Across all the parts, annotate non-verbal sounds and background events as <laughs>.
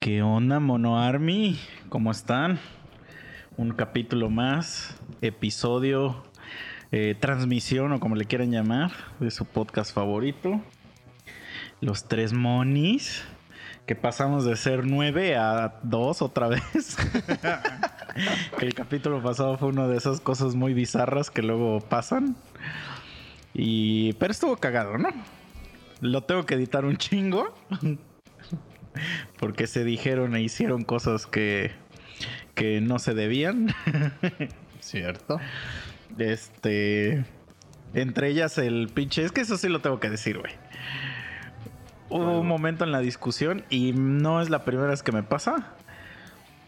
¿Qué onda, Mono Army? ¿Cómo están? Un capítulo más, episodio, eh, transmisión o como le quieran llamar, de su podcast favorito. Los tres monis, que pasamos de ser nueve a dos otra vez. <laughs> El capítulo pasado fue una de esas cosas muy bizarras que luego pasan. Y. Pero estuvo cagado, ¿no? Lo tengo que editar un chingo. <laughs> Porque se dijeron e hicieron cosas que. que no se debían. <laughs> ¿Cierto? Este. Entre ellas el pinche. Es que eso sí lo tengo que decir, güey. Hubo un momento en la discusión y no es la primera vez que me pasa.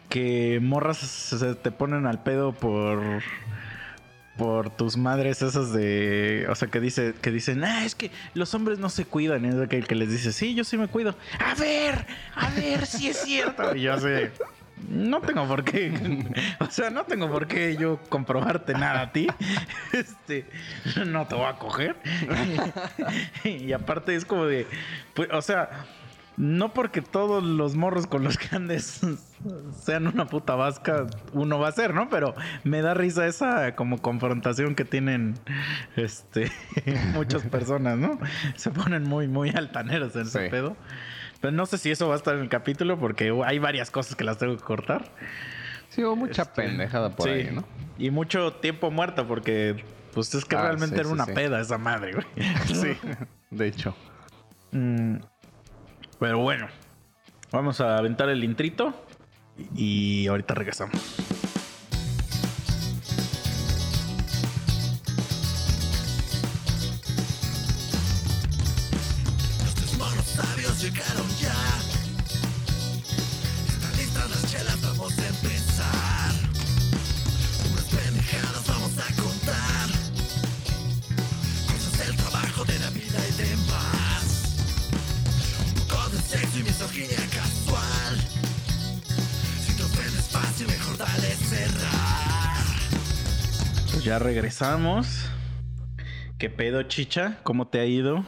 Que morras se te ponen al pedo por por tus madres esas de, o sea, que dice que dicen, "Ah, es que los hombres no se cuidan." Es aquel que les dice, "Sí, yo sí me cuido." A ver, a ver si es cierto. Y yo sé, no tengo por qué. <laughs> O sea, no tengo por qué yo comprobarte nada a ti. <laughs> Este, no te voy a coger. <laughs> Y aparte es como de, pues, o sea, no porque todos los morros con los <laughs> que andes sean una puta vasca, uno va a ser, ¿no? Pero me da risa esa como confrontación que tienen este <laughs> muchas personas, ¿no? Se ponen muy, muy altaneros en ese Sí. pedo. Pero no sé si eso va a estar en el capítulo porque hay varias cosas que las tengo que cortar. Sí, hubo mucha Este, pendejada por sí. ahí, ¿no? Y mucho tiempo muerto porque pues es que Ah, realmente sí, era una peda esa madre, güey. <laughs> Sí. De hecho. Mm, pero bueno, vamos a aventar el intrito y ahorita regresamos. Pues ya regresamos. ¿Qué pedo, chicha? ¿Cómo te ha ido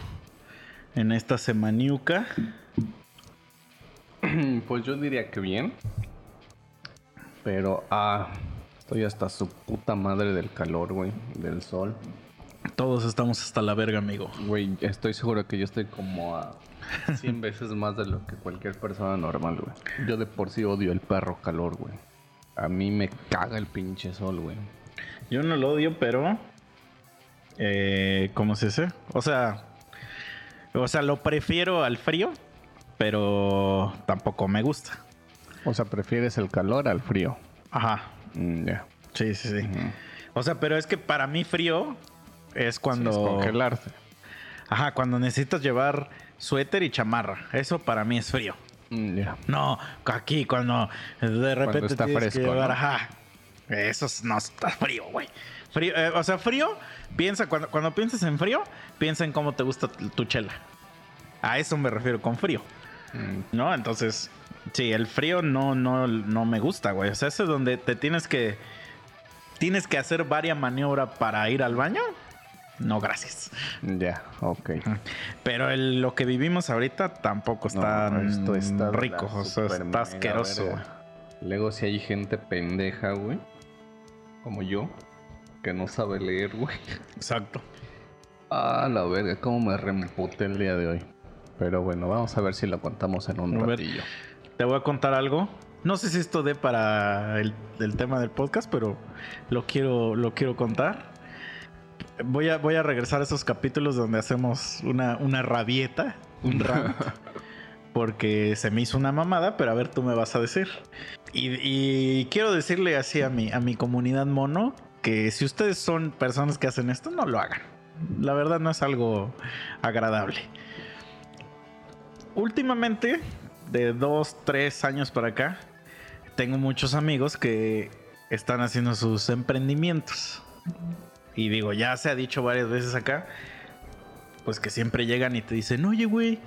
en esta semaniuca? <clears throat> Pues yo diría que bien. Pero, ah, estoy hasta su puta madre del calor, güey. Del sol. Todos estamos hasta la verga, amigo. Güey, estoy seguro que yo estoy como a <laughs> 100 veces más de lo que cualquier persona normal, güey. Yo de por sí odio el perro calor, güey. A mí me caga el pinche sol, güey. Yo no lo odio, pero... Eh, ¿Cómo se dice? O sea... O sea, lo prefiero al frío, pero tampoco me gusta. O sea, ¿prefieres el calor al frío? Ajá. Mm. Sí, sí, sí. O sea, pero es que para mí frío es cuando... Es congelarse. Ajá, cuando necesitas llevar suéter y chamarra. Eso para mí es frío. Mm, ya. No, aquí cuando de repente está tienes fresco, que llevar, ¿no? ajá. Eso es- no está frío, güey. Frío, eh, o sea, frío, piensa, cuando, cuando piensas en frío, piensa en cómo te gusta tu chela. A eso me refiero con frío. Mm, ¿No? Entonces, sí, el frío no, no, no me gusta, güey. O sea, ese es donde te tienes que. Tienes que hacer varias maniobras para ir al baño. No, gracias. Ya, ok. Pero el- lo que vivimos ahorita tampoco está, No, esto está de la rico. O sea, está asqueroso. Luego si hay gente pendeja, güey. Como yo. Que no sabe leer, güey. Exacto. Ah, la verga, cómo me reemputé el día de hoy. Pero bueno, vamos a ver si lo contamos en un ratillo. Te voy a contar algo. No sé si esto dé para el, el tema del podcast, pero lo quiero, lo quiero contar. Voy a, voy a regresar a esos capítulos donde hacemos una, una rabieta, un rant, <laughs> porque se me hizo una mamada, pero a ver, tú me vas a decir. Y, quiero decirle así a mi, a mi comunidad mono que si ustedes son personas que hacen esto, no lo hagan. La verdad no es algo agradable. Últimamente, de dos, tres años para acá, tengo muchos amigos que están haciendo sus emprendimientos. Y digo, ya se ha dicho varias veces acá, pues que siempre llegan y te dicen, oye, güey,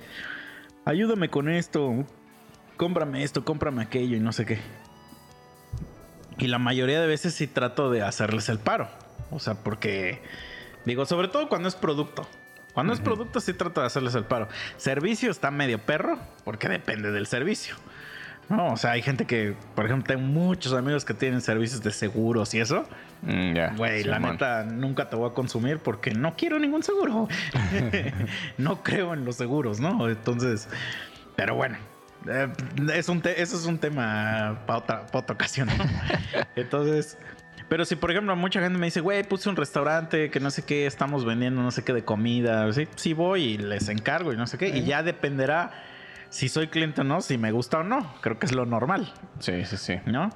ayúdame con esto, cómprame esto, cómprame aquello y no sé qué. Y la mayoría de veces sí trato de hacerles el paro. O sea, porque, digo, sobre todo cuando es producto. Cuando es producto sí trato de hacerles el paro. Servicio está medio perro, porque depende del servicio. No, o sea, hay gente que, por ejemplo, tengo muchos amigos que tienen servicios de seguros y eso. Mm. Güey, la neta, nunca te voy a consumir porque no quiero ningún seguro. <laughs> <laughs> no creo en los seguros, ¿no? Entonces, pero bueno. eh, es un eso es un tema para otra, pa' otra ocasión, ¿no? <laughs> Entonces, pero si por ejemplo mucha gente me dice, güey, puse un restaurante que no sé qué, estamos vendiendo no sé qué de comida, sí, sí voy y les encargo y no sé qué, y ya dependerá si soy cliente o no, si me gusta o no, creo que es lo normal. Sí, sí, sí. ¿no?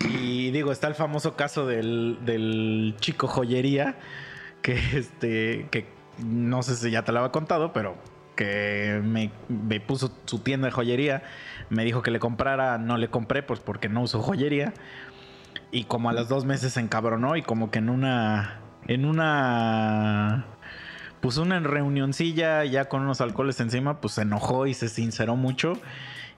Y digo, está el famoso caso del, del chico joyería, que este, que no sé si ya te lo había contado, pero que me, me puso su tienda de joyería, me dijo que le comprara, no le compré, pues porque no uso joyería. Y como a los dos meses se encabronó y como que en una, en una, pues una reunioncilla ya con unos alcoholes encima, pues se enojó y se sinceró mucho.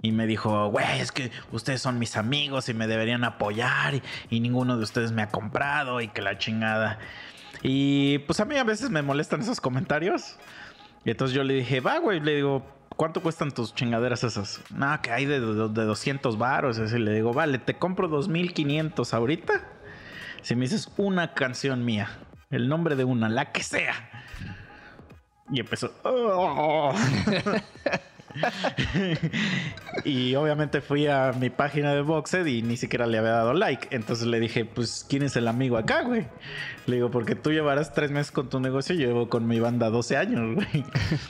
Y me dijo, güey, es que ustedes son mis amigos y me deberían apoyar y, ninguno de ustedes me ha comprado y que la chingada. Y pues a mí a veces me molestan esos comentarios. Y entonces yo le dije, va, güey, le digo, ¿cuánto cuestan tus chingaderas esas? No, que hay de, de, de 200 varos. Así le digo, vale, te compro 2500 ahorita. Si me dices una canción mía, el nombre de una, la que sea. Y empezó. "Oh". <laughs> y obviamente fui a mi página de Boxed y ni siquiera le había dado like. Entonces le dije, pues, ¿quién es el amigo acá, güey? Le digo, porque tú llevarás tres meses con tu negocio, yo llevo con mi banda 12 años, güey.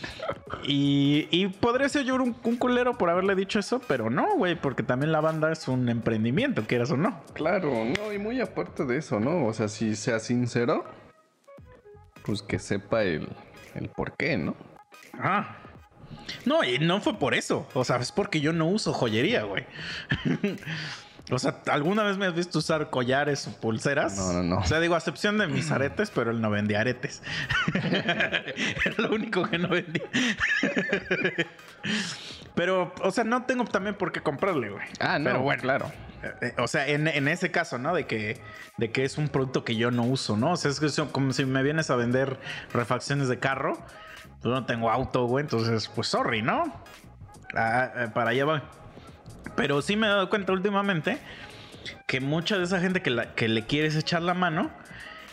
<laughs> y, y podría ser yo un, un culero por haberle dicho eso, pero no, güey, porque también la banda es un emprendimiento, quieras o no. Claro, no, y muy aparte de eso, ¿no? O sea, si sea sincero, pues que sepa el, el por qué, ¿no? Ah. No, y no fue por eso. O sea, es porque yo no uso joyería, güey. <laughs> o sea, ¿alguna vez me has visto usar collares o pulseras? No, no, no. O sea, digo, a excepción de mis aretes, pero él no vendía aretes. <laughs> es lo único que no vendía. <laughs> pero, o sea, no tengo también por qué comprarle, güey. Ah, no, Pero bueno, claro. Eh, eh, O sea, en, en ese caso, ¿no? De que, de que es un producto que yo no uso, ¿no? O sea, es que son como si me vienes a vender refacciones de carro. Pues no tengo auto, güey. Entonces, pues sorry, ¿no? Ah, eh, para allá va. Pero sí me he dado cuenta últimamente que mucha de esa gente que, la- que le quieres echar la mano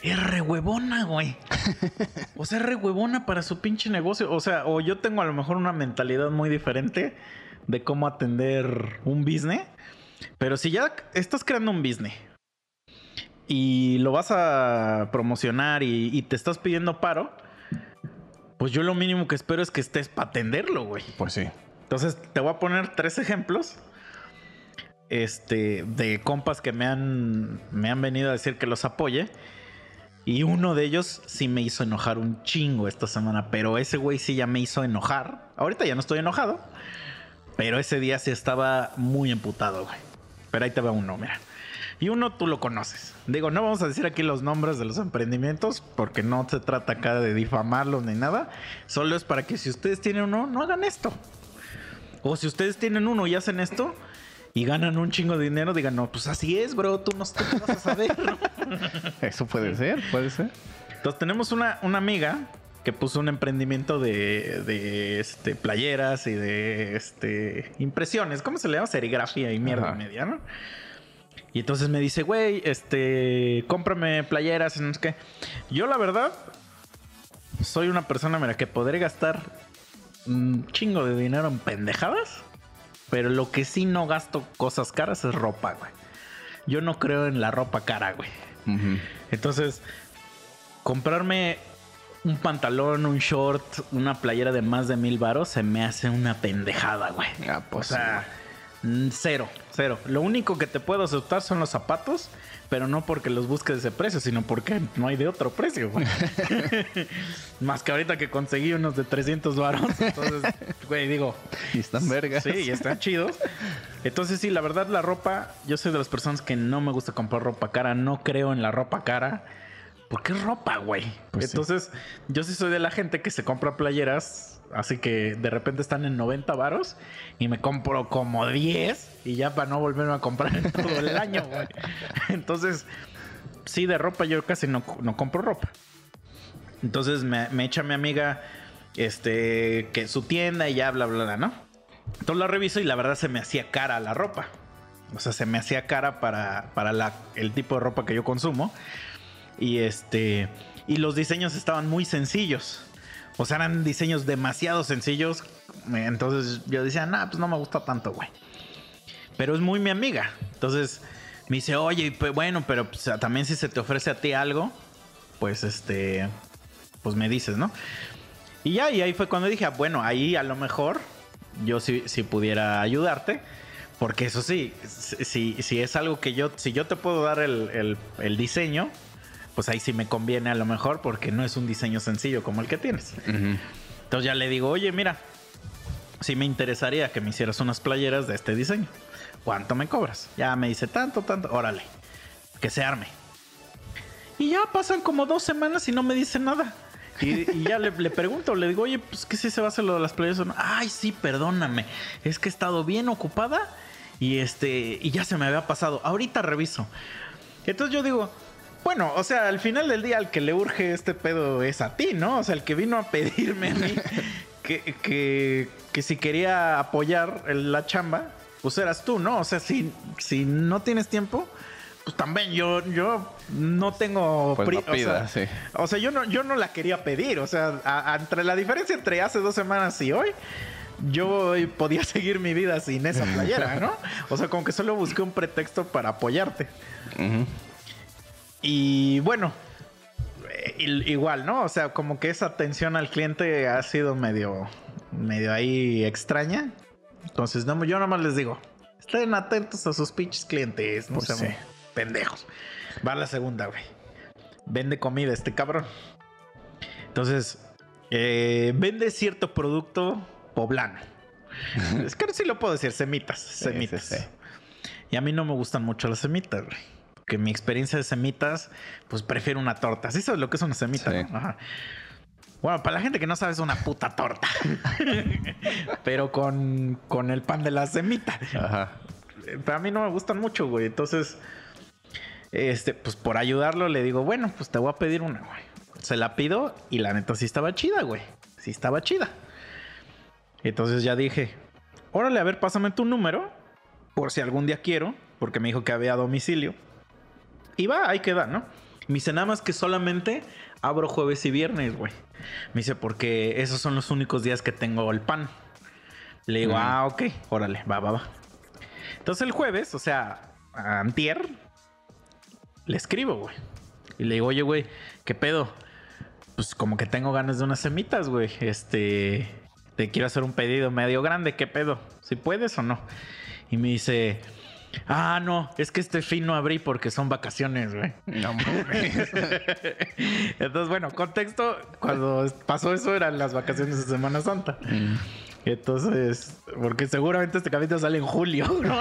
es re huevona, güey. <laughs> O sea, es re huevona para su pinche negocio. O sea, o yo tengo a lo mejor una mentalidad muy diferente de cómo atender un business. Pero si ya estás creando un business y lo vas a promocionar y, y te estás pidiendo paro, pues yo lo mínimo que espero es que estés para atenderlo, güey. Pues sí. Entonces, te voy a poner tres ejemplos. Este, de compas que me han, me han venido a decir que los apoye. Y uno de ellos sí me hizo enojar un chingo esta semana. Pero ese güey sí ya me hizo enojar. Ahorita ya no estoy enojado. Pero ese día sí estaba muy emputado, güey. Pero ahí te va uno, mira. Y uno tú lo conoces. Digo, no vamos a decir aquí los nombres de los emprendimientos porque no se trata acá de difamarlos ni nada. Solo es para que si ustedes tienen uno, no hagan esto. O si ustedes tienen uno y hacen esto y ganan un chingo de dinero, digan, no, pues así es, bro, tú no tú vas a saber. <laughs> Eso puede ser, puede ser. Entonces tenemos una, una amiga que puso un emprendimiento de, de, este, playeras y de este, impresiones. ¿Cómo se le llama? Serigrafía y mierda Ajá. y media, ¿no? Y entonces me dice, güey, este, cómprame playeras no qué. Yo la verdad soy una persona, mira, que podré gastar un chingo de dinero en pendejadas, pero lo que sí no gasto cosas caras es ropa, güey. Yo no creo en la ropa cara, güey. Entonces, comprarme un pantalón, un short, una playera de más de mil varos se me hace una pendejada, güey. Ah, O pues sea, mm, cero, cero. Lo único que te puedo aceptar son los zapatos, pero no porque los busques ese precio, sino porque no hay de otro precio, güey. <laughs> Más que ahorita que conseguí unos de 300 varos. Entonces, <laughs> güey, digo, Y están vergas. Sí, y están chidos. Entonces, sí, la verdad, la ropa, yo soy de las personas que no me gusta comprar ropa cara, no creo en la ropa cara. Porque es ropa, güey. Pues sí. Entonces, yo sí soy de la gente que se compra playeras, así que de repente están en 90 varos y me compro como 10 y ya para no volverme a comprar en todo el <laughs> año, güey. Entonces, sí, de ropa yo casi no, no compro ropa. Entonces me, me echa mi amiga este que su tienda y ya bla bla bla, ¿no? Entonces la reviso y la verdad se me hacía cara la ropa. O sea, se me hacía cara para, para la- el tipo de ropa que yo consumo. Y este. Y los diseños estaban muy sencillos. O sea, eran diseños demasiado sencillos. Entonces yo decía, nah, pues no me gusta tanto, güey. Pero es muy mi amiga. Entonces me dice, oye, bueno, pero pues, también si se te ofrece a ti algo, pues este. Pues me dices, ¿no? Y ya, y ahí fue cuando dije, ah, bueno, ahí a lo mejor yo sí, pudiera ayudarte. Porque eso sí, si, si es algo que yo, si yo te puedo dar el- el diseño, pues ahí sí me conviene a lo mejor porque no es un diseño sencillo como el que tienes. Entonces ya le digo, oye, mira, sí me interesaría que me hicieras unas playeras de este diseño. ¿Cuánto me cobras? Ya me dice tanto, tanto, órale, que se arme. Y ya pasan como dos semanas y no me dice nada. Y, y ya le, le pregunto, le digo, oye, pues que si se va a hacer lo de las playeras o no. Ay, sí, perdóname. Es que he estado bien ocupada y este, y ya se me había pasado. Ahorita reviso. Entonces yo digo, bueno, o sea, al final del día, al que le urge este pedo es a ti, ¿no? O sea, el que vino a pedirme a mí <laughs> que, que, que si quería apoyar la chamba, pues eras tú, ¿no? O sea, si, si no tienes tiempo, pues también yo, yo no tengo Pues no o sea, sí. o sea, yo no, yo no la quería pedir. O sea, a- a- entre la diferencia entre hace dos semanas y hoy, yo podía <laughs> seguir mi vida sin esa playera, ¿no? O sea, como que solo busqué un pretexto para apoyarte. Y bueno, eh, igual, ¿no? O sea, como que esa atención al cliente ha sido medio, medio ahí extraña. Entonces, no, yo nomás les digo, estén atentos a sus pinches clientes, no Pues sean sí. pendejos. Va la segunda, güey. Vende comida este cabrón. Entonces, eh, vende cierto producto poblano. <laughs> es que sí lo puedo decir, semitas, semitas. sí, sí. Y a mí no me gustan mucho las semitas, güey. Porque mi experiencia de semitas, pues prefiero una torta. ¿Sí sabes lo que es una semita? Sí. no? Ajá. Bueno, para la gente que no sabe, es una puta torta. <laughs> Pero con, con el pan de la semita. Ajá. Eh, Pero a mí no me gustan mucho, güey. Entonces, este, pues por ayudarlo le digo, bueno, pues te voy a pedir una, güey. Se la pido y la neta sí estaba chida, güey. Sí estaba chida. Entonces ya dije, órale, a ver, pásame tu número. Por si algún día quiero. Porque me dijo que había domicilio. Y va, ahí queda, ¿no? Me dice nada más que solamente abro jueves y viernes, güey. Me dice, porque esos son los únicos días que tengo el pan. Le digo, ah, ok, órale, va, va, va. Entonces el jueves, o sea, a antier, le escribo, güey. Y le digo, oye, güey, ¿qué pedo? Pues como que tengo ganas de unas semitas, güey. Este, te quiero hacer un pedido medio grande, ¿qué pedo? Si puedes o no. Y me dice, ah, no, es que este fin no abrí porque son vacaciones, güey. No mames. <laughs> Entonces, bueno, contexto, cuando pasó eso eran las vacaciones de Semana Santa. Mm. Entonces, porque seguramente este capítulo sale en julio, ¿no?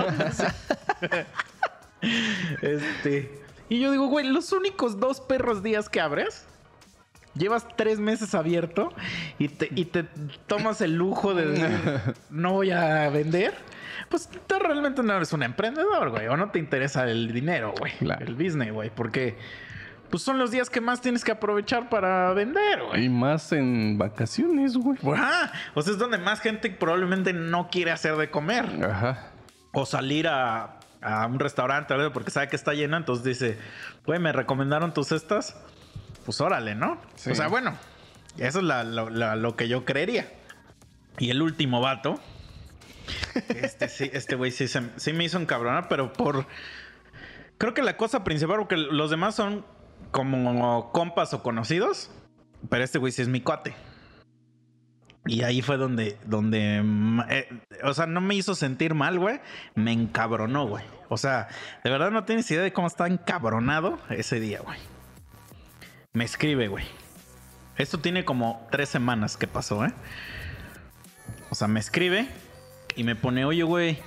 <laughs> este. Y yo digo, güey, los únicos dos perros días que abres, llevas tres meses abierto y te, y te tomas el lujo de <laughs> no voy a vender. Pues tú realmente no eres un emprendedor, güey, o no te interesa el dinero, güey, Claro. el business, güey, porque pues son los días que más tienes que aprovechar para vender, güey. Y más en vacaciones, güey. Ajá. O sea, es donde más gente probablemente no quiere hacer de comer. Ajá. O salir a, a un restaurante, ¿verdad? porque sabe que está lleno. Entonces dice, güey, me recomendaron tus cestas. Pues órale, ¿no? Sí. O sea, bueno, eso es la- la- lo que yo creería. Y el último vato. Este sí, este güey sí, sí me hizo encabronar, pero por. Creo que la cosa principal, porque los demás son como compas o conocidos. Pero este güey sí es mi cuate. Y ahí fue donde, donde, eh, o sea, no me hizo sentir mal, güey. Me encabronó, güey. O sea, de verdad no tienes idea de cómo estaba encabronado ese día, güey. Me escribe, güey. Esto tiene como tres semanas que pasó, ¿eh? O sea, me escribe y me pone, oye, güey,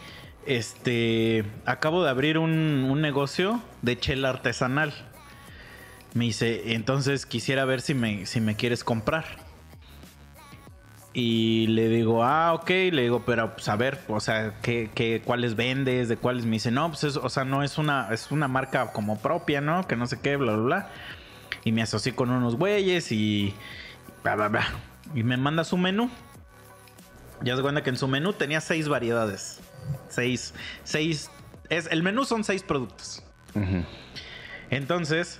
este, acabo de abrir un, un negocio de chela artesanal. Me dice, entonces quisiera ver si me, si me quieres comprar. Y le digo, ah, ok, le digo, pero pues a ver, o sea, ¿qué, qué, cuáles vendes? ¿De cuáles? Me dice, no, pues es, o sea, no es una, es una marca como propia, ¿no? Que no sé qué, bla, bla, bla. Y me asocié con unos güeyes y bla, bla, bla. Y me manda su menú. Ya se cuenta que en su menú tenía seis variedades. Seis, seis. Es, el menú son seis productos. Entonces,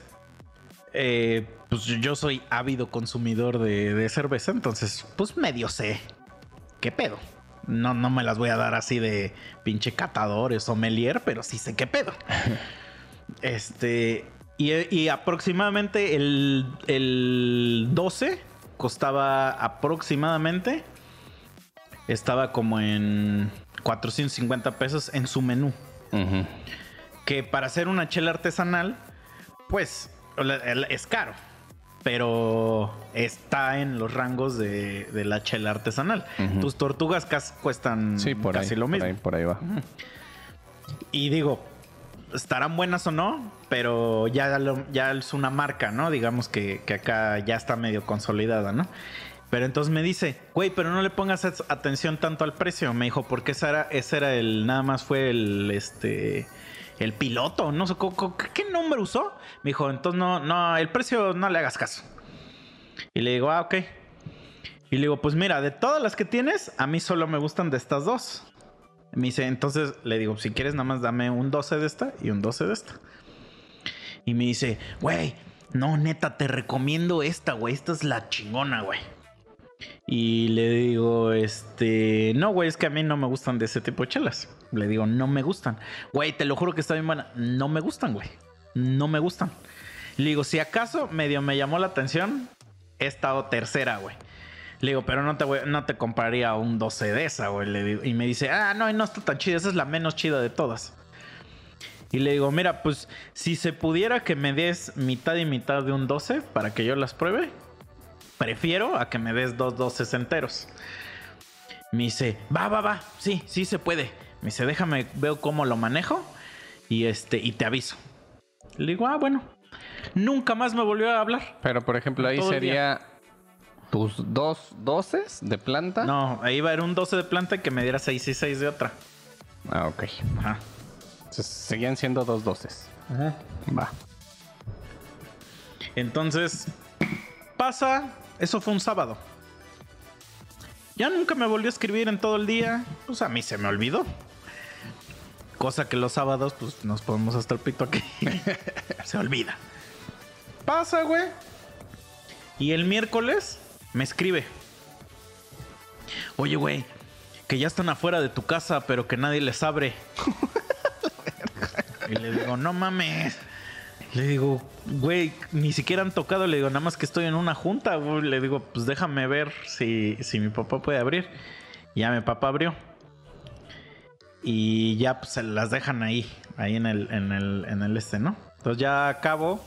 eh, pues yo soy ávido consumidor de, de cerveza, entonces, pues medio sé. ¿Qué pedo? No, no me las voy a dar así de pinche catadores o sommelier, pero sí sé qué pedo. <laughs> este. Y, y aproximadamente el, el 12 costaba aproximadamente. Estaba como en 450 pesos en su menú que para hacer una chela artesanal, pues es caro. Pero está en los rangos de, de la chela artesanal. Tus tortugas cas- cuestan Sí, por casi ahí, lo por mismo. ahí, por ahí va. Y digo, estarán buenas o no, pero ya, lo- ya es una marca, ¿no? Digamos que, que acá ya está medio consolidada, ¿no? Pero entonces me dice, güey, pero no le pongas at- atención tanto al precio. Me dijo, porque ese era, ese era el, nada más fue el, este, el piloto, no sé, ¿qué nombre usó? Me dijo, entonces no, no, el precio no le hagas caso. Y le digo, ah, ok. Y le digo, pues mira, de todas las que tienes, a mí solo me gustan de estas dos. Me dice, entonces le digo, si quieres nada más dame un 12 de esta y un 12 de esta. Y me dice, güey, no, neta, te recomiendo esta, güey. Esta es la chingona, güey. Y le digo, este, no, güey, es que a mí no me gustan de ese tipo de chelas. Le digo, no me gustan. Güey, te lo juro que está bien buena. No me gustan, güey. No me gustan. Le digo, si acaso medio me llamó la atención esta o tercera, güey. Le digo, pero no te, no te compraría un 12 de esa, güey. Y me dice, ah, no, no está tan chida. Esa es la menos chida de todas. Y le digo, mira, pues si se pudiera que me des mitad y mitad de un 12 para que yo las pruebe, prefiero a que me des dos 12 enteros. Me dice, va, va, va, sí, sí se puede. Me dice, déjame, veo cómo lo manejo y este, y te aviso. Le digo, ah, bueno. Nunca más me volvió a hablar. Pero, por ejemplo, ahí Todo sería tus dos doces de planta. No, ahí va a haber un 12 de planta que me diera 6 y 6 de otra. Ah, ok. Ajá. Entonces, seguían siendo dos doces. Va. Entonces, pasa, eso fue un sábado. Ya nunca me volvió a escribir en todo el día. Pues a mí se me olvidó. Cosa que los sábados, pues nos ponemos hasta el pito aquí. <laughs> se olvida. Pasa, güey. Y el miércoles me escribe. Oye, güey, que ya están afuera de tu casa, pero que nadie les abre. <laughs> y le digo, no mames. Le digo, güey, ni siquiera han tocado. Le digo, nada más que estoy en una junta. Le digo, pues déjame ver si, si mi papá puede abrir. Y ya mi papá abrió. Y ya pues se las dejan ahí, ahí en el, en el, en el este, ¿no? Entonces ya acabo.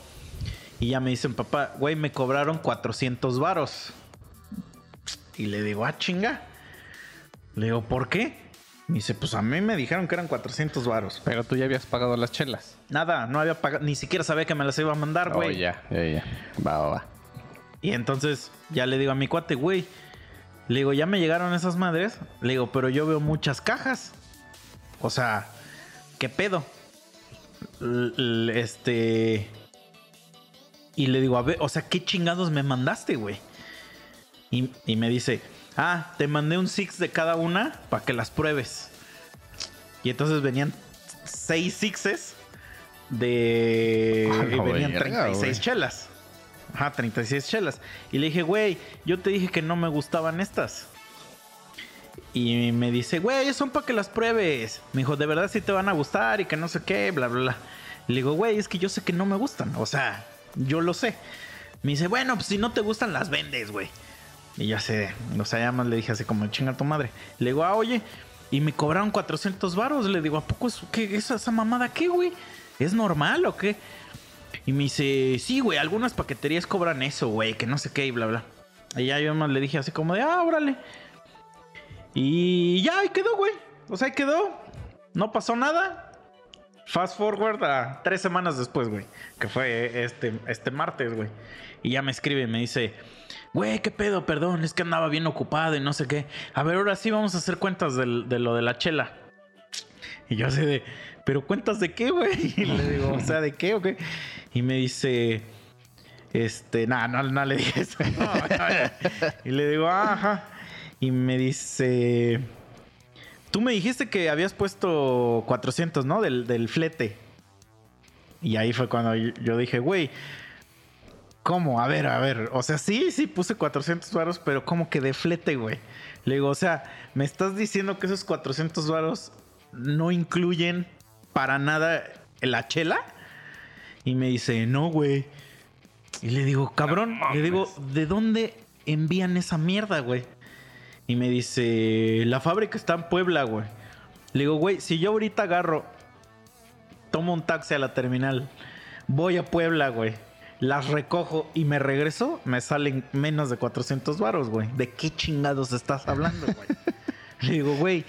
Y ya me dicen, papá, güey, me cobraron 400 varos. Y le digo, ah, chinga. Le digo, ¿por qué? Me dice, pues a mí me dijeron que eran 400 varos. Pero tú ya habías pagado las chelas. Nada, no había pagado, ni siquiera sabía que me las iba a mandar, Oh, güey. ya, ya, ya. Va, va, va. Y entonces ya le digo a mi cuate, güey, le digo, ya me llegaron esas madres. Le digo, pero yo veo muchas cajas. O sea, ¿qué pedo? L- este. Y le digo, a ver, o sea, ¿qué chingados me mandaste, güey? Y, y me dice, ah, te mandé un six de cada una para que las pruebes. Y entonces venían seis sixes de. Y venían verga, 36 güey. chelas. Ajá, 36 chelas. Y le dije, güey, yo te dije que no me gustaban estas. Y me dice, güey, son para que las pruebes. Me dijo, de verdad sí te van a gustar y que no sé qué, bla, bla, bla. Le digo, güey, es que yo sé que no me gustan. O sea, yo lo sé. Me dice, bueno, pues si no te gustan, las vendes, güey. Y ya sé, o sea, ya más le dije así como, chinga tu madre. Le digo, ah, oye, y me cobraron 400 varos. Le digo, ¿a poco es, qué, esa, mamada qué, güey? ¿Es normal o qué? Y me dice, sí, güey, algunas paqueterías cobran eso, güey, que no sé qué y bla, bla. Y ya yo más le dije así como de, ah, órale. Y ya ahí quedó, güey. O sea, ahí quedó. No pasó nada. Fast forward a tres semanas después, güey. Que fue este, este martes, güey. Y ya me escribe me dice, güey, qué pedo, perdón, es que andaba bien ocupado y no sé qué. A ver, ahora sí vamos a hacer cuentas de lo de la chela. Y yo así de, ¿pero cuentas de qué, güey? <laughs> Y le digo, o sea, ¿de qué o qué? Y me dice, este, nada, no, no le dije eso. <laughs> y le digo, "Ah, ajá. Y me dice, tú me dijiste que habías puesto 400, ¿no? Del, del flete. Y ahí fue cuando yo dije, güey, ¿cómo? A ver, a ver. O sea, sí, sí, puse 400 varos, pero como que de flete, güey. Le digo, o sea, me estás diciendo que esos 400 varos no incluyen para nada la chela. Y me dice, no, güey. Y le digo, cabrón, No le digo. ¿de dónde envían esa mierda, güey? Y me dice, la fábrica está en Puebla, güey. Le digo, güey, si yo ahorita agarro, tomo un taxi a la terminal, voy a Puebla, güey, las recojo y me regreso, me salen menos de 400 varos, güey. ¿De qué chingados estás hablando, güey? <laughs> Le digo, güey,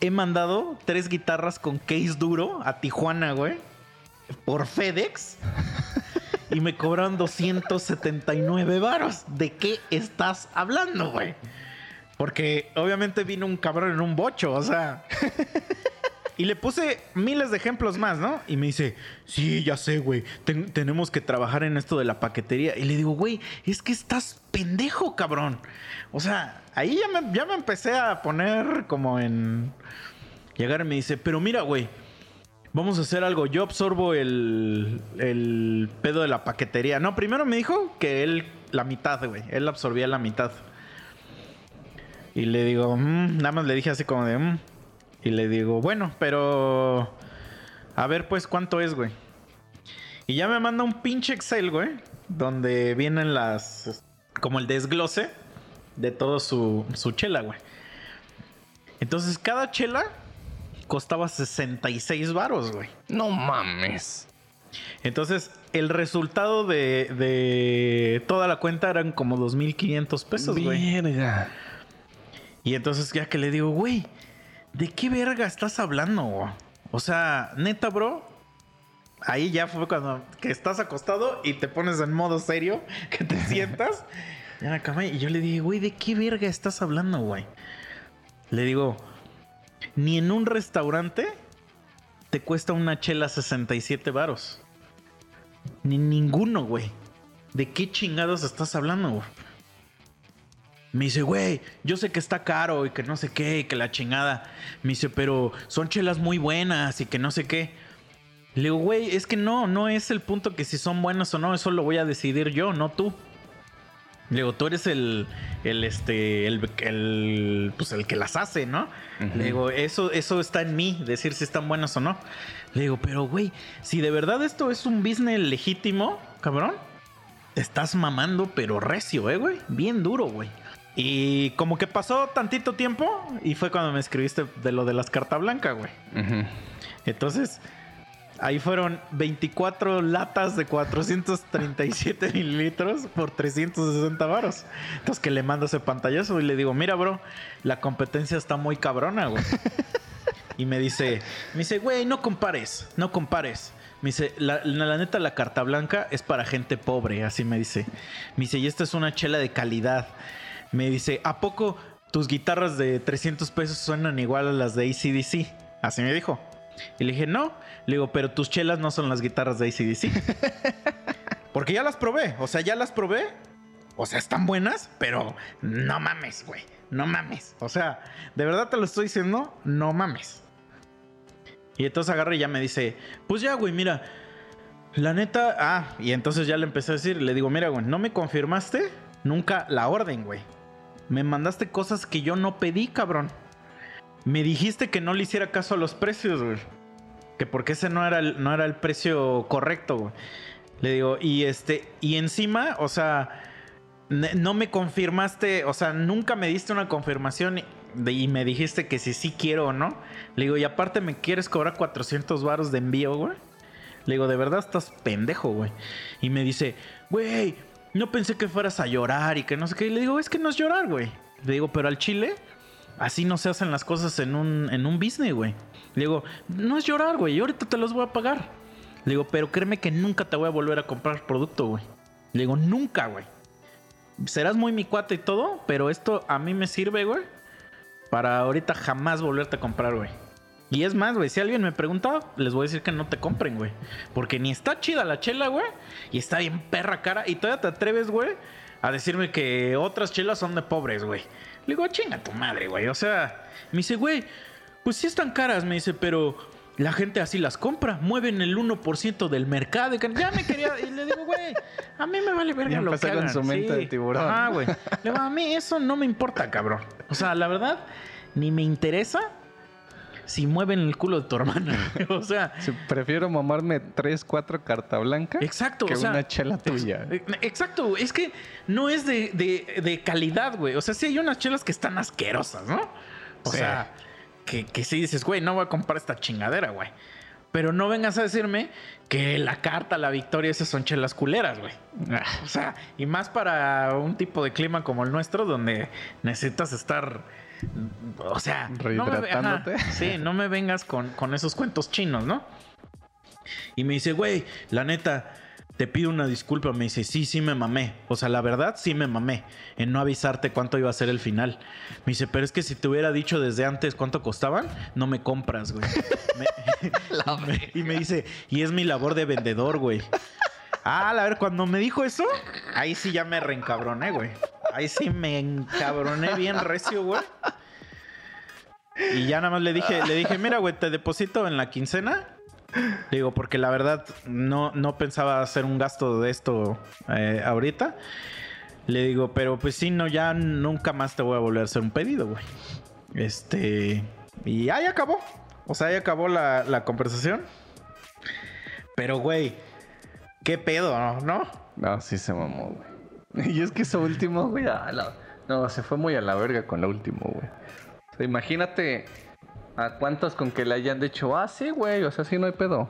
he mandado tres guitarras con case duro a Tijuana, güey, por FedEx. <laughs> Y me cobran 279 varos. ¿De qué estás hablando, güey? Porque obviamente vino un cabrón en un bocho, o sea. <laughs> Y le puse miles de ejemplos más, ¿no? Y me dice, sí, ya sé, güey. ten- tenemos que trabajar en esto de la paquetería. Y le digo, güey, es que estás pendejo, cabrón. O sea, ahí ya me, ya me empecé a poner como en... Llegar y me dice, pero mira, güey, vamos a hacer algo. Yo absorbo el, el pedo de la paquetería. No, primero me dijo que él, la mitad, güey. Él absorbía la mitad. Y le digo, "Mm", nada más le dije así como de, "Mm". Y le digo, bueno, pero a ver pues cuánto es, güey. Y ya me manda un pinche Excel, güey, donde vienen las, como el desglose de todo su, su chela, güey. Entonces cada chela costaba 66 varos, güey. No mames. Entonces, el resultado de, de toda la cuenta eran como 2.500 pesos, güey. Y entonces ya que le digo, güey, ¿de qué verga estás hablando? O sea, neta, bro. Ahí ya fue cuando que estás acostado y te pones en modo serio, <laughs> que te <laughs> sientas en la cama. Y yo le dije, güey, ¿de qué verga estás hablando, güey? Le digo, ni en un restaurante te cuesta una chela 67 varos. Ni ninguno, güey. ¿De qué chingados estás hablando, güey? Me dice, güey, yo sé que está caro y que no sé qué, y que la chingada. Me dice, pero son chelas muy buenas y que no sé qué. Le digo, güey, es que no, no es el punto que si son buenas o no, eso lo voy a decidir yo, no tú. Le digo, tú eres el, el, este, el, el, pues el que las hace, ¿no? Le digo, eso, eso está en mí, decir si están buenas o no. Le digo, pero güey, si de verdad esto es un business legítimo, cabrón, te estás mamando, pero recio, ¿eh, güey? Bien duro, güey. Y como que pasó tantito tiempo y fue cuando me escribiste de lo de las cartas blancas, güey. Entonces, ahí fueron 24 latas de 437 <laughs> mililitros por 360 varos. Entonces, que le mando ese pantallazo y le digo, mira, bro, la competencia está muy cabrona, güey. Y me dice, me dice, güey, no compares, no compares. Me dice, la, la- la neta, la carta blanca es para gente pobre, así me dice. Me dice, y esta es una chela de calidad. Me dice, ¿a poco tus guitarras de 300 pesos suenan igual a las de ACDC? Así me dijo. Y le dije, no. Le digo, pero tus chelas no son las guitarras de ACDC. <laughs> Porque ya las probé, o sea, ya las probé. O sea, están buenas, pero no mames, güey. No mames. O sea, de verdad te lo estoy diciendo, no mames. Y entonces agarra y ya me dice, pues ya, güey, mira. La neta, ah, y entonces ya le empecé a decir, le digo, mira, güey, no me confirmaste nunca la orden, güey. Me mandaste cosas que yo no pedí, cabrón. Me dijiste que no le hiciera caso a los precios, güey. Que porque ese no era el, no era el precio correcto, güey. Le digo, y este, y encima, o sea, no me confirmaste, o sea, nunca me diste una confirmación y me dijiste que si sí quiero o no. Le digo, y aparte me quieres cobrar 400 varos de envío, güey. Le digo, de verdad estás pendejo, güey. Y me dice, güey, no pensé que fueras a llorar y que no sé qué. Y le digo, es que no es llorar, güey. Le digo, pero al chile, así no se hacen las cosas en un, en un business, güey. Le digo, no es llorar, güey. Yo ahorita te los voy a pagar. Le digo, pero créeme que nunca te voy a volver a comprar producto, güey. Le digo, nunca, güey. Serás muy mi cuate y todo, pero esto a mí me sirve, güey. Para ahorita jamás volverte a comprar, güey. Y es más, güey, si alguien me pregunta, les voy a decir que no te compren, güey. Porque ni está chida la chela, güey. Y está bien perra cara. Y todavía te atreves, güey, a decirme que otras chelas son de pobres, güey. Le digo, chinga tu madre, güey. O sea, me dice, güey, pues sí están caras, me dice, pero la gente así las compra. Mueven el 1% del mercado. Y ya me quería. Y le digo, güey, a mí me vale verga lo que empezó con hagan. su mente de tiburón. Ah, güey. Le digo, a mí eso no me importa, cabrón. O sea, la verdad, ni me interesa si mueven el culo de tu hermana. <laughs> o sea, Sí, prefiero mamarme 3, 4 carta blanca Exacto, que o sea, una chela tuya. Exacto, es que no es de, de- de calidad, güey. O sea, sí hay unas chelas que están asquerosas, ¿no? O Sí. sea, que, que sí dices, güey, no voy a comprar esta chingadera, güey. Pero no vengas a decirme que la carta, la victoria, esas son chelas culeras, güey. Ah, O sea, y más para un tipo de clima como el nuestro, donde necesitas estar. O sea, no me, ajá, sí, no me vengas con, con esos cuentos chinos, ¿no? Y me dice, güey, la neta, te pido una disculpa. Me dice, sí, sí me mamé. O sea, la verdad, sí me mamé en no avisarte cuánto iba a ser el final. Me dice, pero es que si te hubiera dicho desde antes cuánto costaban, no me compras, güey. Me- <laughs> <laughs> y me dice, y es mi labor de vendedor, güey. Ah, a ver, cuando me dijo eso, ahí sí ya me reencabroné, güey. Ahí sí me encabroné bien recio, güey. Y ya nada más le dije, le dije, mira, güey, te deposito en la quincena. Digo, porque la verdad no, no pensaba hacer un gasto de esto eh, ahorita. Le digo, pero pues sí, no, ya nunca más te voy a volver a hacer un pedido, güey. Este. Y ahí acabó. O sea, ahí acabó la, la conversación. Pero, güey, qué pedo, ¿no? No, sí se mamó, güey. <laughs> Y es que eso último, güey, la- no, se fue muy a la verga con lo último, güey. O sea, imagínate a cuántos con que le hayan dicho, ah, sí, güey, o sea, sí, no hay pedo.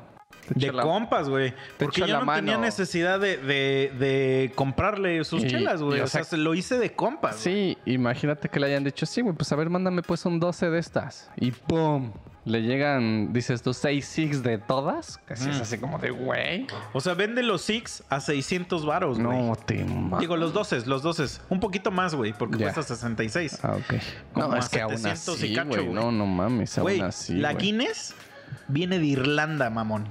De la- compas, güey. Porque yo la no mano. tenía necesidad de, de- de comprarle sus Y- chelas, güey. O, o sea, se lo hice de compas. Sí, imagínate que le hayan dicho, sí, güey, pues a ver, mándame pues un 12 de estas. Y ¡pum! Le llegan, dices tú, 6 six de todas. Casi es Mm. así como de, güey. O sea, vende los Six a 600 varos, güey. No te mames. Digo, los 12, los 12. Un poquito más, güey, porque Ya. cuesta 66. Ah, ok. Como No, a es que aún 700 y así, cacho, güey. güey. No, no mames, Güey, aún así, la güey. Guinness viene de Irlanda, mamón.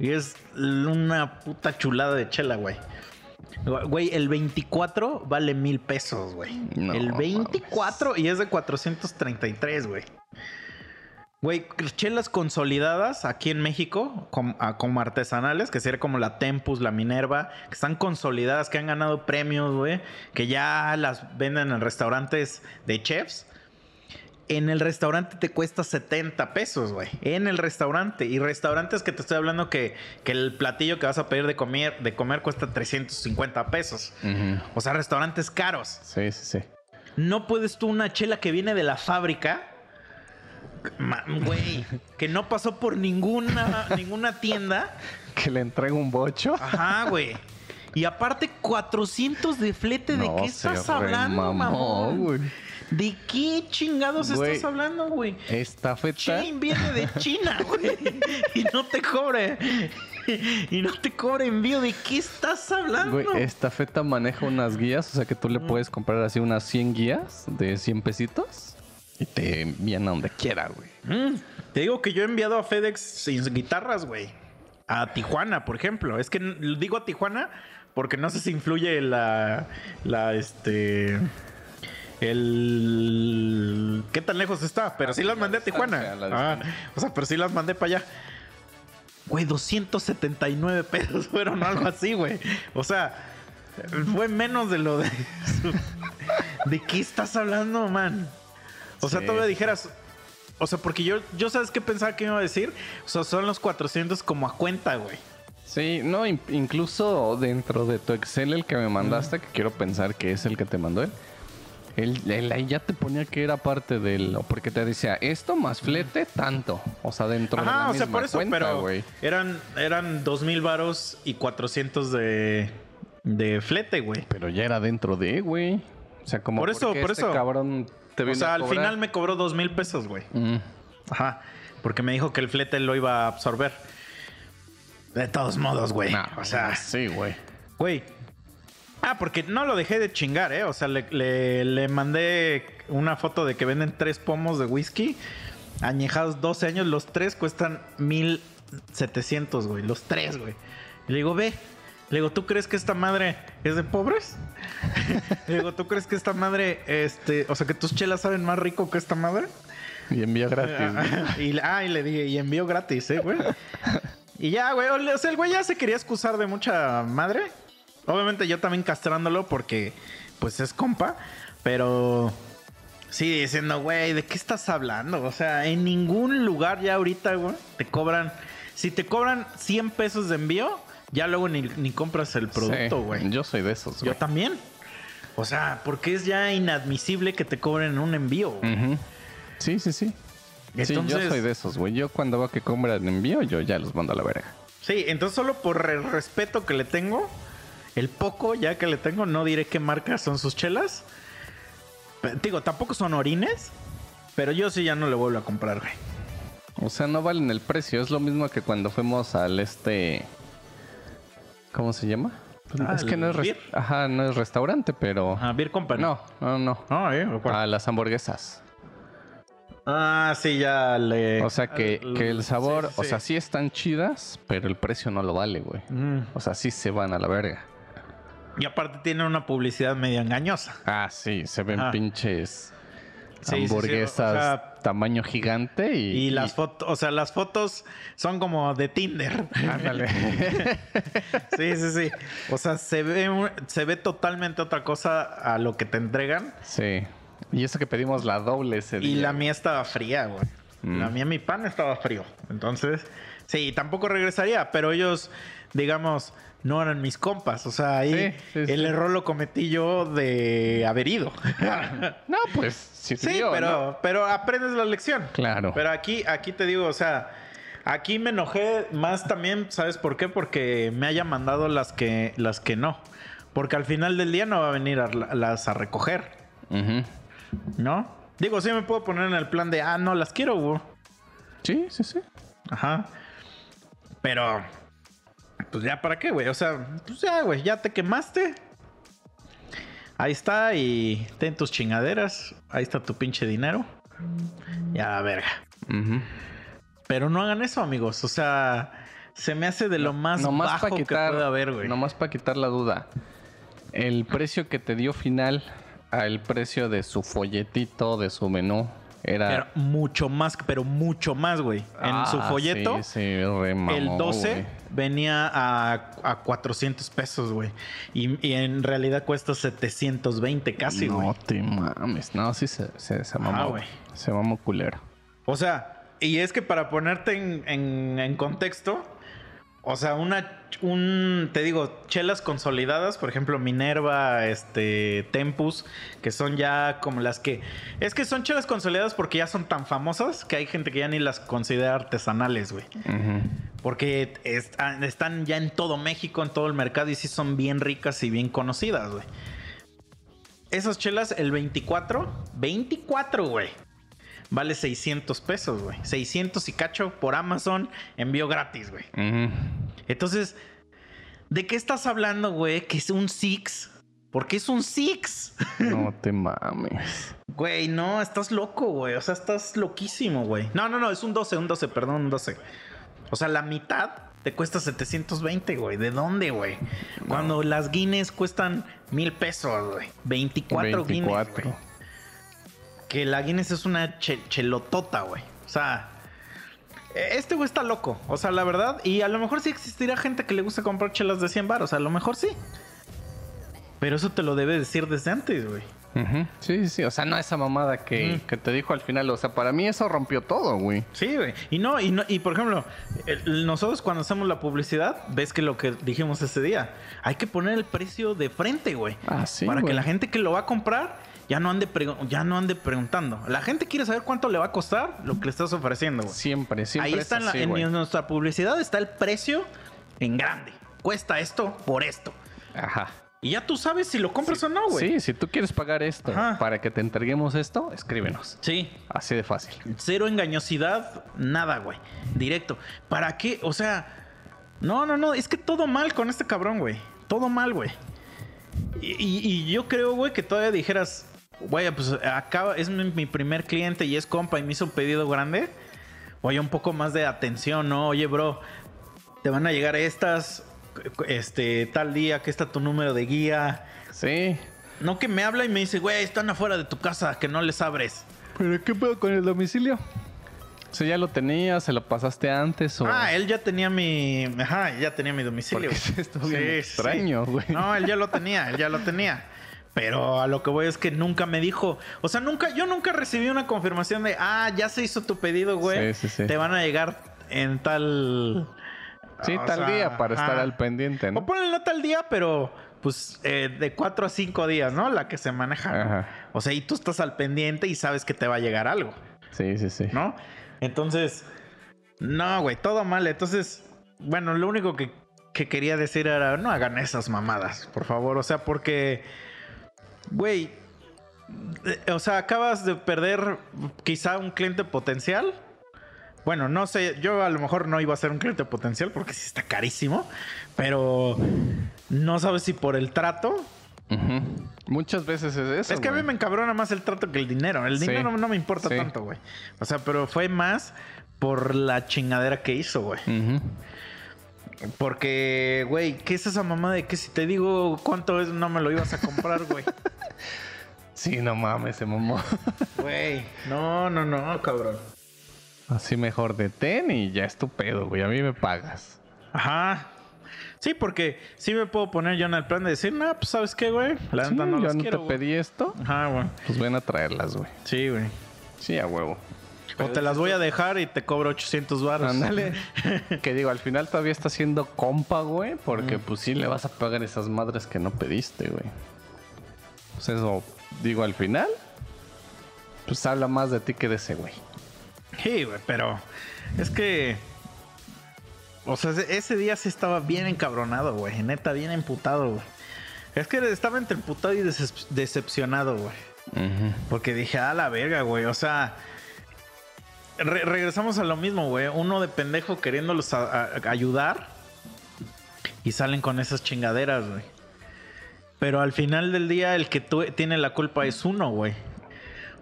Y es una puta chulada de chela, güey. Güey, el 24 vale mil pesos, güey. No el 24 y es de 433, güey. Güey, chelas consolidadas aquí en México, ah, como, artesanales, que sería como la Tempus, la Minerva, que están consolidadas, que han ganado premios, güey, que ya las venden en restaurantes de chefs. En el restaurante te cuesta 70 pesos, güey. En el restaurante. Y restaurantes que te estoy hablando que, que el platillo que vas a pedir de comer, de comer cuesta 350 pesos. O sea, restaurantes caros. Sí, sí, sí. No puedes tú una chela que viene de la fábrica. Güey, que no pasó por ninguna, ninguna tienda. <laughs> Que le entrega un bocho. Ajá, güey. Y aparte, 400 de flete. ¿De No, qué estás hablando, mamón? güey. ¿De qué chingados Güey. estás hablando, güey? Esta feta. Chain viene de China, <laughs> güey. Y no te cobre. Y no te cobre envío. ¿De qué estás hablando? Güey, esta feta maneja unas guías, o sea que tú le puedes comprar así unas 100 guías de 100 pesitos y te envían a donde quiera, güey. Mm, te digo que yo he enviado a FedEx sin guitarras, güey. A Tijuana, por ejemplo. Es que digo a Tijuana porque no sé si influye la. La este. El. ¿Qué tan lejos está? Pero sí las mandé a Tijuana. Ah, o sea, pero sí las mandé para allá. Güey, 279 <laughs> pesos fueron algo así, güey. O sea, fue menos de lo de. <laughs> ¿De qué estás hablando, man? O sea, Sí. todavía dijeras. O sea, porque yo, yo sabes qué pensaba que me iba a decir. O sea, son los 400 como a cuenta, güey. Sí, no, in- incluso dentro de tu Excel, el que me mandaste, que quiero pensar que es el que te mandó él, él, él ahí ya te ponía que era parte del. Porque te decía, esto más flete, tanto. O sea, dentro de la Ajá, o misma sea, por eso, cuenta, pero güey. eran, eran 2000 varos y 400 de, de flete, güey. Pero ya era dentro de, güey. O sea, como Por eso, por este eso. cabrón te O sea, al final me cobró 2000 pesos, güey. Mm. Ajá. Porque me dijo que el flete lo iba a absorber. De todos modos, güey. Nah, o sea, sí, güey. güey. Ah, porque no lo dejé de chingar, ¿eh? O sea, le, le- le mandé una foto de que venden tres pomos de whisky. Añejados 12 años. Los tres cuestan 1700, güey. Los tres, güey. Y le digo, ve. Le digo, ¿tú crees que esta madre es de pobres? <laughs> Le digo, ¿tú crees que esta madre, este, o sea, que tus chelas saben más rico que esta madre? Y envío gratis. güey. <laughs> y, ah, y le dije, y envío gratis, ¿eh, güey? Y ya, güey, o sea, el güey ya se quería excusar de mucha madre. Obviamente yo también castrándolo porque, pues, es compa. Pero sí, diciendo, güey, ¿de qué estás hablando? O sea, en ningún lugar ya ahorita, güey, te cobran... Si te cobran 100 pesos de envío, ya luego ni, ni compras el producto, Sí, güey. Yo soy de esos, Yo güey. también. O sea, porque es ya inadmisible que te cobren un envío. güey. Ujú. Sí, sí, sí. sí, yo Entonces- soy de esos, güey. Yo cuando veo que compran envío, yo ya los mando a la verga. Sí, entonces solo por el respeto que le tengo, el poco ya que le tengo, no diré qué marcas son sus chelas. Digo, tampoco son orines, pero yo sí ya no le vuelvo a comprar, güey. O sea, no valen el precio. Es lo mismo que cuando fuimos al este. ¿Cómo se llama? Ah, es que no es, Beer. Ajá, no es restaurante, pero. Ah, Beer Company. No, no, no. Ah, eh. A las hamburguesas. Ah, sí, ya le. O sea que, que el sabor, Sí, sí, o sí. sea, sí están chidas, pero el precio no lo vale, güey. Mm. O sea, sí se van a la verga. Y aparte tiene una publicidad medio engañosa. Ah, sí, se ven pinches Sí, sí, sí, hamburguesas o sea, tamaño gigante y, Y las fotos, o sea, las fotos son como de Tinder. Ándale. <laughs> sí, sí, sí. O sea, se ve, se ve totalmente otra cosa a lo que te entregan. sí. Y eso que pedimos la doble ese Y la mía estaba fría, güey. Mm. La mía, mi pan estaba frío. Entonces, sí, tampoco regresaría, pero ellos, digamos, no eran mis compas. O sea, ahí Sí, sí, el sí. error lo cometí yo de haber ido. <laughs> No, pues sí, pero, ¿no? pero aprendes la lección. Claro. Pero aquí, aquí te digo, o sea, aquí me enojé más también, ¿sabes por qué? Porque me haya mandado las que, las que no. Porque al final del día no va a venir a las a recoger. ¿no? Digo, sí me puedo poner en el plan de, ah, no, las quiero, güey. Sí, sí, sí. Ajá. Pero, pues ya, ¿para qué, güey? O sea, pues ya, güey, ya te quemaste. Ahí está y ten tus chingaderas. Ahí está tu pinche dinero. Ya, la verga. Pero no hagan eso, amigos. O sea, se me hace de lo más Nomás bajo que pueda haber, güey. Nomás para quitar la duda. El precio que te dio final al precio de su folletito, de su menú, era... Era mucho más, pero mucho más, güey. En Ah, su folleto, Sí, sí, mamó, el 12 güey. venía a, a 400 pesos, güey. Y, y en realidad cuesta 720 casi, güey. No te mames. No, sí se, se, se mamó. güey. Se mamó culero. O sea, y es que para ponerte en, en- en contexto, o sea, una, un, te digo, chelas consolidadas, por ejemplo, Minerva, este, Tempus, que son ya como las que, es que son chelas consolidadas porque ya son tan famosas que hay gente que ya ni las considera artesanales, güey. Porque ah, están ya en todo México, en todo el mercado y sí son bien ricas y bien conocidas, güey. Esas chelas, el 24, 24, güey. Vale 600 pesos, güey. 600 y cacho por Amazon, envío gratis, güey. Entonces, ¿de qué estás hablando, güey? Que es un Six. Porque es un Six. No <laughs> te mames. Güey, no, estás loco, güey. O sea, estás loquísimo, güey. No, no, no, es un 12, un 12, perdón, un 12. O sea, la mitad te cuesta 720, güey. ¿De dónde, güey? Cuando las Guinness cuestan mil pesos, güey. 24, Guinness, 24. güey. Que la Guinness es una che- chelotota, güey. O sea, este güey está loco. O sea, la verdad. Y a lo mejor sí existirá gente que le gusta comprar chelas de 100 baros. A lo mejor sí. Pero eso te lo debe decir desde antes, güey. Ujú. Sí, sí, sí. O sea, no esa mamada que, que te dijo al final. O sea, para mí eso rompió todo, güey. Sí, güey. Y no, y no, y por ejemplo, el- nosotros cuando hacemos la publicidad, ves que lo que dijimos ese día, hay que poner el precio de frente, güey. Ah, sí, Para güey. que la gente que lo va a comprar ya no ande ya no ande preguntando. La gente quiere saber cuánto le va a costar lo que le estás ofreciendo, güey. Siempre, siempre. Ahí es está en, la- nuestra publicidad está el precio en grande. Cuesta esto por esto. Ajá. Y ya tú sabes si lo compras o no, güey. Sí, si tú quieres pagar esto Ajá. para que te entreguemos esto, escríbenos. Sí. Así de fácil. Cero engañosidad, nada, güey. Directo. ¿Para qué? O sea, no, no, no. Es que todo mal con este cabrón, güey. Todo mal, güey. Y, y- y yo creo, güey, que todavía dijeras, güey, pues acaba, es mi, mi primer cliente y es compa y me hizo un pedido grande. Oye, un poco más de atención, ¿no? Oye, bro, te van a llegar estas. este, tal día, que está tu número de guía. Sí. No que me habla y me dice, güey, están afuera de tu casa, que no les abres. ¿Pero qué pedo con el domicilio? Sea, ya lo tenías, se lo pasaste antes o... Ah, él ya tenía mi. Ajá, ya tenía mi domicilio. Porque <laughs> esto es bien extraño, güey. No, él ya lo tenía, él ya lo tenía. Pero a lo que voy es que nunca me dijo. O sea, nunca, yo nunca recibí una confirmación de, ah, ya se hizo tu pedido, güey. Sí, sí, sí. Te van a llegar en tal. Sí, o tal sea, día para estar al pendiente, O ¿no? ponle no tal día, pero pues eh, de cuatro a cinco días, ¿no? La que se maneja. ¿no? Ajá. O sea, y tú estás al pendiente y sabes que te va a llegar algo. Sí, sí, sí. ¿no? Entonces, no, güey, todo mal. Entonces, bueno, lo único que, que quería decir era, no hagan esas mamadas, por favor. O sea, porque, güey, eh, o sea, acabas de perder quizá un cliente potencial. Bueno, no sé, yo a lo mejor no iba a ser un cliente potencial porque sí está carísimo, pero no sabes si por el trato. Ujú. Muchas veces es eso, es que a mí me encabrona más el trato que el dinero. El Sí. dinero no me importa Sí. tanto, güey. O sea, pero fue más por la chingadera que hizo, güey. Ujú. Porque, güey, ¿qué es esa mamá de que si te digo cuánto es, no me lo ibas a comprar, güey? <laughs> Sí, no mames, se mamó. <laughs> Güey, no, no, no, cabrón. Así mejor detén y ya es tu pedo, güey. A mí me pagas. Ajá. Sí, porque sí me puedo poner yo en el plan de decir, no, pues sabes qué, güey. La Sí, no yo no quiero, te güey". pedí esto. Ajá, güey. Pues ven a traerlas, güey. Sí, güey. Sí, a huevo. O te las voy a dejar y te cobro 800 baros. Ándale. <laughs> que digo, al final todavía está siendo compa, güey. Porque pues sí le vas a pagar esas madres que no pediste, güey. Pues eso, digo, al final. Pues habla más de ti que de ese, güey. Sí, güey, pero es que. O sea, ese- día sí estaba bien encabronado, güey. Neta, bien emputado, güey. Es que estaba entre emputado y decep- decepcionado, güey. Porque dije, a la verga, güey. O sea, re- regresamos a lo mismo, güey. Uno de pendejo queriéndolos a- a- ayudar y salen con esas chingaderas, güey. Pero al final del día, el que tiene la culpa es uno, güey.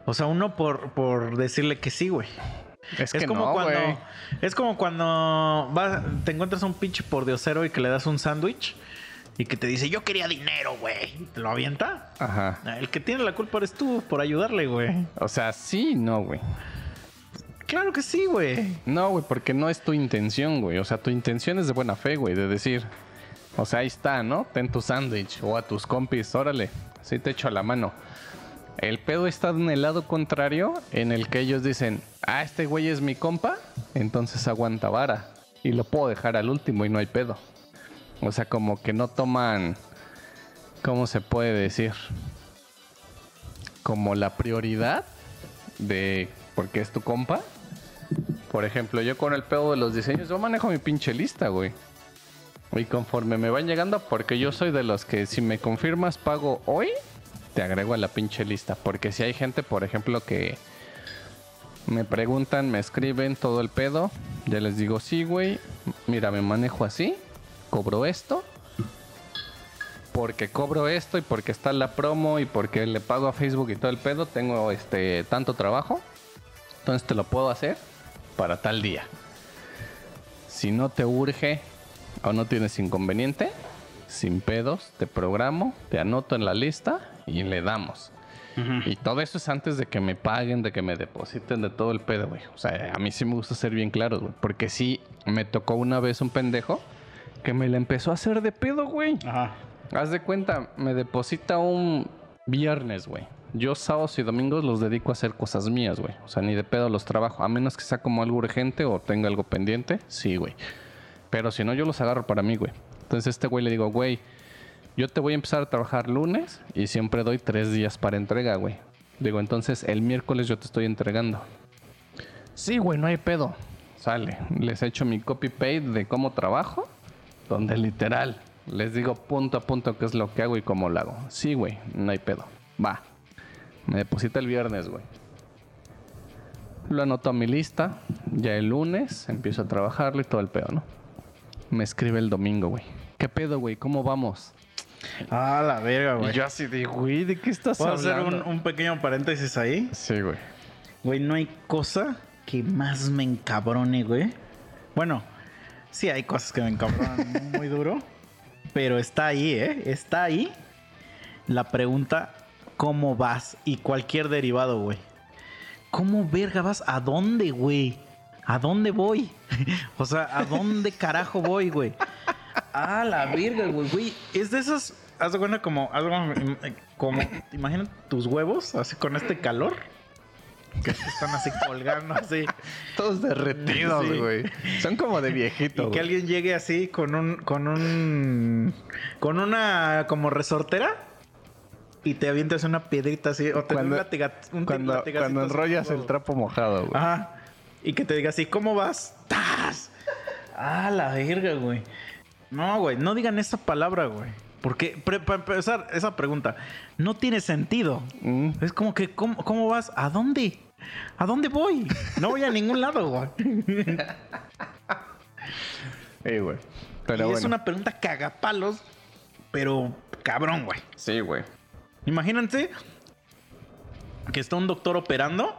O sea, uno por, por decirle que sí, güey. Es, Es que como no, cuando. Es como cuando vas, te encuentras a un pinche pordiosero y que le das un sándwich y que te dice, yo quería dinero, güey. Te lo avienta. Ajá. El que tiene la culpa eres tú por ayudarle, güey. O sea, sí, no, güey. Claro que sí, güey. No, güey, porque no es tu intención, güey. O sea, tu intención es de buena fe, güey, de decir, o sea, ahí está, ¿no? Ten tu sándwich o a tus compis, órale, así te echo la mano. El pedo está en el lado contrario, en el que ellos dicen, ah, este güey es mi compa, entonces aguanta vara. Y lo puedo dejar al último y no hay pedo. O sea, como que no toman, ¿cómo se puede decir? Como la prioridad de, porque es tu compa, por ejemplo, yo con el pedo de los diseños, yo manejo mi pinche lista, güey. Y conforme me van llegando, porque yo soy de los que si me confirmas pago hoy, te agrego a la pinche lista. Porque si hay gente, por ejemplo, que me preguntan, me escriben todo el pedo, ya les digo, sí, güey, mira, me manejo así, cobro esto. Porque cobro esto y porque está la promo y porque le pago a Facebook y todo el pedo, tengo este tanto trabajo. Entonces te lo puedo hacer para tal día. Si no te urge o no tienes inconveniente, sin pedos, te programo, te anoto en la lista y le damos. Y todo eso es antes de que me paguen, de que me depositen, de todo el pedo, güey. O sea, a mí sí me gusta ser bien claro, güey. Porque sí me tocó una vez un pendejo que me la empezó a hacer de pedo, güey. Ajá. Haz de cuenta, me deposita un viernes, güey. Yo sábados y domingos los dedico a hacer cosas mías, güey. O sea, ni de pedo los trabajo. A menos que sea como algo urgente o tenga algo pendiente, sí, güey. Pero si no, yo los agarro para mí, güey. Entonces a este güey le digo, güey, yo te voy a empezar a trabajar lunes y siempre doy tres días para entrega, güey. Digo, entonces el miércoles yo te estoy entregando. Sí, güey, no hay pedo. Sale. Les echo mi copy-paste de cómo trabajo, donde literal les digo punto a punto qué es lo que hago y cómo lo hago. Sí, güey, no hay pedo. Va. Me deposita el viernes, güey. Lo anoto a mi lista. Ya el lunes empiezo a trabajarlo y todo el pedo, ¿no? Me escribe el domingo, güey. ¿Qué pedo, güey? ¿Cómo vamos? Ah, la verga, güey. Y yo así de, güey, ¿de qué estás ¿Puedo hacer hablando? un, un pequeño paréntesis ahí? Sí, güey. Güey, no hay cosa que más me encabrone, güey. Bueno, sí hay cosas que me encabronan <laughs> muy duro. Pero está ahí, ¿eh? Está ahí la pregunta, ¿cómo vas? Y cualquier derivado, güey. ¿Cómo verga vas? ¿A dónde, güey? ¿A dónde voy? <laughs> o sea, ¿a dónde carajo voy, güey? A la verga, güey, güey. Es de esas. Haz de cuenta como. haz de cuenta, como. Imagina tus huevos, así con este calor. Que están así colgando, así. Todos derretidos, Sí. güey. Son como de viejito. Y que alguien llegue así con un. con un. con una como resortera. Y te avientas una piedrita así. O te Cuando- un latiga- un Cuando, cuando así, enrollas el trapo mojado, güey. Ajá. Y que te diga así, ¿cómo vas? ¡Tas! Ah, la verga, güey. No, güey, no digan esa palabra, güey. Porque, pre- para empezar, esa pregunta no tiene sentido. Mm. Es como que, ¿cómo, cómo vas? ¿A dónde? ¿A dónde voy? No voy a ningún lado, güey. <laughs> Sí, güey. Pero y bueno. es una pregunta cagapalos, pero cabrón, güey. Sí, güey. Imagínense que está un doctor operando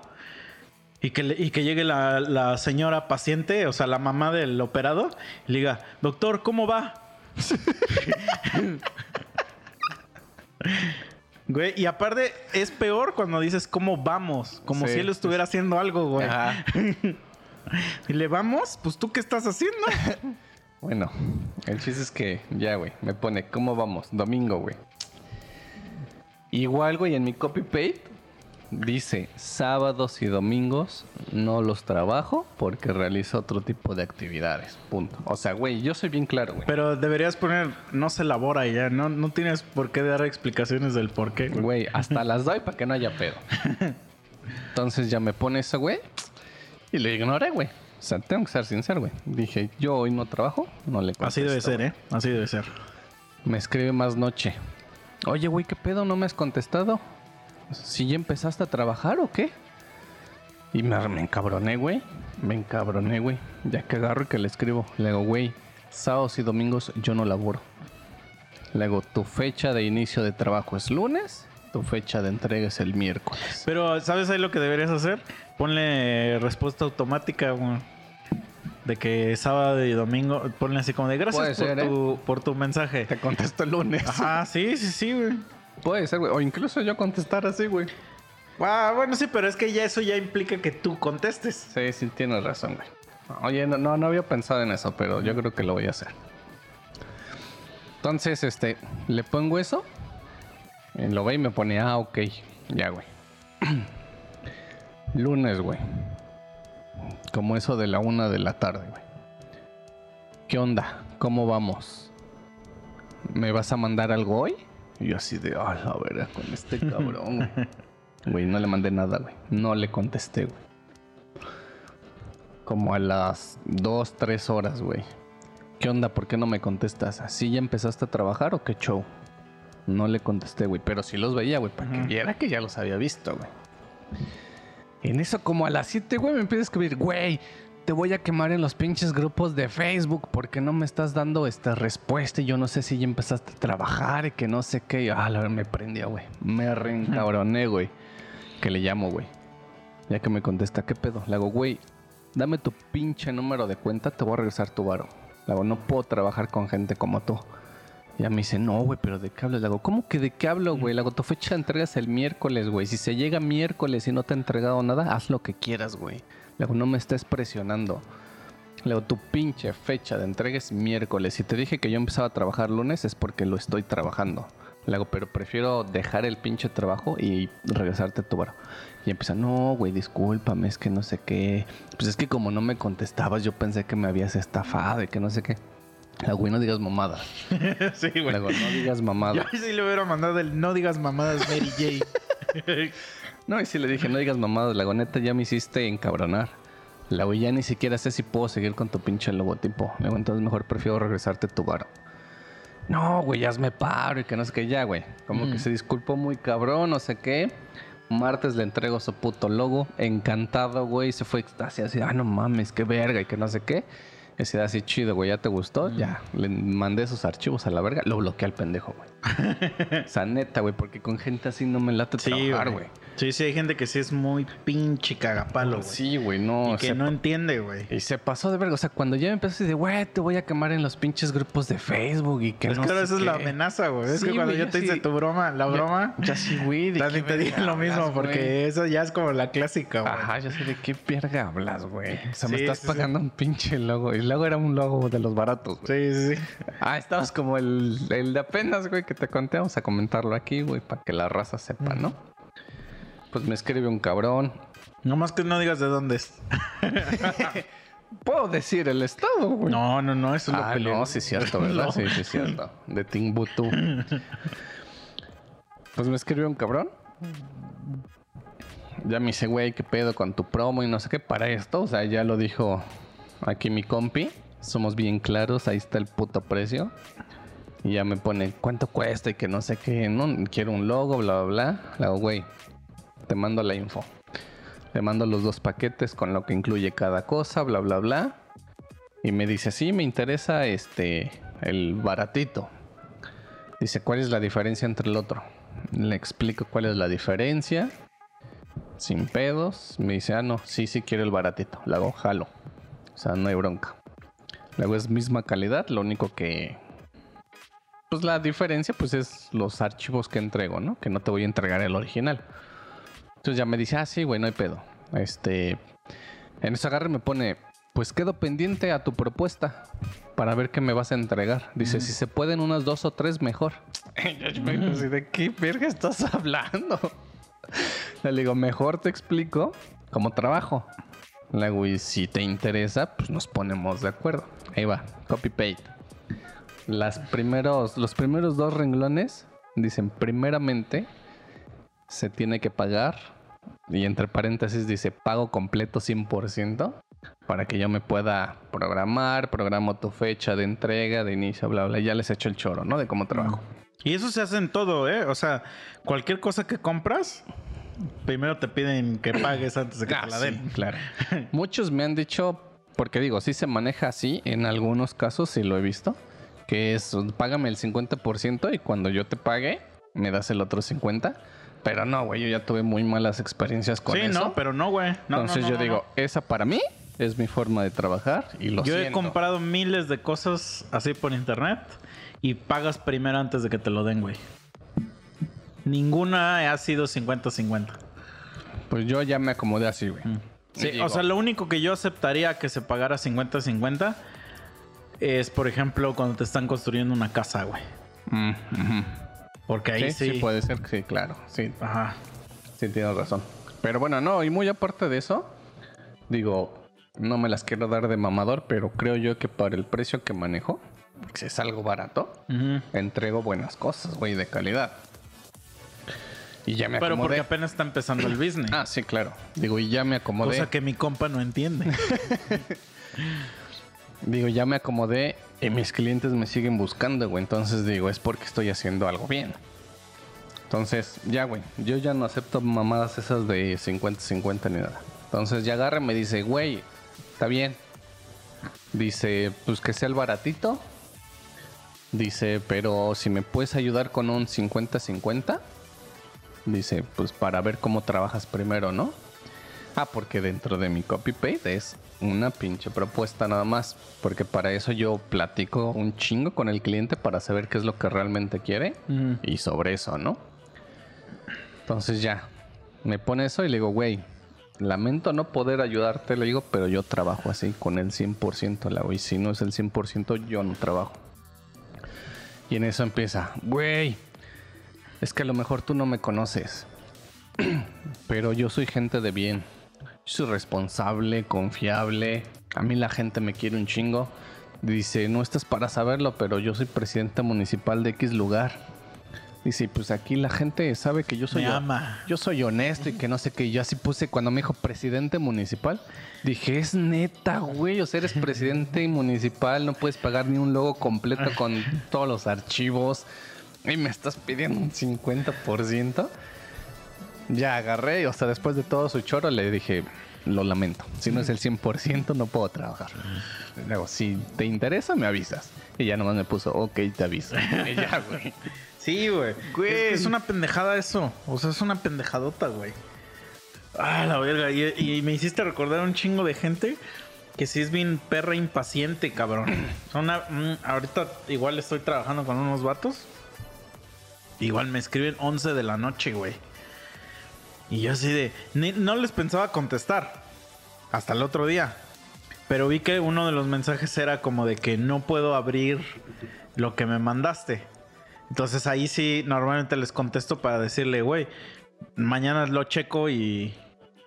y que, le- y que llegue la, la señora paciente, o sea, la mamá del operado, y le diga, doctor, ¿cómo va? <laughs> Güey, y aparte es peor cuando dices cómo vamos, como Sí. si él estuviera haciendo algo, güey. Ajá. <laughs> Y le vamos, pues tú qué estás haciendo. <laughs> Bueno, el chiste es que ya, güey, me pone, ¿cómo vamos? Domingo, güey. Igual, güey, en mi copy-paste dice, sábados y domingos no los trabajo porque realizo otro tipo de actividades. Punto. O sea, güey, yo soy bien claro, güey. Pero deberías poner, no se elabora ya, no, no tienes por qué dar explicaciones del por qué. güey. Güey, hasta <laughs> las doy para que no haya pedo. Entonces ya me pone eso, güey. Y lo ignoré, güey. O sea, tengo que ser sincero, güey. Dije, yo hoy no trabajo, no le contesto. Así debe ser. ¿eh? Así debe ser. Me escribe más noche. Oye, güey, ¿qué pedo? ¿No me has contestado? ¿Si ya empezaste a trabajar o qué? Y me, me encabroné, güey. Me encabroné, güey. Ya que agarro y que le escribo. Le digo, güey, sábados y domingos yo no laboro. Le digo, tu fecha de inicio de trabajo es lunes, tu fecha de entrega es el miércoles. Pero, ¿sabes ahí lo que deberías hacer? Ponle respuesta automática, güey. De que sábado y domingo, ponle así como de gracias por, ¿eh? tu, por tu mensaje. Te contesto el lunes. Ajá, sí, sí, sí, güey. Puede ser, güey. O incluso yo contestar así, güey. Ah, bueno, sí, pero es que ya eso ya implica que tú contestes. Sí, sí, tienes razón, güey. Oye, no, no, no había pensado en eso, pero yo creo que lo voy a hacer. Entonces, este, le pongo eso. Lo ve y me pone, ah, ok. Ya, güey. <clears throat> Lunes, güey. Como eso de la una de la tarde, güey. ¿Qué onda? ¿Cómo vamos? ¿Me vas a mandar algo hoy? Y yo así de, ah, la verga, con este <laughs> cabrón, güey. Güey, no le mandé nada, güey. No le contesté, güey. Como a las 2, 3 horas, güey. ¿Qué onda? ¿Por qué no me contestas? ¿Así ya empezaste a trabajar o qué show? No le contesté, güey. Pero sí los veía, güey, para que viera que ya los había visto, güey. En eso, como a las 7, güey, me empieza a escribir, güey, te voy a quemar en los pinches grupos de Facebook porque no me estás dando esta respuesta y yo no sé si ya empezaste a trabajar y que no sé qué. Y, ah, la verdad, me prendió, güey. Me reencabroné, güey. Que le llamo, güey. Ya que me contesta, ¿qué pedo? Le hago, güey, dame tu pinche número de cuenta, te voy a regresar tu varo. Le hago, no puedo trabajar con gente como tú. Ya me dice, no, güey, pero ¿de qué hablas? Le hago, ¿cómo que de qué hablo, güey? Le hago, tu fecha de entrega es el miércoles, güey. Si se llega miércoles y no te he entregado nada, haz lo que quieras, güey. Le hago, no me estés presionando. Le hago, tu pinche fecha de entrega es miércoles. Si te dije que yo empezaba a trabajar lunes, es porque lo estoy trabajando. Le hago, pero prefiero dejar el pinche trabajo y regresarte tu varo. Y empieza, no, güey, discúlpame, es que no sé qué. Pues es que como no me contestabas, yo pensé que me habías estafado y que no sé qué. Hago, güey, no digas mamada. <laughs> sí, güey. hago, no digas mamada. Yo sí le hubiera mandado el no digas mamadas Mary J. <laughs> No, y sí le dije, no digas mamadas, la neta ya me hiciste encabronar. La güey, ya ni siquiera sé si puedo seguir con tu pinche logotipo. Le digo, entonces mejor prefiero regresarte tu varo. No, güey, hazme paro y que no sé qué, ya, güey. Como que se disculpó muy cabrón, no sé qué. Martes le entrego su puto logo. Encantado, güey. Se fue extasia así, ah, no mames, qué verga y que no sé qué. Y así, así chido, güey, ¿ya te gustó? Ya, le mandé esos archivos a la verga. Lo bloqueé al pendejo, güey. <laughs> o sea, neta, güey, porque con gente así no me late Sí, trabajar, güey. Sí, sí, hay gente que sí es muy pinche cagapalo, güey. Sí, güey, no. y que no entiende, güey. Y se pasó de verga. O sea, cuando ya me empezó a decir, güey, te voy a quemar en los pinches grupos de Facebook y que Es no que ahora sé esa es la qué". amenaza, güey. Es que cuando yo te hice tu broma, la broma, Ya sí, güey. ¿de también te dije lo mismo, hablas, porque eso ya es como la clásica, güey. Ajá, ya sé de qué verga hablas, güey. O sea, me estás pagando un pinche logo. Y el logo era un logo de los baratos, güey. Sí, sí, sí. Ah, estabas como el, el de apenas, güey, que te conté. Vamos a comentarlo aquí, güey, para que la raza sepa, ¿no? Pues me escribe un cabrón. Nomás que no digas de dónde es. <laughs> Puedo decir el estado, güey. No, no, no, eso es lo Ah, peligroso. no, sí es cierto, <laughs> ¿verdad? No. Sí, sí es cierto. De Timbuktu. Pues me escribió un cabrón. Ya me dice, güey, ¿qué pedo con tu promo y no sé qué para esto? O sea, ya lo dijo aquí mi compi. Somos bien claros, ahí está el puto precio. Y ya me pone, ¿cuánto cuesta? Y que no sé qué, no, quiero un logo, bla, bla, bla. Le hago, güey, te mando la info. Le mando los dos paquetes con lo que incluye cada cosa, bla, bla, bla. Y me dice, sí, me interesa este, el baratito. Dice, ¿cuál es la diferencia entre el otro? Le explico cuál es la diferencia. Sin pedos. Me dice, ah, no, sí, sí quiero el baratito. Le hago, jalo. O sea, no hay bronca. Luego es misma calidad, lo único que... Pues la diferencia, pues es los archivos que entrego, ¿no? Que no te voy a entregar el original. Entonces ya me dice, ah, sí, güey, no hay pedo. Este... En ese agarre me pone, pues quedo pendiente a tu propuesta para ver qué me vas a entregar. Dice, si se pueden unas dos o tres, mejor. <laughs> Así, ¿De qué verga estás hablando? <laughs> Le digo, mejor te explico cómo trabajo. Le digo, y si te interesa, pues nos ponemos de acuerdo. Ahí va, copy paste. Las primeros, los primeros dos renglones dicen, primeramente, se tiene que pagar. Y entre paréntesis dice, pago completo 100%. Para que yo me pueda programar, programo tu fecha de entrega, de inicio, bla, bla. Ya les he hecho el choro, ¿no? De cómo trabajo. Y eso se hace en todo, ¿eh? O sea, cualquier cosa que compras, primero te piden que pagues antes de que Ah, te la sí, den. claro. <laughs> Muchos me han dicho, porque digo, sí se maneja así, en algunos casos sí lo he visto, que es págame el 50% y cuando yo te pague, me das el otro 50%. Pero no, güey, yo ya tuve muy malas experiencias con sí, eso. no, pero no, güey. No, Entonces no, no, yo digo, esa para mí es mi forma de trabajar y lo. Yo he comprado miles de cosas así por internet y pagas primero antes de que te lo den, güey. Ninguna ha sido 50-50. Pues yo ya me acomodé así, güey. Sí, Digo, o sea, lo único que yo aceptaría que se pagara 50-50 es, por ejemplo, cuando te están construyendo una casa, güey. mm. Porque ahí sí, sí. sí puede ser, que sí, claro. Sí, Ajá. Sí, tienes razón. Pero bueno, no, y muy aparte de eso, digo, no me las quiero dar de mamador, pero creo yo que para el precio que manejo, porque si es algo barato, entrego buenas cosas, güey, de calidad. Y ya me Pero porque apenas está empezando el business. Ah, sí, claro. Digo, y ya me acomodé. cosa que mi compa no entiende. <laughs> Digo, ya me acomodé y mis clientes me siguen buscando, güey. Entonces digo, es porque estoy haciendo algo bien. Entonces, ya, güey. Yo ya no acepto mamadas esas de 50-50 ni nada. Entonces ya agarra y me dice, güey, está bien. Dice, pues que sea el baratito. Dice, pero si me puedes ayudar con un 50-50. Dice, pues para ver cómo trabajas primero, ¿no? Ah, porque dentro de mi copy paste es una pinche propuesta nada más. Porque para eso yo platico un chingo con el cliente para saber qué es lo que realmente quiere. Y sobre eso, ¿no? Entonces ya, me pone eso y le digo, güey, lamento no poder ayudarte, le digo, pero yo trabajo así, con el 100%, la Y si no es el 100%, yo no trabajo. Y en eso empieza, güey, es que a lo mejor tú no me conoces, <clears throat> pero yo soy gente de bien. Soy responsable, confiable. A mí la gente me quiere un chingo. Dice, no estás para saberlo, pero yo soy presidente municipal de X lugar. Dice, pues aquí la gente sabe que yo soy ama. yo soy honesto y que no sé qué. Yo así puse cuando me dijo presidente municipal. Dije, es neta, güey. O sea, eres presidente <laughs> municipal, no puedes pagar ni un logo completo con todos los archivos. Y me estás pidiendo un 50%. Ya agarré, o sea, después de todo su choro le dije, lo lamento. Si no es el 100%, no puedo trabajar. Luego, si te interesa, me avisas. Y ya nomás me puso, ok, te aviso. <laughs> Y ya, güey. Sí, güey. Güey. Es, que es una pendejada eso. O sea, es una pendejadota, güey. Ah, la verga. Y, y me hiciste recordar un chingo de gente que sí es bien perra impaciente, cabrón. <clears throat> Son una- mm, ahorita igual estoy trabajando con unos vatos. Igual me escriben 11 de la noche, güey. Y yo así de... no les pensaba contestar. Hasta el otro día. Pero vi que uno de los mensajes era como de que no puedo abrir lo que me mandaste. Entonces ahí sí normalmente les contesto para decirle, güey, mañana lo checo y,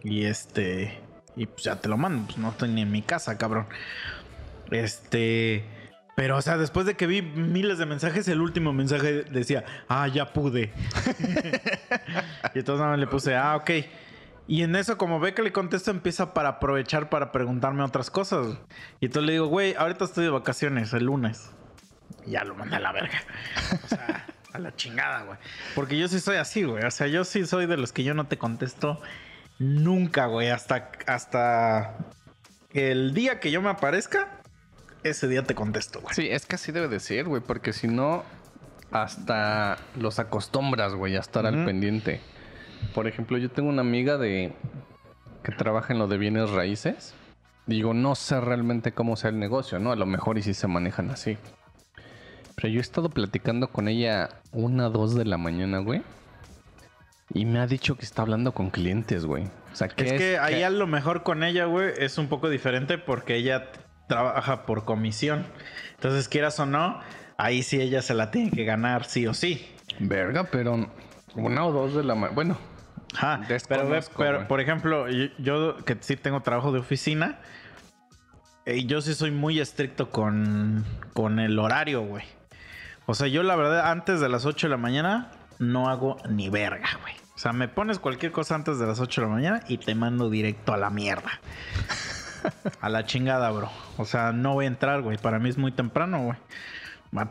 y este, y pues ya te lo mando. Pues no estoy ni en mi casa, cabrón. Este, pero o sea, después de que vi miles de mensajes, el último mensaje decía, ah, ya pude. <laughs> y entonces nada más le puse, ah, ok. Y en eso, como ve que le contesto, empieza para aprovechar para preguntarme otras cosas. Y entonces le digo, güey, ahorita estoy de vacaciones, el lunes. Y ya lo mandé a la verga. O sea, a la chingada, güey. Porque yo sí soy así, güey. O sea, yo sí soy de los que yo no te contesto nunca, güey. Hasta, hasta el día que yo me aparezca, ese día te contesto, güey. Sí, es que así debe de ser, güey, porque si no, hasta los acostumbras, güey, a estar al pendiente. Por ejemplo, yo tengo una amiga de que trabaja en lo de bienes raíces. Digo, no sé realmente cómo sea el negocio, ¿no? A lo mejor y si se manejan así. Pero yo he estado platicando con ella una, dos de la mañana, güey. Y me ha dicho que está hablando con clientes, güey. O sea, que Es que ahí a lo mejor con ella, güey, es un poco diferente porque ella trabaja por comisión. Entonces, quieras o no, ahí sí ella se la tiene que ganar sí o sí. Verga, pero una o dos de la mañana. Bueno, Ajá, pero, ve, pero, por ejemplo, yo, yo que sí tengo trabajo de oficina, eh, yo sí soy muy estricto con, con el horario, güey. O sea, yo la verdad, antes de las 8 de la mañana, no hago ni verga, güey. O sea, me pones cualquier cosa antes de las 8 de la mañana y te mando directo a la mierda. A la chingada, bro. O sea, no voy a entrar, güey. Para mí es muy temprano, güey.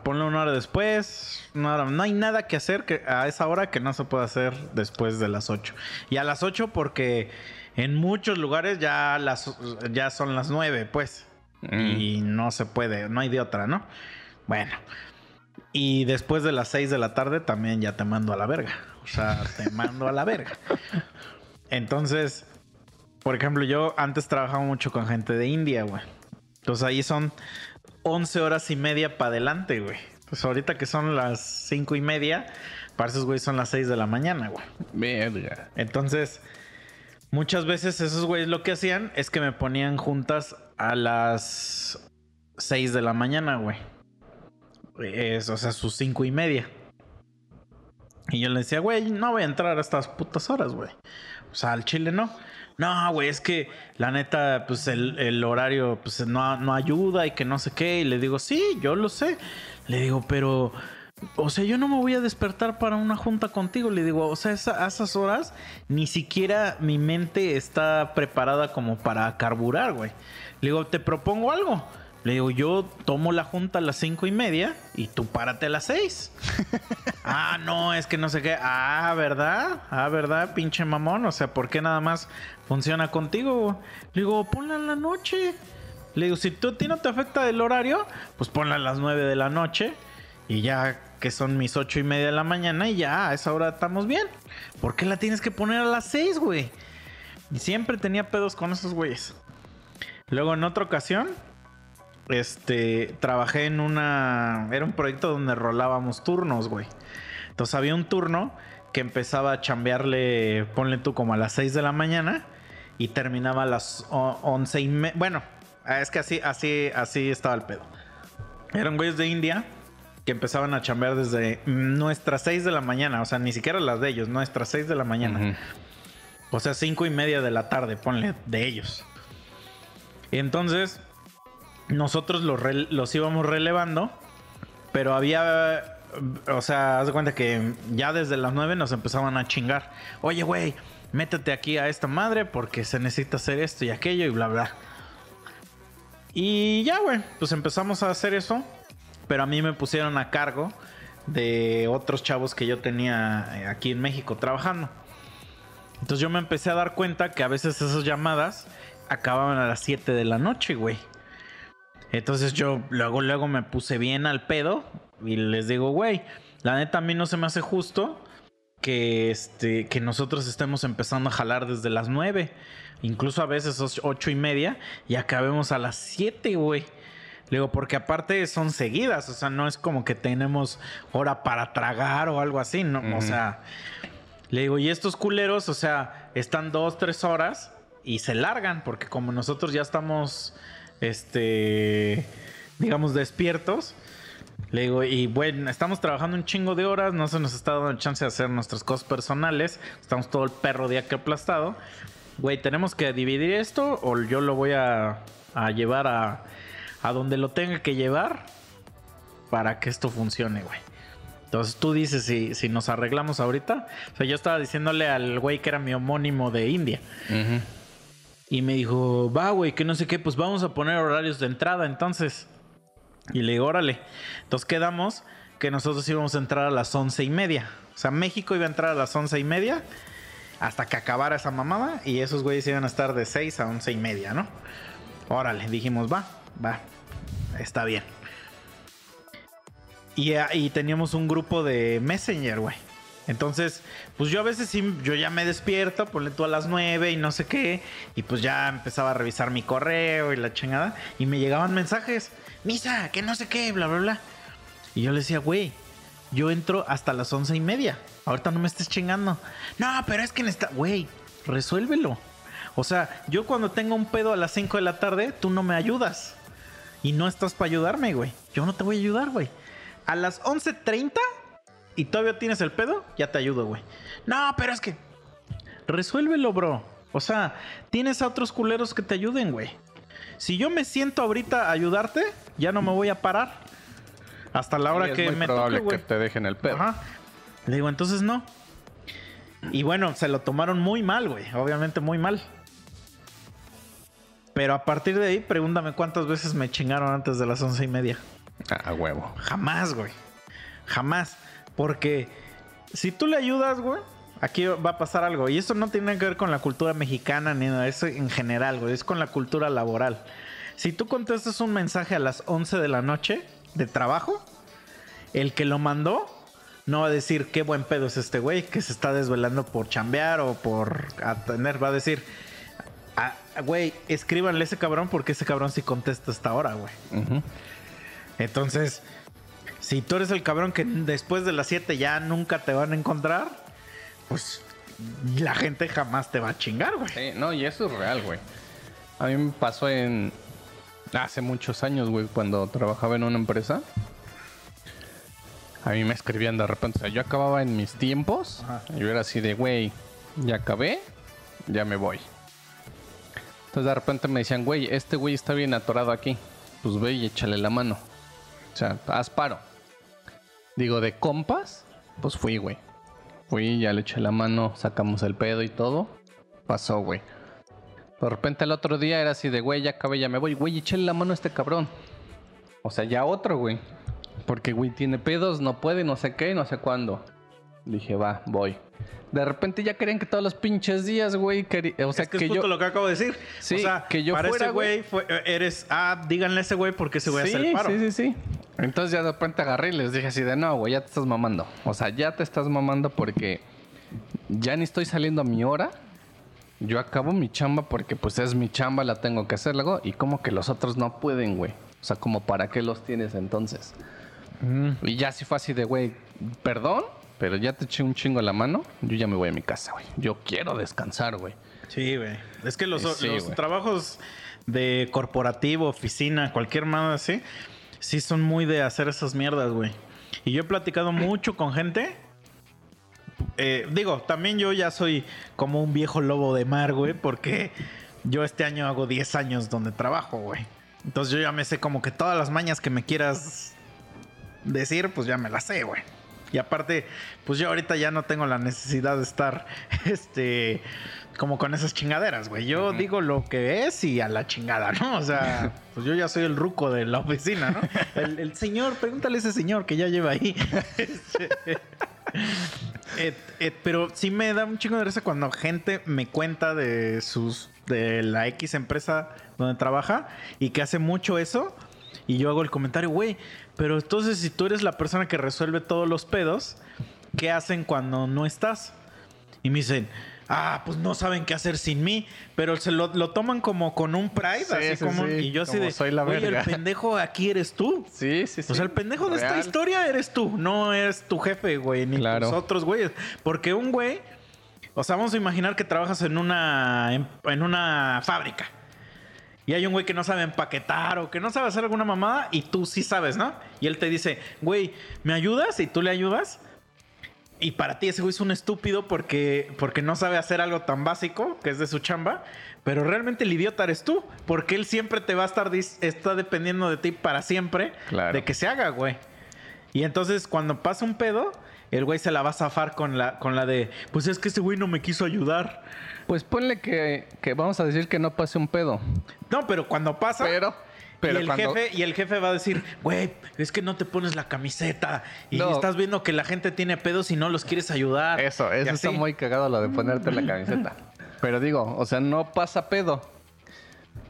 Ponle una hora después. una hora- No hay nada que hacer que, a esa hora que no se pueda hacer después de las 8. Y a las 8 porque en muchos lugares ya, las, ya son las 9, pues. Mm. Y no se puede, no hay de otra, ¿no? Bueno. Y después de las 6 de la tarde también ya te mando a la verga. O sea, te mando a la verga. <laughs> Entonces, por ejemplo, yo antes trabajaba mucho con gente de India, güey. Entonces ahí son 11 horas y media para adelante, güey. Pues ahorita que son las 5 y media, para esos güeyes son las 6 de la mañana, güey. verga. Entonces, muchas veces esos güeyes lo que hacían es que me ponían juntas a las 6 de la mañana, güey. Es, o sea, sus 5 y media. Y yo le decía, güey, no voy a entrar a estas putas horas, güey. O sea, al chile no. No, güey, es que la neta, pues el, el horario pues, no, no ayuda y que no sé qué. Y le digo, sí, yo lo sé. Le digo, pero, o sea, yo no me voy a despertar para una junta contigo. Le digo, o sea, a esas horas ni siquiera mi mente está preparada como para carburar, güey. Le digo, te propongo algo. Le digo, yo tomo la junta a las cinco y media y tú párate a las seis. <laughs> Ah, no, es que no sé qué. Ah, ¿verdad? Ah, ¿verdad? Pinche mamón. O sea, ¿por qué nada más funciona contigo? Le digo, ponla en la noche. Le digo, si tú a ti no te afecta el horario, pues ponla a las 9 de la noche. Y ya que son mis ocho y media de la mañana y ya a esa hora estamos bien. ¿Por qué la tienes que poner a las 6, güey? Y siempre tenía pedos con esos güeyes. Luego en otra ocasión, este, trabajé en una, era un proyecto donde rolábamos turnos, güey. Entonces había un turno que empezaba a chambearle, ponle tú como a las 6 de la mañana y terminaba a las o- 11 y media. Bueno, es que así, así, así estaba el pedo. Eran güeyes de India que empezaban a chambear desde nuestras 6 de la mañana, o sea, ni siquiera las de ellos, nuestras 6 de la mañana. O sea, cinco y media de la tarde, ponle, de ellos. Y entonces, nosotros los, íbamos relevando, pero había, o sea, haz de cuenta que ya desde las nueve nos empezaban a chingar. Oye, güey, métete aquí a esta madre porque se necesita hacer esto y aquello y bla, bla. Y ya, güey, pues empezamos a hacer eso, pero a mí me pusieron a cargo de otros chavos que yo tenía eh, aquí en México trabajando. Entonces yo me empecé a dar cuenta que a veces esas llamadas acababan a las 7 de la noche, güey. Entonces yo luego, luego me puse bien al pedo y les digo, güey, La neta, a mí no se me hace justo que, este, que nosotros estemos empezando a jalar desde las 9. Incluso a veces os- ocho y media y acabemos a las 7, güey. Le digo, porque aparte son seguidas, o sea, no es como que tenemos hora para tragar o algo así, ¿no? O sea, le digo, y estos culeros, o sea, están dos, tres horas y se largan, porque como nosotros ya estamos, este, digamos, despiertos, le digo, y bueno, estamos trabajando un chingo de horas, no se nos está dando chance de hacer nuestras cosas personales, estamos todo el perro día que aplastado. Güey, tenemos que dividir esto o yo lo voy a, a llevar a, a donde lo tenga que llevar para que esto funcione, güey. Entonces tú dices si, si nos arreglamos ahorita. O sea, yo estaba diciéndole al güey que era mi homónimo de India. Ujú. Y me dijo, va, güey, que no sé qué, pues vamos a poner horarios de entrada entonces. Y le digo, órale. Entonces quedamos que nosotros íbamos a entrar a las once y media. O sea, México iba a entrar a las once y media hasta que acabara esa mamada. Y esos güeyes iban a estar de 6 a once y media, ¿no? Órale, dijimos, va, va, está bien. Y, ah, y teníamos un grupo de Messenger, güey. Entonces, pues yo a veces sí, yo ya me despierto, ponle tú a las 9 y no sé qué. Y pues ya empezaba a revisar mi correo y la chingada. Y me llegaban mensajes, misa, que no sé qué, bla, bla, bla. Y yo le decía, güey, yo entro hasta las once y media. Ahorita no me estés chingando. No, pero es que está, güey, resuélvelo. O sea, yo cuando tengo un pedo a las 5 de la tarde, tú no me ayudas. Y no estás para ayudarme, güey. Yo no te voy a ayudar, güey. A las 11.30 y todavía tienes el pedo, ya te ayudo, güey. No, pero es que... Resuélvelo, bro. O sea, tienes a otros culeros que te ayuden, güey. Si yo me siento ahorita a ayudarte, ya no me voy a parar. Hasta la hora Sí, es que muy me probable toque, que te dejen el pedo. Ajá. Le digo, entonces no. Y bueno, se lo tomaron muy mal, güey. Obviamente muy mal. Pero a partir de ahí, pregúntame cuántas veces me chingaron antes de las once y media. Ah, a huevo. Jamás, güey. Jamás. Porque si tú le ayudas, güey, aquí va a pasar algo. Y esto no tiene que ver con la cultura mexicana ni nada. Eso en general, güey. Es con la cultura laboral. Si tú contestas un mensaje a las 11 de la noche de trabajo, el que lo mandó no va a decir qué buen pedo es este güey que se está desvelando por chambear o por atender. Va a decir, "Ah, güey, escríbanle a ese cabrón porque ese cabrón sí contesta hasta ahora, güey. Entonces, si tú eres el cabrón que después de las 7 ya nunca te van a encontrar, pues la gente jamás te va a chingar, güey. Sí, no, y eso es real, güey. A mí me pasó en. Hace muchos años, güey, cuando trabajaba en una empresa. A mí me escribían de repente. O sea, yo acababa en mis tiempos. Ajá. Y yo era así de, güey, ya acabé, ya me voy. Entonces de repente me decían, güey, este güey está bien atorado aquí. Pues ve y échale la mano. O sea, haz paro. Digo, de compas, pues fui, güey. Fui, ya le eché la mano, sacamos el pedo y todo. Pasó, güey. De repente el otro día era así de, güey, ya acabé, ya me voy. Güey, échale la mano a este cabrón. O sea, ya otro, güey. Porque, güey, tiene pedos, no puede, no sé qué, no sé cuándo. Dije, va, voy. De repente ya querían que todos los pinches días, güey, o sea, es que, que, es yo... justo lo que acabo de decir. Sí, o sea, que yo para fuera, ese güey fue- eres, ah, díganle a ese güey porque ese güey hace el paro. Sí, sí, sí. Entonces ya de repente agarré y les dije así de, no, güey, ya te estás mamando. O sea, ya te estás mamando porque ya ni estoy saliendo a mi hora. Yo acabo mi chamba porque pues es mi chamba, la tengo que hacer luego. Y como que los otros no pueden, güey. O sea, como para qué los tienes entonces. Mm. Y ya si fue así de, güey, perdón, pero ya te eché un chingo a la mano. Yo ya me voy a mi casa, güey. Yo quiero descansar, güey. Sí, güey. Es que los, Sí, los güey. trabajos de corporativo, oficina, cualquier mano así, sí son muy de hacer esas mierdas, güey. Y yo he platicado mucho con gente. Eh, digo, también yo ya soy como un viejo lobo de mar, güey, porque yo este año hago 10 años donde trabajo, güey. Entonces yo ya me sé como que todas las mañas que me quieras decir, pues ya me las sé, güey. Y aparte, pues yo ahorita ya no tengo la necesidad de estar, <laughs> este, como con esas chingaderas, güey. Yo digo lo que es y a la chingada, ¿no? O sea, <laughs> pues yo ya soy el ruco de la oficina, ¿no? <laughs> El, el señor, pregúntale a ese señor que ya lleva ahí. Pero sí me da un chingo de risa cuando gente me cuenta de sus, de la X empresa donde trabaja y que hace mucho eso. Y yo hago el comentario, güey, pero entonces si tú eres la persona que resuelve todos los pedos, ¿qué hacen cuando no estás? Y me dicen, ah, pues no saben qué hacer sin mí, pero se lo, lo toman como con un pride, Sí, así sí, como... sí, y yo así como de, soy la oye, verga". el pendejo aquí eres tú. Sí, sí, sí. O sea, el pendejo de esta historia eres tú, no eres tu jefe, güey, ni Claro. tus otros güeyes. Porque un güey, o sea, vamos a imaginar que trabajas en una, en, en una fábrica. Y hay un güey que no sabe empaquetar o que no sabe hacer alguna mamada y tú sí sabes, ¿no? Y él te dice, güey, ¿me ayudas? Y tú le ayudas. Y para ti ese güey es un estúpido porque, porque no sabe hacer algo tan básico, que es de su chamba. Pero realmente el idiota eres tú, porque él siempre te va a estar, está dependiendo de ti para siempre Claro. de que se haga, güey. Y entonces cuando pasa un pedo, el güey se la va a zafar con la, con la de, pues es que ese güey no me quiso ayudar. Pues ponle que, que vamos a decir que no pase un pedo. No, pero cuando pasa... Pero, pero y, el cuando... jefe, y el jefe va a decir, güey, es que no te pones la camiseta y No. estás viendo que la gente tiene pedos y no los quieres ayudar. Eso, eso está muy cagado lo de ponerte la camiseta. <laughs> Pero digo, o sea, no pasa pedo.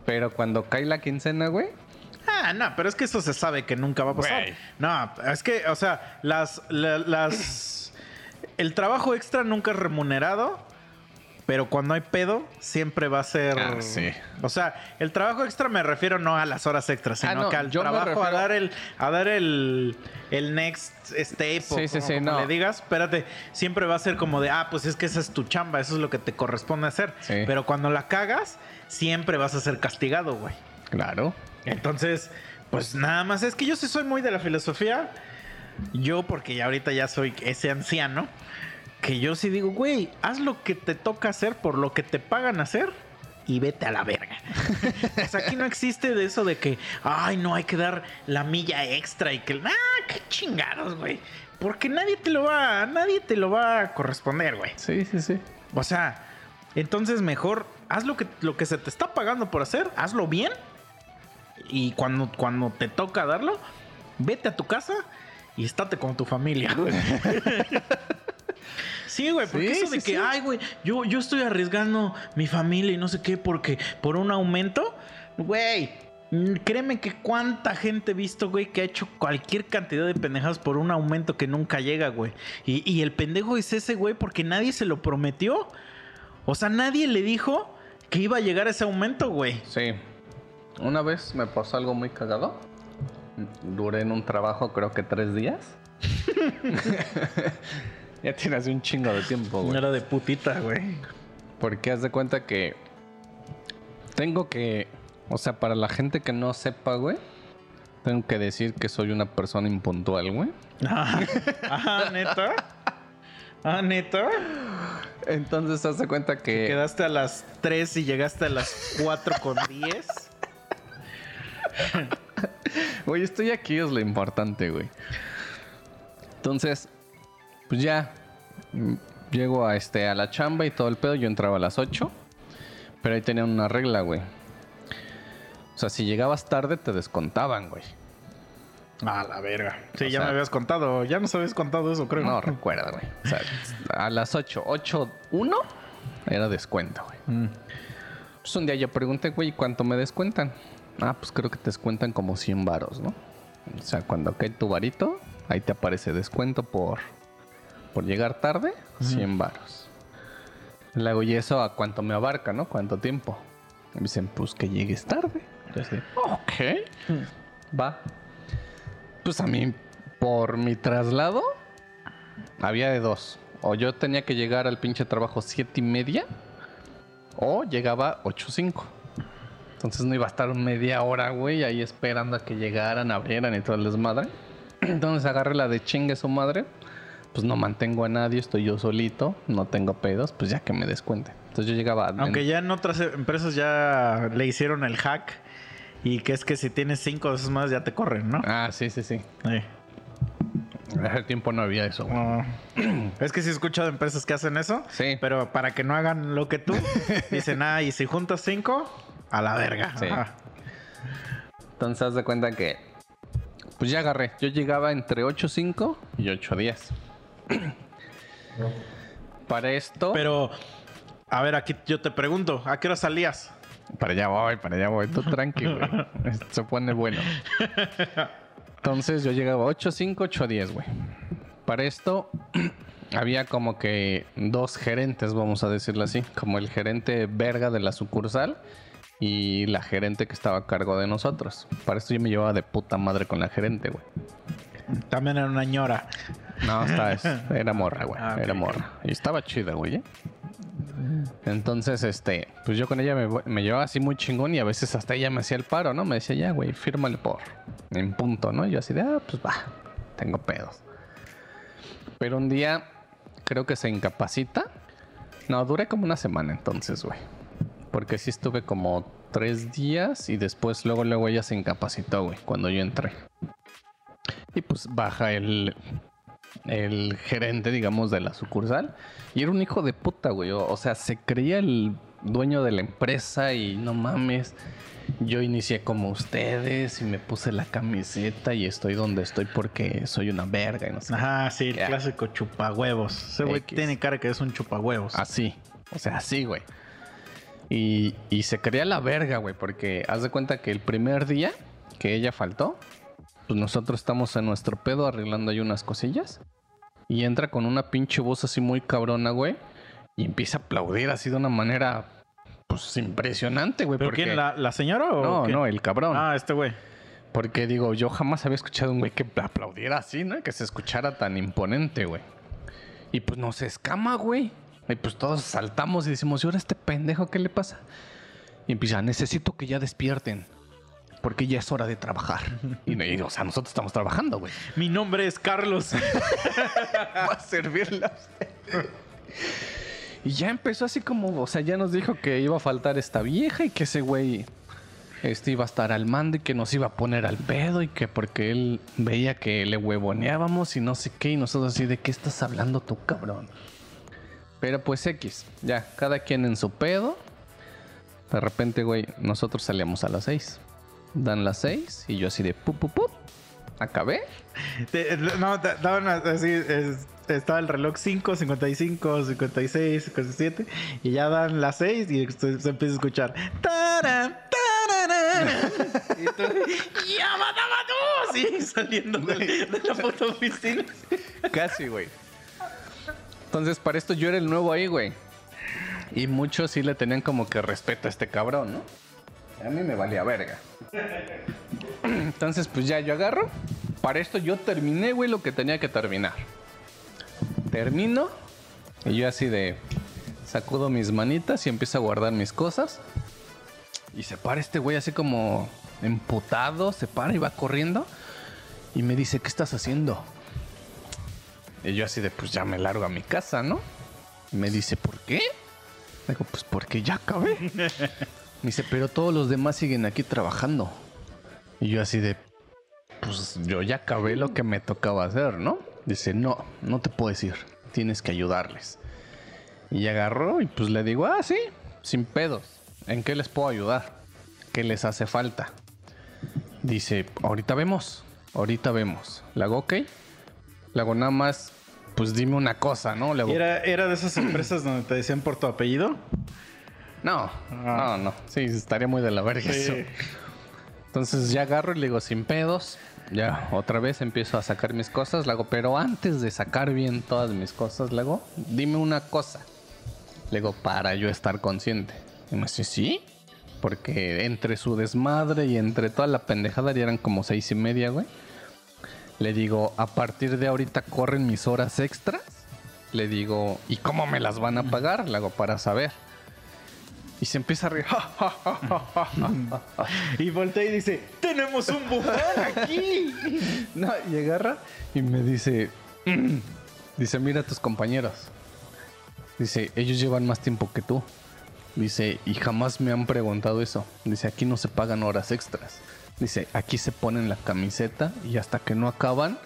Pero cuando cae la quincena, güey. Ah, no, pero es que eso se sabe que nunca va a pasar. No, es que, o sea, las, la- las, el trabajo extra nunca es remunerado, pero cuando hay pedo siempre va a ser. Ah, sí. O sea, el trabajo extra me refiero no a las horas extras, sino Ah, no, que al trabajo a dar el, a dar el, el next step o Sí, sí, como, sí, como no. le digas. Espérate, siempre va a ser como de, ah, pues es que esa es tu chamba, eso es lo que te corresponde hacer. Sí. Pero cuando la cagas, siempre vas a ser castigado, güey. Claro. Entonces, pues nada más. Es que yo sí soy muy de la filosofía. Yo, porque ya ahorita ya soy ese anciano, que yo sí digo, güey, haz lo que te toca hacer por lo que te pagan hacer y vete a la verga. sea, <laughs> aquí no existe de eso de que, ay, no hay que dar la milla extra y que, ah, qué chingados, güey. Porque nadie te lo va, nadie te lo va a corresponder, güey. Sí, sí, sí. O sea, entonces mejor haz lo que, lo que se te está pagando por hacer, hazlo bien. Y cuando, cuando te toca darlo, vete a tu casa y estate con tu familia. güey. <laughs> sí, güey, porque Sí, eso de sí, que, sí. ay, güey, yo, yo estoy arriesgando mi familia y no sé qué, porque por un aumento, güey. Créeme que cuánta gente he visto, güey, que ha hecho cualquier cantidad de pendejadas por un aumento que nunca llega, güey. Y, y el pendejo es ese, güey, porque nadie se lo prometió. O sea, nadie le dijo que iba a llegar ese aumento, güey. Sí. Una vez me pasó algo muy cagado. Duré en un trabajo creo que tres días. <laughs> ya tienes un chingo de tiempo, güey. Era de putita, güey. Porque haz de cuenta que tengo que, o sea, para la gente que no sepa, güey, tengo que decir que soy una persona impuntual, güey. Ah, ah, neta. Ah, neta. Entonces haz de cuenta que Quedaste a las 3 y llegaste a las 4 con 10. <laughs> Güey, estoy aquí es lo importante, güey. Entonces, pues ya mm, llego a este a la chamba y todo el pedo, yo entraba a las 8, pero ahí tenían una regla, güey. O sea, si llegabas tarde te descontaban, güey. A la verga. Sí, O ya sea- me habías contado. Ya nos habías contado eso, creo. No recuerdo, güey. O sea, a las 8, 8, 1 era descuento, güey. Mm. Pues un día yo pregunté, güey, ¿cuánto me descuentan? Ah, pues creo que te descuentan como 100 varos, ¿no? O sea, cuando cae tu varito, ahí te aparece descuento por, por llegar tarde, 100 varos. Le hago, ¿y eso a cuánto me abarca, no? ¿Cuánto tiempo? Me dicen, pues que llegues tarde. Yo así, ok. Va. Pues a mí, por mi traslado, había de dos. O yo tenía que llegar al pinche trabajo siete y media, o llegaba ocho cinco. Entonces no iba a estar media hora, güey, ahí esperando a que llegaran, abrieran y todo el desmadre. <clears throat> Entonces agarré la de chingue su madre. Pues no mantengo a nadie, estoy yo solito, no tengo pedos, pues ya que me descuente. Entonces yo llegaba... en- Aunque ya en otras empresas ya le hicieron el hack. Y que es que si tienes 5 veces más ya te corren, ¿no? Ah, sí, sí, sí. Sí. Hace tiempo no había eso, güey. No. <clears throat> Es que sí he escuchado empresas que hacen eso. Sí. Pero para que no hagan lo que tú, <laughs> dicen, ah, y si juntas 5, a la verga. Sí. Entonces haz de cuenta que... Pues ya agarré. Yo llegaba entre 8.5 y 8.10. <clears throat> Para esto... Pero, a ver, aquí yo te pregunto, ¿a qué hora salías? Para allá voy, para allá voy. Tú tranqui, güey. <laughs> Se pone bueno. Entonces yo llegaba 8, 5, 8, 10, güey. Para esto <clears throat> había como que dos gerentes, vamos a decirlo así. Como el gerente verga de la sucursal y la gerente que estaba a cargo de nosotros. Para esto yo me llevaba de puta madre con la gerente, güey. También era una ñora. No, esta es, <laughs> era morra, güey. Ah. Era morra. Y estaba chida, güey. ¿eh? Entonces, este, pues yo con ella me, me llevaba así muy chingón y a veces hasta ella me hacía el paro, ¿no? Me decía, ya, güey, fírmale por en punto, ¿no? Y yo así de, ah, pues va, tengo pedos. Pero un día creo que se incapacita. No, duré como una semana entonces, güey. Porque sí estuve como tres días y después luego, luego ella se incapacitó, güey, cuando yo entré. Y pues baja el, el gerente, digamos, de la sucursal. Y era un hijo de puta, güey. O, o sea, se creía el dueño de la empresa y no mames. Yo inicié como ustedes y me puse la camiseta y estoy donde estoy porque soy una verga y no sé. Ajá, sí, el clásico chupahuevos. Ese güey tiene cara que es un chupahuevos. Así. O sea, así, güey. Y, y se creía la verga, güey, porque haz de cuenta que el primer día que ella faltó, pues nosotros estamos en nuestro pedo arreglando ahí unas cosillas. Y entra con una pinche voz así muy cabrona, güey. Y empieza a aplaudir así de una manera, pues impresionante, güey. ¿Pero porque- quién? ¿La, la señora o No, qué? no, el cabrón. Ah, este güey. Porque digo, yo jamás había escuchado a un güey que aplaudiera así, ¿no? Que se escuchara tan imponente, güey. Y pues nos escama, güey. Y pues todos saltamos y decimos, ¿y ahora este pendejo qué le pasa? Y empieza, necesito que ya despierten. Porque ya es hora de trabajar. Y, o sea, nosotros estamos trabajando, güey. Mi nombre es Carlos. <laughs> Va a servirla. Y ya empezó así como, o sea, ya nos dijo que iba a faltar esta vieja y que ese güey este iba a estar al mando y que nos iba a poner al pedo y que porque él veía que le huevoneábamos y no sé qué y nosotros así de qué estás hablando tú, cabrón. Pero pues X, ya, cada quien en su pedo. De repente, güey, nosotros salíamos a las 6. Dan las 6 y yo así de pup, pup, pup. Acabé. <laughs> Te- no, daban así. es- estaba el reloj 5, 55, 56, 57. Y ya dan las 6 y se, se empieza a escuchar. ¡Taran, tararara! <laughs> y tú, ¡Ya, tú! Sí, saliendo de, de la <laughs> puta oficina. Casi, güey. Entonces, para esto yo era el nuevo ahí, güey. Y muchos sí le tenían como que respeto a este cabrón, ¿no? A mí me valía verga. <clears throat> Entonces, pues ya yo agarro. Para esto yo terminé, güey, lo que tenía que terminar. Termino. Y yo así de... Sacudo mis manitas y empiezo a guardar mis cosas. Y se para este güey así como emputado. Se para y va corriendo. Y me dice, ¿qué estás haciendo? Y yo así de, pues ya me largo a mi casa, ¿no? Y me dice, ¿por qué? Digo, pues porque ya acabé. <laughs> Me dice, pero todos los demás siguen aquí trabajando. Y yo así de, pues yo ya acabé lo que me tocaba hacer, ¿no? Dice, no, no te puedes ir. Tienes que ayudarles. Y agarró y pues le digo, ah, sí, sin pedos. ¿En qué les puedo ayudar? ¿Qué les hace falta? Dice, ahorita vemos, ahorita vemos. Le hago, ok. Le hago nada más, pues dime una cosa, ¿no? Le hago, ¿Y era, era de esas empresas donde te decían por tu apellido? no, no, no. Sí, estaría muy de la verga eso. Entonces ya agarro y le digo, sin pedos. Ya, otra vez empiezo a sacar mis cosas. Le hago, pero antes de sacar bien todas mis cosas, le hago, dime una cosa. Le digo, para yo estar consciente. Y me dice, ¿sí? Porque entre su desmadre y entre toda la pendejada ya eran como seis y media, güey. Le digo, a partir de ahorita corren mis horas extras. Le digo, ¿y cómo me las van a pagar? Le hago, para saber. Y se empieza a reír. <laughs> Y voltea y dice, ¡tenemos un bufón aquí! <laughs> No, y agarra y me dice, "Mm". dice, mira a tus compañeros. Dice, ellos llevan más tiempo que tú. Dice, y jamás me han preguntado eso. Dice, aquí no se pagan horas extras. Dice, aquí se ponen la camiseta y hasta que no acaban,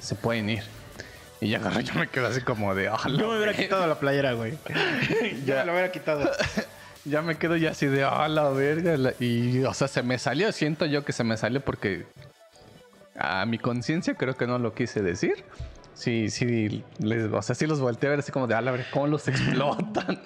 se pueden ir. Y ya agarra, <laughs> yo me quedo así como de, "Ah, la Yo me hubiera quitado la playera, güey. <laughs> ya me la hubiera quitado. <laughs> ya me quedo ya así de, ah, la verga. Y, o sea, se me salió, siento yo que se me salió porque a mi conciencia creo que no lo quise decir. Sí, sí, les- o sea, sí los volteé a ver así como de, ah, la verga, cómo los explotan.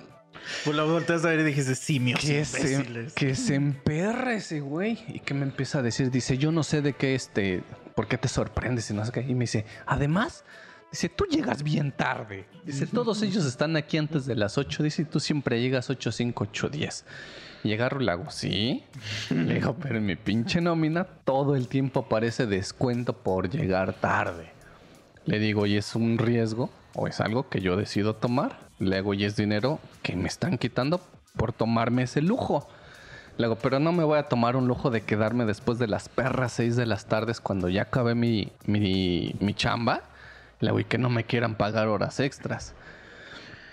Pues lo volteas a ver y dijiste, simios que se, imbéciles. que se emperra ese güey y que me empieza a decir, dice, yo no sé de qué este, ¿por qué te sorprendes y no sé qué? Y me dice, además, dice, tú llegas bien tarde. Dice, todos ellos están aquí antes de las 8, dice, y tú siempre llegas 8, 5, 8, 10. Y agarro y le hago, sí. <laughs> Le digo, pero en mi pinche nómina todo el tiempo aparece descuento por llegar tarde. Le digo, ¿y es un riesgo o es algo que yo decido tomar? Le hago, ¿y es dinero que me están quitando por tomarme ese lujo? Le hago, pero no me voy a tomar un lujo de quedarme después de las perras 6 de las tardes cuando ya acabé mi, mi, mi chamba. Le hago, y que no me quieran pagar horas extras.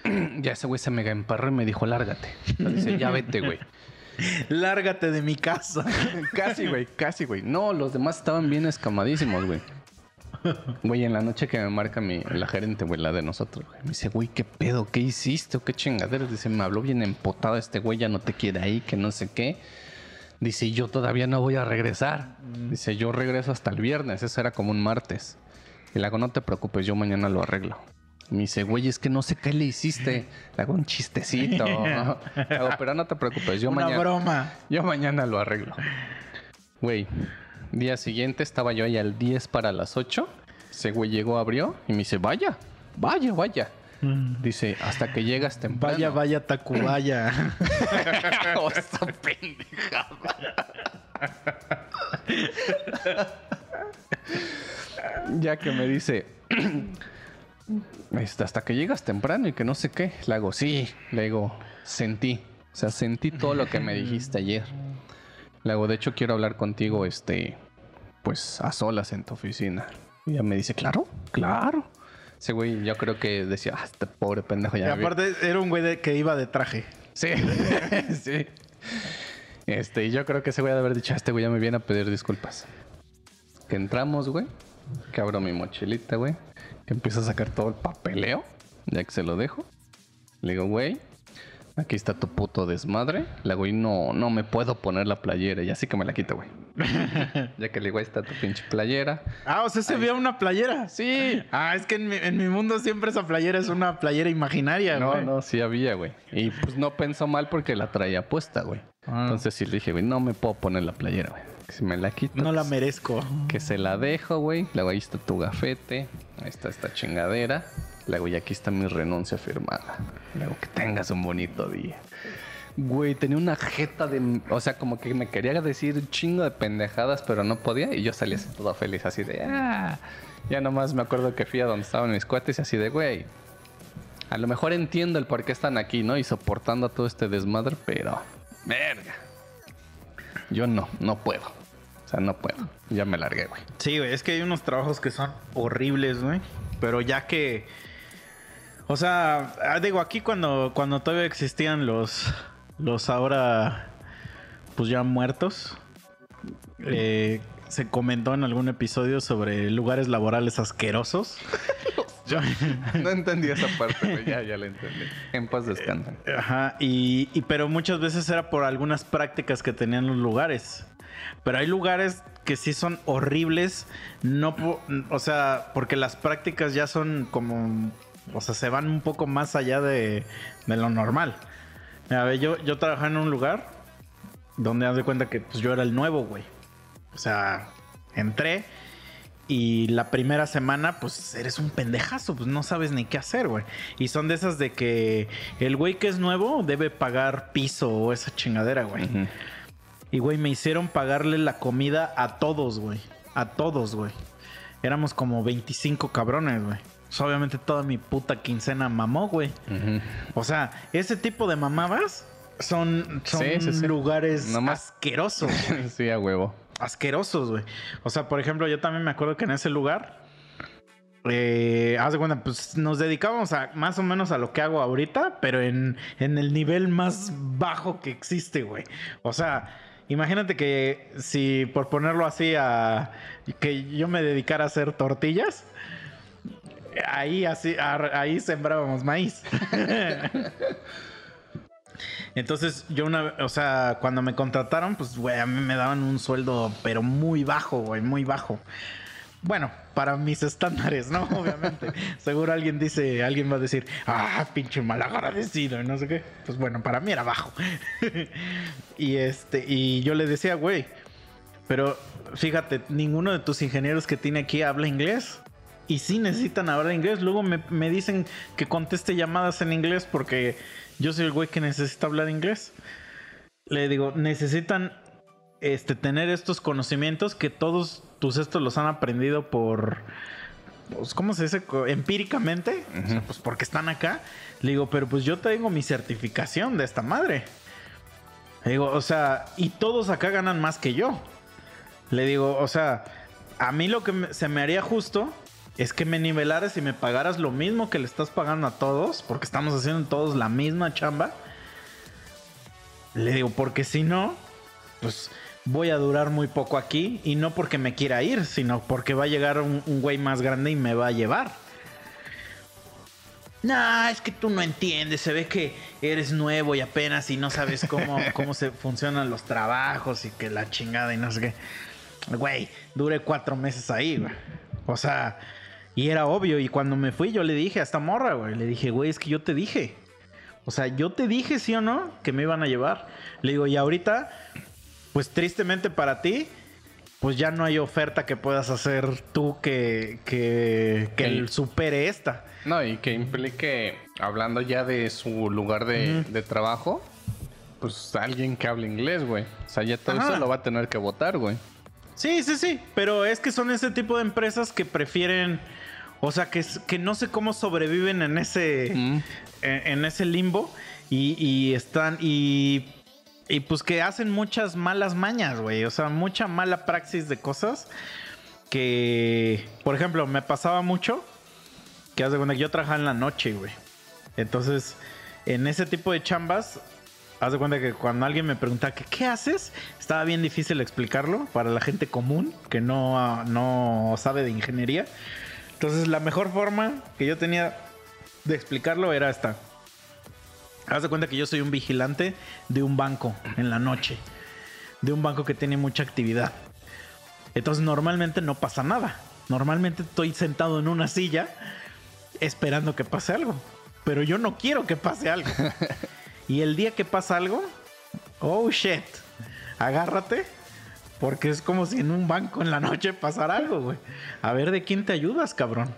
<clears throat> ya ese güey se me emparró y me dijo, lárgate. Dice, ya vete, güey. Lárgate de mi casa. <laughs> casi, güey, casi, güey. No, los demás estaban bien escamadísimos, güey. Güey, en la noche que me marca mi, la gerente, güey, la de nosotros, güey, me dice, güey, ¿qué pedo? ¿Qué hiciste? ¿O qué chingaderas? Dice, me habló bien empotado este güey, ya no te quiere ahí, que no sé qué. Dice, yo todavía no voy a regresar. Dice, yo regreso hasta el viernes, eso era como un martes. Y le hago, no te preocupes, yo mañana lo arreglo. Me dice, güey, es que no sé qué le hiciste. Le hago un chistecito. Le hago, pero no te preocupes, yo <laughs> Una mañana. broma. Yo mañana lo arreglo. Güey, día siguiente estaba yo ahí al 10 para las 8. Ese güey llegó, abrió y me dice, vaya, vaya, vaya. Dice, hasta que llegas temprano. Vaya, vaya, Tacubaya. Oh, <laughs> <laughs> esa pendejada. <laughs> ya que me dice, <clears throat> este, hasta que llegas temprano y que no sé qué. Le hago, sí. Le digo, sentí. O sea, sentí todo lo que me dijiste ayer. Le hago, de hecho, quiero hablar contigo, este, pues a solas en tu oficina. Y ella me dice, claro, claro. Ese güey, yo creo que decía, ah, este pobre pendejo Y ya vi". aparte era un güey de- que iba de traje. Sí, <laughs> sí. Este, y yo creo que ese güey de haber dicho, "Ah, este güey ya me viene a pedir disculpas. Que entramos, güey. Que abro mi mochilita, güey. Que empiezo a sacar todo el papeleo. Ya que se lo dejo. Le digo, güey, aquí está tu puto desmadre. Le digo, y no, no me puedo poner la playera. Y así que me la quito, güey. <laughs> ya que le digo, ahí está tu pinche playera. Ah, o sea, se veía una playera. Sí. Ah, es que en mi, en mi mundo siempre esa playera es una playera imaginaria, No, güey. no, sí había, güey. Y pues no pensó mal porque la traía puesta, güey. Ah. Entonces sí le dije, güey, no me puedo poner la playera, güey. Si me la quito, No la pues, merezco. que se la dejo, güey. Luego ahí está tu gafete. Ahí está esta chingadera. Luego y aquí está mi renuncia firmada. Luego que tengas un bonito día. Güey, tenía una jeta de... O sea, como que me quería decir un chingo de pendejadas, pero no podía. Y yo salí así todo feliz, así de... Ah. Ya nomás me acuerdo que fui a donde estaban mis cuates y así de, güey... A lo mejor entiendo el por qué están aquí, ¿no? Y soportando todo este desmadre, pero... Verga. Yo no, no puedo. O sea, no puedo. Ya me largué, güey. Sí, güey, es que hay unos trabajos que son horribles, güey. Pero ya que. O sea, ah, digo, aquí cuando, cuando todavía existían los. Los ahora. Pues ya muertos. eh, se comentó en algún episodio sobre lugares laborales asquerosos. <laughs> Yo- No entendí esa parte, güey. Ya, ya la entendí. En paz descansen. Ajá, y, y- pero muchas veces era por algunas prácticas que tenían los lugares. Pero hay lugares que sí son horribles, no, o sea, porque las prácticas ya son como, o sea, se van un poco más allá de, de lo normal. A ver, yo, yo trabajaba en un lugar donde haz de cuenta que pues, yo era el nuevo, güey. O sea, entré y la primera semana, pues eres un pendejazo, pues no sabes ni qué hacer, güey. Y son de esas de que el güey que es nuevo debe pagar piso o esa chingadera, güey. Y, güey, me hicieron pagarle la comida a todos, güey. A todos, güey. Éramos como 25 cabrones, güey. Pues, obviamente toda mi puta quincena mamó, güey. O sea, ese tipo de mamadas son, son Sí, sí, sí. lugares Nomás- asquerosos. <laughs> sí, a huevo. asquerosos, güey. O sea, por ejemplo, yo también me acuerdo que en ese lugar, eh, haz de cuenta, pues nos dedicábamos a más o menos a lo que hago ahorita, pero en, en el nivel más bajo que existe, güey. O sea, imagínate que si por ponerlo así a que yo me dedicara a hacer tortillas. Ahí así, ahí sembrábamos maíz. <laughs> Entonces, yo una, o sea, cuando me contrataron, pues, güey, a mí me daban un sueldo, pero muy bajo, güey, muy bajo. Bueno, para mis estándares, ¿no? <laughs> Obviamente. Seguro alguien dice, alguien va a decir, ah, pinche malagradecido, y no sé qué. Pues bueno, para mí era bajo. <laughs> y este, y yo le decía, güey, pero fíjate, ninguno de tus ingenieros que tiene aquí habla inglés. Y sí necesitan hablar inglés. Luego me, me dicen que conteste llamadas en inglés porque yo soy el güey que necesita hablar inglés. Le digo, necesitan este, tener estos conocimientos que todos tus estos los han aprendido por, pues, ¿cómo se dice? Empíricamente, O sea, pues porque están acá. Le digo, pero pues yo tengo mi certificación de esta madre. Le digo, o sea, y todos acá ganan más que yo. Le digo, o sea, a mí lo que se me haría justo es que me nivelaras y me pagaras lo mismo que le estás pagando a todos, porque estamos haciendo todos la misma chamba. Le digo, porque si no, pues voy a durar muy poco aquí y no porque me quiera ir, sino porque va a llegar un, un güey más grande y me va a llevar. No, es que tú no entiendes, se ve que eres nuevo y apenas y no sabes cómo, <laughs> cómo se funcionan los trabajos y que la chingada y no sé qué. Güey, duré cuatro meses ahí, güey. O sea, y era obvio. Y cuando me fui, yo le dije a esta morra, güey. Le dije, güey, es que yo te dije. O sea, yo te dije, sí o no, que me iban a llevar. Le digo, y ahorita, pues tristemente para ti, pues ya no hay oferta que puedas hacer tú que, que, que El- supere esta. No, y que implique, hablando ya de su lugar de, de trabajo, pues alguien que hable inglés, güey. O sea, ya todo Ajá. eso lo va a tener que votar, güey. Sí, sí, sí. Pero es que son ese tipo de empresas que prefieren. O sea, que, que no sé cómo sobreviven en ese. Mm. En, en ese limbo. Y, y están. Y. Y pues que hacen muchas malas mañas, güey. O sea, mucha mala praxis de cosas. Que. Por ejemplo, me pasaba mucho. Que haz de cuenta que yo trabajaba en la noche, güey. Entonces, en ese tipo de chambas, haz de cuenta que cuando alguien me preguntaba que qué haces, estaba bien difícil explicarlo para la gente común que no, no sabe de ingeniería. Entonces, la mejor forma que yo tenía de explicarlo era esta. Haz de cuenta que yo soy un vigilante de un banco en la noche. De un banco que tiene mucha actividad. Entonces normalmente no pasa nada. Normalmente estoy sentado en una silla esperando que pase algo. Pero yo no quiero que pase algo. <laughs> y el día que pasa algo, oh shit, agárrate. Porque es como si en un banco en la noche pasara algo, güey. A ver de quién te ayudas, cabrón.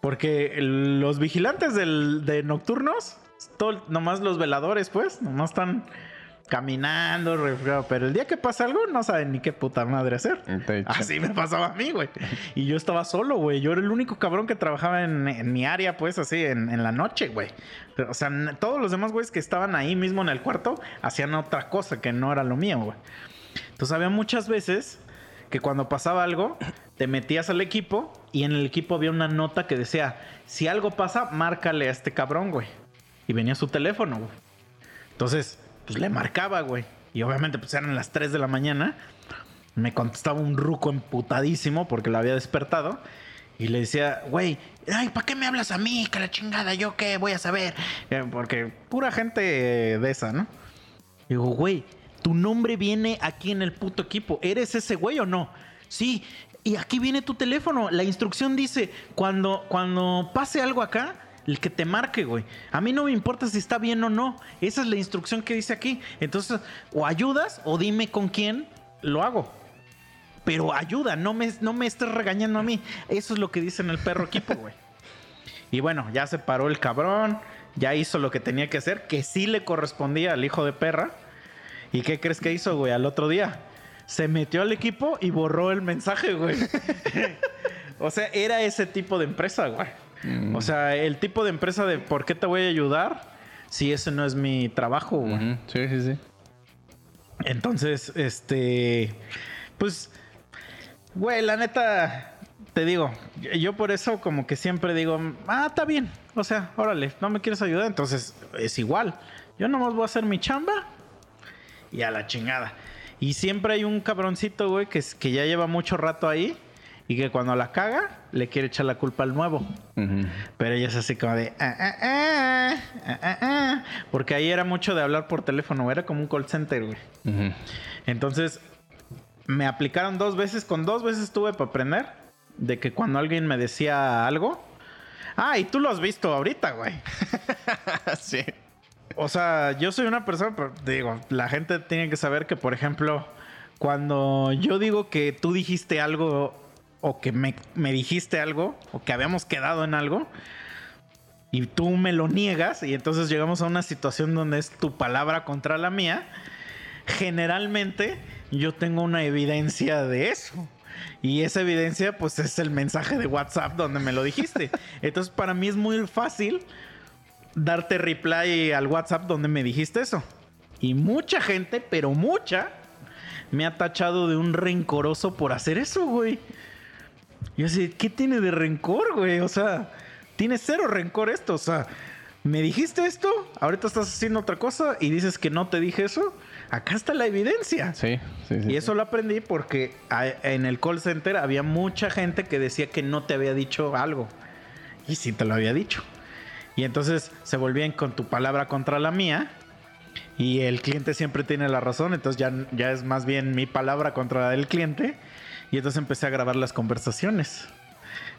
Porque los vigilantes del- de nocturnos, todo- nomás los veladores, pues, nomás están caminando. Pero el día que pasa algo, no saben ni qué puta madre hacer. Así me pasaba a mí, güey. Y yo estaba solo, güey. Yo era el único cabrón que trabajaba en, en mi área, pues, así, en, en la noche, güey. O sea, todos los demás güeyes que estaban ahí mismo en el cuarto hacían otra cosa que no era lo mío, güey. Entonces había muchas veces que cuando pasaba algo, te metías al equipo y en el equipo había una nota que decía, si algo pasa, márcale a este cabrón, güey. Y venía su teléfono, güey. Entonces, pues le marcaba, güey. Y obviamente, pues eran las 3 de la mañana. Me contestaba un ruco emputadísimo porque lo había despertado. Y le decía, güey, ay, ¿para qué me hablas a mí? Que la chingada, ¿yo qué voy a saber? Eh, Porque pura gente de esa, ¿no? Digo, güey, tu nombre viene aquí en el puto equipo. ¿Eres ese güey o no? Sí. Y aquí viene tu teléfono. La instrucción dice, cuando, cuando pase algo acá, el que te marque, güey. A mí no me importa si está bien o no. Esa es la instrucción que dice aquí. Entonces, o ayudas o dime con quién lo hago. Pero ayuda, no me, no me estés regañando a mí. Eso es lo que dice en el perro equipo, <laughs> güey. Y bueno, ya se paró el cabrón, ya hizo lo que tenía que hacer, que sí le correspondía al hijo de perra. ¿Y qué crees que hizo, güey? Al otro día. Se metió al equipo y borró el mensaje, güey. <laughs> o sea, era ese tipo de empresa, güey. O sea, el tipo de empresa de ¿por qué te voy a ayudar? Si ese no es mi trabajo, güey. Sí, sí, sí. Entonces, este, pues, güey, la neta, te digo, yo por eso como que siempre digo, ah, está bien, o sea, órale, no me quieres ayudar, entonces es igual. Yo nomás voy a hacer mi chamba y a la chingada. Y siempre hay un cabroncito, güey, que, es- que ya lleva mucho rato ahí y que cuando la caga, le quiere echar la culpa al nuevo. Pero ella es así como de... "Ah, ah, ah, ah, ah, ah", Porque ahí era mucho de hablar por teléfono, era como un call center, güey. Entonces, me aplicaron dos veces, con dos veces tuve para aprender. de que cuando alguien me decía algo. Ah, y tú lo has visto ahorita, güey. <laughs> sí. O sea, yo soy una persona, pero digo, la gente tiene que saber que, por ejemplo, cuando yo digo que tú dijiste algo o que me, me dijiste algo o que habíamos quedado en algo y tú me lo niegas y entonces llegamos a una situación donde es tu palabra contra la mía, generalmente yo tengo una evidencia de eso. Y esa evidencia pues es el mensaje de WhatsApp donde me lo dijiste. <laughs> Entonces para mí es muy fácil darte reply al WhatsApp donde me dijiste eso. Y mucha gente, pero mucha, me ha tachado de un rencoroso por hacer eso, güey. Yo así, ¿qué tiene de rencor, güey? O sea, tiene cero rencor esto. O sea, me dijiste esto, ahorita estás haciendo otra cosa y dices que no te dije eso. Acá está la evidencia. Sí, sí, sí. Y eso lo aprendí porque en el call center había mucha gente que decía que no te había dicho algo. Y sí te lo había dicho. Y entonces se volvían con tu palabra contra la mía. Y el cliente siempre tiene la razón. Entonces ya, ya es más bien mi palabra contra la del cliente. Y entonces empecé a grabar las conversaciones.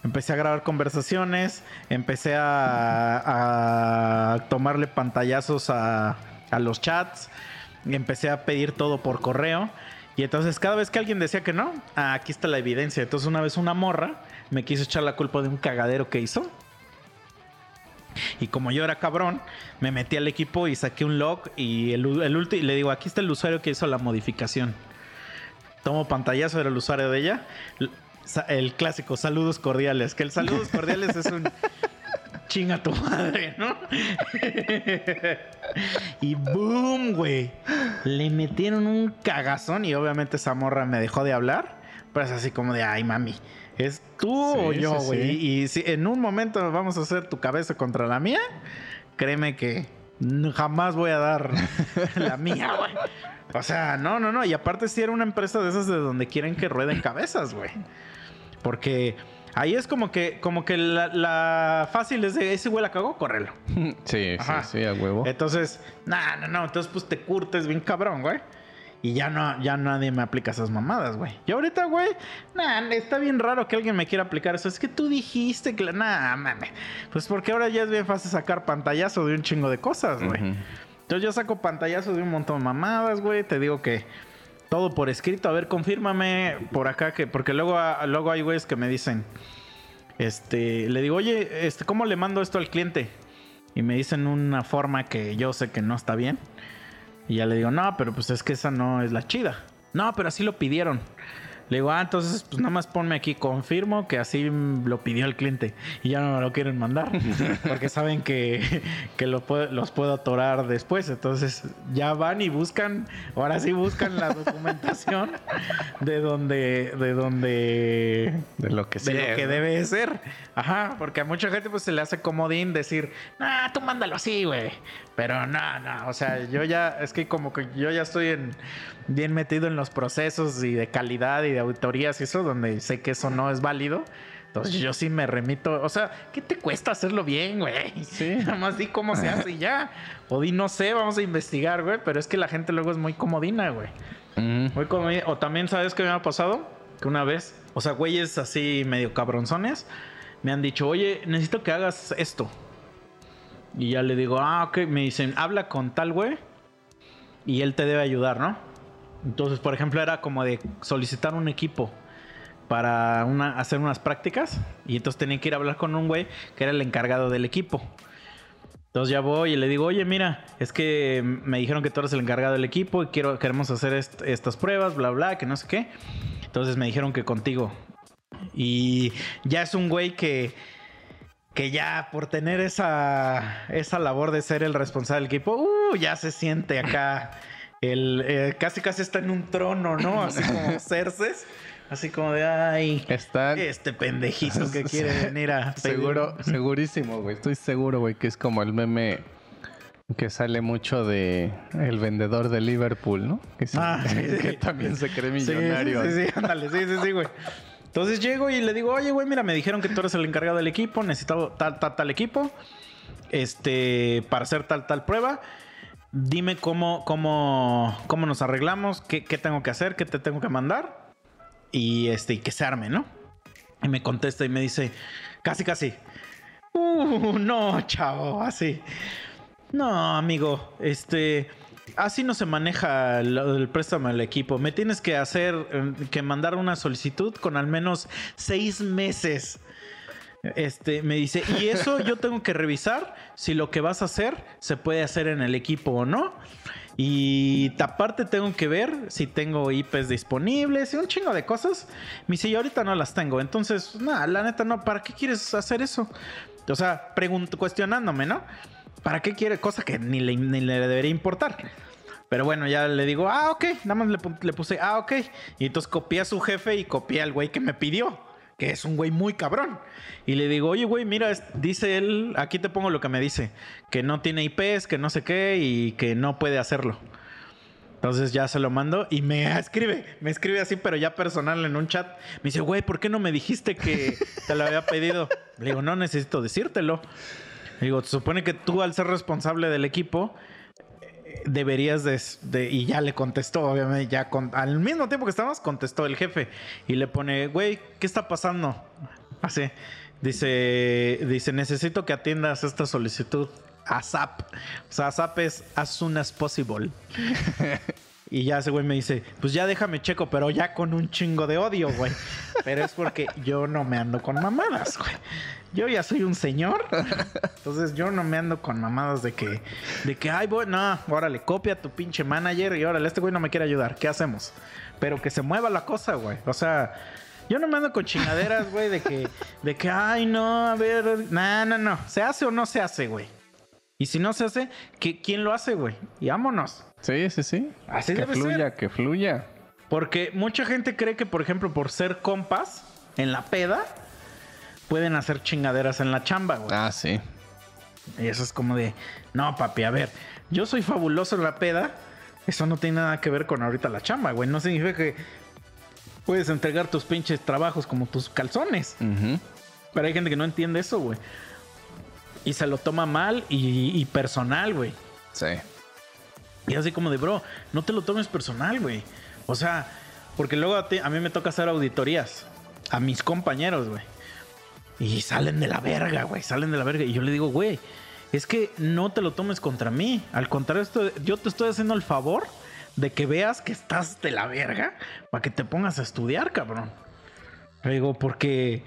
Empecé a grabar conversaciones. Empecé a, tomarle pantallazos a, a los chats. Empecé a pedir todo por correo. Y entonces cada vez que alguien decía que no, ah, aquí está la evidencia. Entonces una vez una morra me quiso echar la culpa de un cagadero que hizo. Y como yo era cabrón, me metí al equipo y saqué un log y el, el ulti- le digo, aquí está el usuario que hizo la modificación. Tomo pantallazo, era el usuario de ella. El clásico, saludos cordiales. Que el saludos cordiales es un <laughs> chinga tu madre, ¿no? y boom, güey. Le metieron un cagazón y obviamente esa morra me dejó de hablar. Pero es así como de, ay, mami, ¿es tú Sí, o yo, güey? sí. Y si en un momento vamos a hacer tu cabeza contra la mía, créeme que jamás voy a dar <laughs> la mía, güey. O sea, no, no, no. Y aparte si era una empresa de esas de donde quieren que rueden cabezas, güey. Porque ahí es como que, como que la, la fácil es de ese güey la cagó, córrelo. <laughs> Sí, Ajá. sí, sí, a huevo. Entonces, no, no, no. Entonces, pues te curtes bien cabrón, güey. Y ya no, ya nadie me aplica esas mamadas, güey. Y ahorita, güey, nah, está bien raro que alguien me quiera aplicar eso. Es que tú dijiste que la. Nah, mames. Pues porque ahora ya es bien fácil sacar pantallazo de un chingo de cosas, güey. Entonces yo saco pantallazos de un montón de mamadas, güey. Te digo que todo por escrito. A ver, confírmame por acá que. Porque luego, ah, luego hay güeyes que me dicen. Este. Le digo, oye, este, ¿cómo le mando esto al cliente? Y me dicen una forma que yo sé que no está bien. Y ya le digo, no, pero pues es que esa no es la chida. No, pero así lo pidieron. Le digo, ah, entonces pues nada más ponme aquí, confirmo que así lo pidió el cliente. Y ya no me lo quieren mandar. <laughs> Porque saben que, que lo los puedo atorar después. Entonces ya van y buscan, ahora sí buscan la documentación de donde, de donde De lo que de sea. lo que debe ser. Ajá, porque a mucha gente pues se le hace comodín decir, nah, tú mándalo así, güey. Pero no, no, o sea, yo ya, es que como que yo ya estoy en, bien metido en los procesos y de calidad y de auditorías y eso, donde sé que eso no es válido. Entonces yo sí me remito, o sea, ¿qué te cuesta hacerlo bien, güey? Sí. <laughs> Nada más di cómo se hace y ya. O di no sé, vamos a investigar, güey. Pero es que la gente luego es muy comodina, güey. Ujú. Muy comodina. O también, ¿sabes qué me ha pasado? Que una vez, o sea, güeyes así medio cabronzones, me han dicho, oye, necesito que hagas esto. Y ya le digo, ah, ok. Me dicen, habla con tal güey y él te debe ayudar, ¿no? Entonces, por ejemplo, era como de solicitar un equipo para una, hacer unas prácticas. Y entonces tenía que ir a hablar con un güey que era el encargado del equipo. Entonces ya voy y le digo, oye, mira, es que me dijeron que tú eres el encargado del equipo y quiero, queremos hacer est- estas pruebas, bla, bla, que no sé qué. Entonces me dijeron que contigo. Y ya es un güey que, que ya por tener esa, esa labor de ser el responsable del equipo, uh, ya se siente acá. El, eh, casi casi está en un trono, ¿no? Así <laughs> como Cerces. Así como de, ay, Están este pendejito que <laughs> quiere venir a... pedir". seguro, segurísimo, güey. Estoy seguro, güey, que es como el meme que sale mucho de el vendedor de Liverpool, ¿no? Que, <laughs> sí- Ah, sí, sí. que también se cree Sí, millonario. Sí, sí, sí, ándale, sí, sí, sí, güey. Entonces llego y le digo, oye, güey, mira, me dijeron que tú eres el encargado del equipo, necesito tal, tal, tal equipo, este, para hacer tal, tal prueba. Dime cómo, cómo, cómo nos arreglamos, qué, qué tengo que hacer, qué te tengo que mandar y este, y que se arme, ¿no? Y me contesta y me dice, casi, casi. Uh, no, chavo, así. No, amigo, este. Así no se maneja del préstamo al equipo. Me tienes que hacer, eh, que mandar una solicitud con al menos seis meses. Este, me dice, y eso yo tengo que revisar si lo que vas a hacer se puede hacer en el equipo o no. Y aparte tengo que ver si tengo IPs disponibles y un chingo de cosas. Me dice, ahorita no las tengo. Entonces, nada, la neta no, ¿para qué quieres hacer eso? O sea, cuestionándome, ¿no? ¿Para qué quiere? Cosa que ni le, ni le debería importar. Pero bueno, ya le digo, ah, ok. Nada más le, le puse, ah, ok. Y entonces copié a su jefe y copié al güey que me pidió. Que es un güey muy cabrón. Y le digo, oye, güey, mira, dice él, aquí te pongo lo que me dice. Que no tiene IPs, que no sé qué y que no puede hacerlo. Entonces ya se lo mando y me <laughs> escribe, me escribe así, pero ya personal en un chat. Me dice, güey, ¿por qué no me dijiste que te lo había pedido? Le digo, no necesito decírtelo. Digo, se supone que tú al ser responsable del equipo deberías de, y ya le contestó, obviamente, ya al mismo tiempo que estábamos, contestó el jefe y le pone, güey, ¿qué está pasando? Así, dice, dice, necesito que atiendas esta solicitud a SAP. O sea, SAP es as soon as possible. <laughs> Y ya ese güey me dice, pues ya déjame checo, pero ya con un chingo de odio, güey. Pero es porque yo no me ando con mamadas, güey. Yo ya soy un señor. Entonces yo no me ando con mamadas de que, de que, ay, voy, no, órale, copia tu pinche manager y órale, este güey no me quiere ayudar. ¿Qué hacemos? Pero que se mueva la cosa, güey. O sea, yo no me ando con chingaderas, güey, de que, de que, ay, no, a ver, no, no, no. ¿Se hace o no se hace, güey? Y si no se hace, ¿qué- ¿quién lo hace, güey? Y vámonos. Sí, sí, sí. Así que debe fluya, ser. que fluya. Porque mucha gente cree que, por ejemplo, por ser compas en la peda, pueden hacer chingaderas en la chamba, güey. Ah, sí. Y eso es como de, no, papi, a ver, yo soy fabuloso en la peda. Eso no tiene nada que ver con ahorita la chamba, güey. No significa que puedes entregar tus pinches trabajos como tus calzones. Ujú. Pero hay gente que no entiende eso, güey. Y se lo toma mal y, y personal, güey. Sí. Y así como de, bro, no te lo tomes personal, güey. O sea, porque luego a, ti- a mí me toca hacer auditorías a mis compañeros, güey. Y salen de la verga, güey. Salen de la verga. Y yo le digo, güey, es que no te lo tomes contra mí. Al contrario, esto, yo te estoy haciendo el favor de que veas que estás de la verga para que te pongas a estudiar, cabrón. Le digo, porque...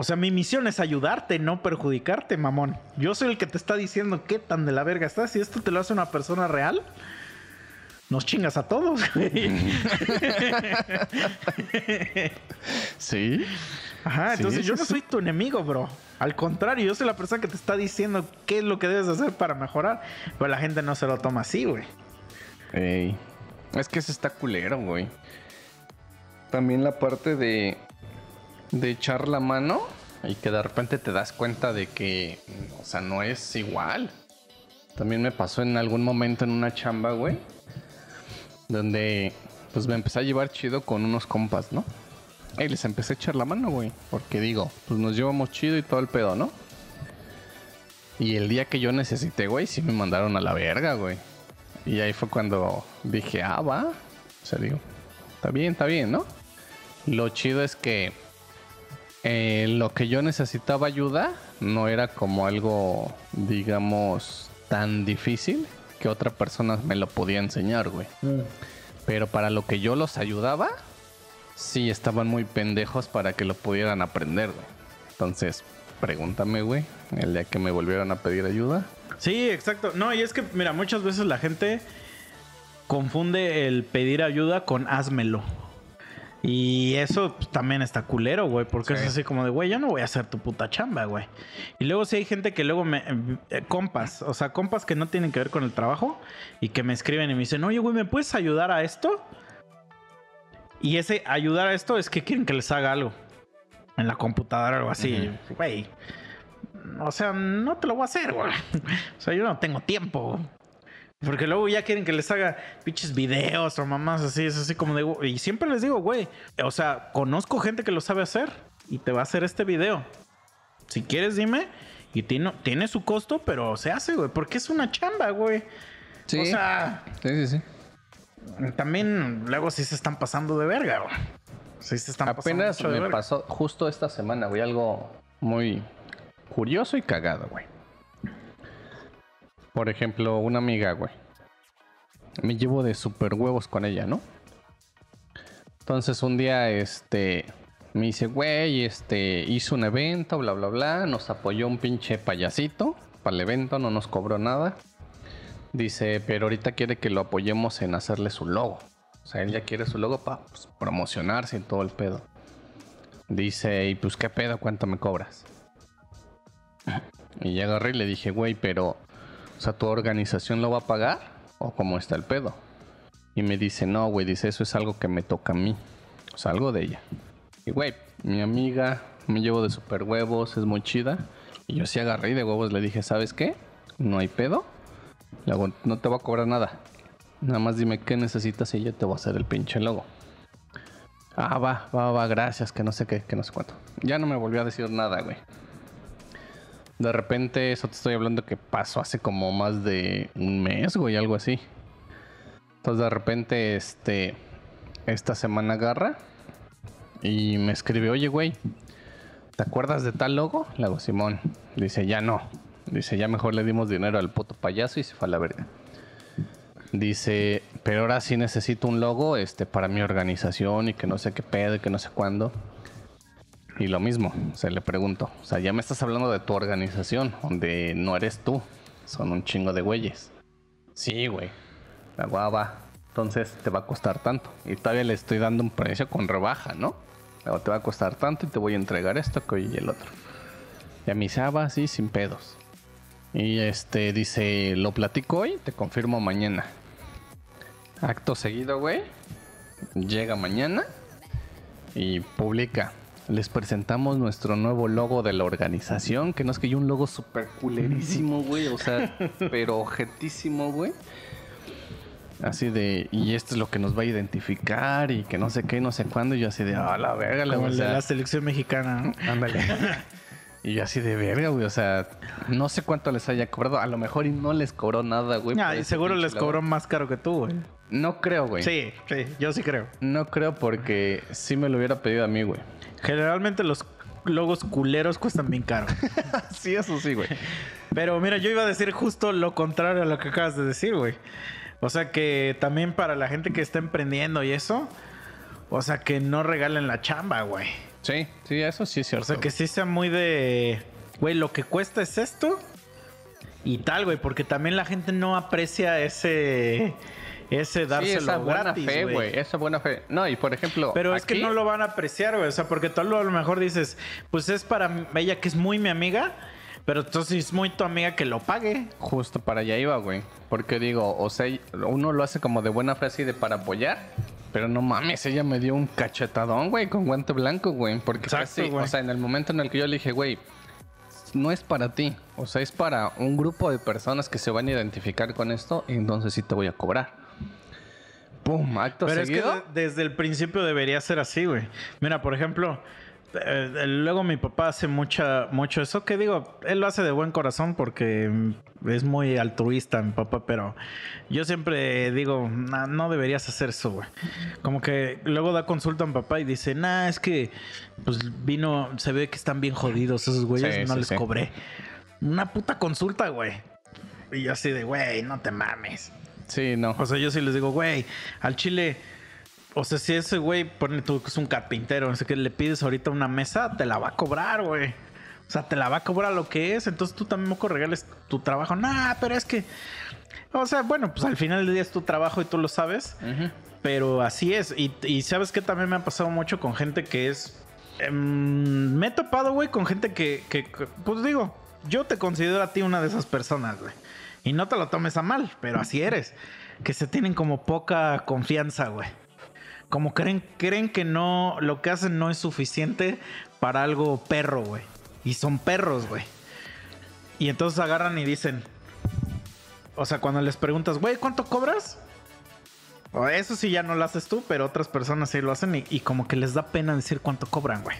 O sea, mi misión es ayudarte, no perjudicarte, mamón. Yo soy el que te está diciendo qué tan de la verga estás. Si esto te lo hace una persona real, nos chingas a todos, güey. Sí. Ajá, Sí, entonces yo no soy tu enemigo, bro. Al contrario, yo soy la persona que te está diciendo qué es lo que debes hacer para mejorar. Pero la gente no se lo toma así, güey. Ey. Es que ese está culero, güey. También la parte de. De echar la mano y que de repente te das cuenta de que. O sea, no es igual. También me pasó en algún momento en una chamba, güey. Donde. Pues me empecé a llevar chido con unos compas, ¿no? Y les empecé a echar la mano, güey. Porque digo, pues nos llevamos chido y todo el pedo, ¿no? Y el día que yo necesité, güey, sí me mandaron a la verga, güey. Y ahí fue cuando dije, ah, va. O sea, digo, está bien, está bien, ¿no? Lo chido es que eh, lo que yo necesitaba ayuda no era como algo, digamos, tan difícil que otra persona me lo podía enseñar, güey. Pero para lo que yo los ayudaba, sí estaban muy pendejos para que lo pudieran aprender, güey. Entonces, pregúntame, güey, el día que me volvieron a pedir ayuda. Sí, exacto. No, y es que, mira, muchas veces la gente confunde el pedir ayuda con házmelo. Y eso pues, también está culero, güey, porque Sí. es así como de, güey, yo no voy a hacer tu puta chamba, güey. Y luego sí hay gente que luego me... eh, compas, o sea, compas que no tienen que ver con el trabajo y que me escriben y me dicen, oye, güey, ¿me puedes ayudar a esto? Y ese ayudar a esto es que quieren que les haga algo en la computadora o algo así, güey. O sea, no te lo voy a hacer, güey. <laughs> O sea, yo no tengo tiempo. Porque luego ya quieren que les haga pinches videos o mamás así. Es así como de... Y siempre les digo, güey. O sea, conozco gente que lo sabe hacer y te va a hacer este video. Si quieres, dime. Y tiene, tiene su costo, pero se hace, güey. Porque es una chamba, güey. Sí. O sea, Sí, sí, sí. también luego sí se están pasando de verga, güey. Sí, se están pasando Apenas mucho de me verga. pasó justo esta semana, güey, algo muy curioso y cagado, güey. Por ejemplo, una amiga, güey. Me llevo de super huevos con ella, ¿no? Entonces un día, este, me dice, güey, este, hizo un evento, bla, bla, bla. Nos apoyó un pinche payasito para el evento, no nos cobró nada. Dice, pero ahorita quiere que lo apoyemos en hacerle su logo. O sea, él ya quiere su logo para promocionarse y todo el pedo. Dice, y pues qué pedo, ¿cuánto me cobras? Y ya agarré y le dije, güey, pero, o sea, ¿tu organización lo va a pagar? ¿O cómo está el pedo? Y me dice, no, güey, dice, eso es algo que me toca a mí. O sea, algo de ella. Y, güey, mi amiga, me llevo de super huevos, es muy chida. Y yo sí agarré de huevos le dije, ¿sabes qué? No hay pedo. No te voy a cobrar nada. Nada más dime qué necesitas y yo te voy a hacer el pinche logo. Ah, va, va, va, gracias, que no sé qué, que no sé cuánto. Ya no me volvió a decir nada, güey. De repente, eso te estoy hablando que pasó hace como más de un mes, güey, algo así. Entonces, de repente, este, esta semana agarra y me escribe, oye, güey, ¿te acuerdas de tal logo? Le hago, Simón. Dice, ya no. Dice, ya mejor le dimos dinero al puto payaso y se fue a la verga. Dice, pero ahora sí necesito un logo este, para mi organización y que no sé qué pedo y que no sé cuándo. Y lo mismo, se le pregunto, o sea, ya me estás hablando de tu organización, donde no eres tú, son un chingo de güeyes. Sí, güey. La guava. Entonces te va a costar tanto. Y todavía le estoy dando un precio con rebaja, ¿no? Luego te va a costar tanto y te voy a entregar esto que y el otro. Y a mi Saba, así, sin pedos. Y este dice, lo platico hoy, te confirmo mañana. Acto seguido, güey. Llega mañana y publica. Les presentamos nuestro nuevo logo de la organización. Que no es que yo un logo súper culerísimo, <laughs> güey. O sea, pero objetísimo, güey. Así de, y esto es lo que nos va a identificar y que no sé qué, no sé cuándo. Y yo así de, a la verga, Como o el de sea, la selección mexicana. ¿no? <laughs> Ándale. y yo así de verga, güey. O sea, no sé cuánto les haya cobrado. A lo mejor y no les cobró nada, güey. Ah, y seguro les logo. cobró más caro que tú, güey. No creo, güey. Sí, sí, yo sí creo. No creo porque sí me lo hubiera pedido a mí, güey. Generalmente los logos culeros cuestan bien caro. <laughs> sí, eso sí, güey. Pero mira, yo iba a decir justo lo contrario a lo que acabas de decir, güey. O sea que también para la gente que está emprendiendo y eso, o sea que no regalen la chamba, güey. Sí, sí, eso sí es O cierto. sea que sí sea muy de, güey, lo que cuesta es esto y tal, güey, porque también la gente no aprecia ese ese Sí, dárselo esa buena gratis, fe, güey. Esa buena fe. No, y por ejemplo. Pero es que no lo van a apreciar, güey. O sea, porque tú a lo mejor dices, pues es para ella que es muy mi amiga, pero entonces es muy tu amiga que lo pague. Justo para allá iba, güey. Porque digo, o sea, uno lo hace como de buena fe así de para apoyar. Pero no mames, ella me dio un cachetadón, güey, con guante blanco, güey. Porque Exacto, casi, güey. o sea, en el momento en el que yo le dije, güey, no es para ti. O sea, es para un grupo de personas que se van a identificar con esto. Y entonces sí te voy a cobrar. Pum, acto Pero seguido. es que de- desde el principio debería ser así, güey. Mira, por ejemplo, eh, luego mi papá hace mucha, mucho eso, que digo, él lo hace de buen corazón porque es muy altruista mi papá, pero yo siempre digo, "Nah, no deberías hacer eso, güey. Como que luego da consulta a mi papá y dice, nah, es que pues vino, se ve que están bien jodidos esos güeyes, Sí, no sí, les sí. cobré. Una puta consulta, güey. Y yo así de, güey, no te mames. Sí, no. O sea, yo sí les digo, güey, al chile. O sea, si ese güey pone tú que es un carpintero, no sé qué, le pides ahorita una mesa, te la va a cobrar, güey. O sea, te la va a cobrar lo que es. Entonces tú también me regales tu trabajo. Nah, pero es que. O sea, bueno, pues al final del día es tu trabajo y tú lo sabes. Pero así es. Y, y sabes que también me ha pasado mucho con gente que es. em, me he topado, güey, con gente que, que, que- Pues digo, yo te considero a ti una de esas personas, güey. Y no te lo tomes a mal, pero así eres. Que se tienen como poca confianza, güey. Como creen, creen que no. Lo que hacen no es suficiente para algo perro, güey. Y son perros, güey. Y entonces agarran y dicen. O sea, cuando les preguntas, güey, ¿cuánto cobras? O Eso sí ya no lo haces tú, pero otras personas sí lo hacen y, y como que les da pena decir cuánto cobran, güey.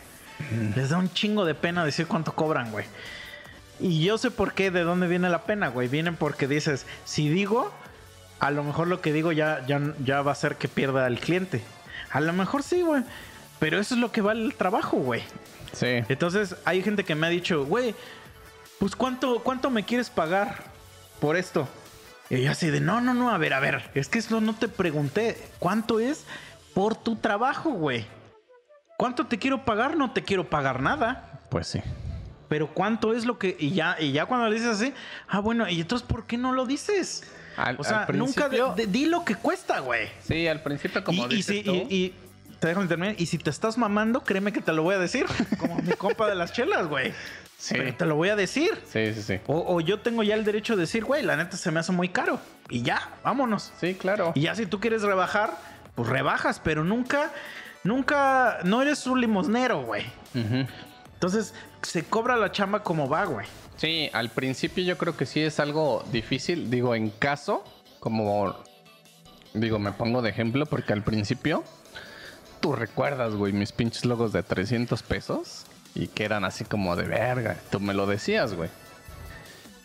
Les da un chingo de pena decir cuánto cobran, güey. Y yo sé por qué, de dónde viene la pena, güey. Viene porque dices, si digo, a lo mejor lo que digo ya, ya, ya va a hacer que pierda el cliente. A lo mejor sí, güey. Pero eso es lo que vale el trabajo, güey. Sí. Entonces, hay gente que me ha dicho, güey, pues ¿cuánto, ¿cuánto me quieres pagar por esto? Y yo así de, no, no, no, a ver, a ver, es que eso no te pregunté. ¿Cuánto es por tu trabajo, güey? ¿Cuánto te quiero pagar? No te quiero pagar nada. Pues sí. Pero ¿cuánto es lo que...? Y ya, y ya cuando le dices así, ah, bueno, ¿y entonces por qué no lo dices? Al- o sea, nunca de- principio- de- di lo que cuesta, güey. Sí, al principio como Y, y dices tú, y, y- te dejo de terminar. Y si te estás mamando, créeme que te lo voy a decir. Como mi compa de las chelas, güey. Sí. Pero te lo voy a decir. Sí, sí, sí. O, o yo tengo ya el derecho de decir, güey, la neta se me hace muy caro. Y ya, vámonos. Sí, claro. Y ya si tú quieres rebajar, pues rebajas, pero nunca, nunca, no eres un limosnero, güey. Ujú. Entonces, se cobra la chamba como va, güey. Sí, al principio yo creo que sí es algo difícil. Digo, en caso, como. Digo, me pongo de ejemplo porque al principio. Tú recuerdas, güey, mis pinches logos de 300 pesos. Y que eran así como de verga. Tú me lo decías, güey.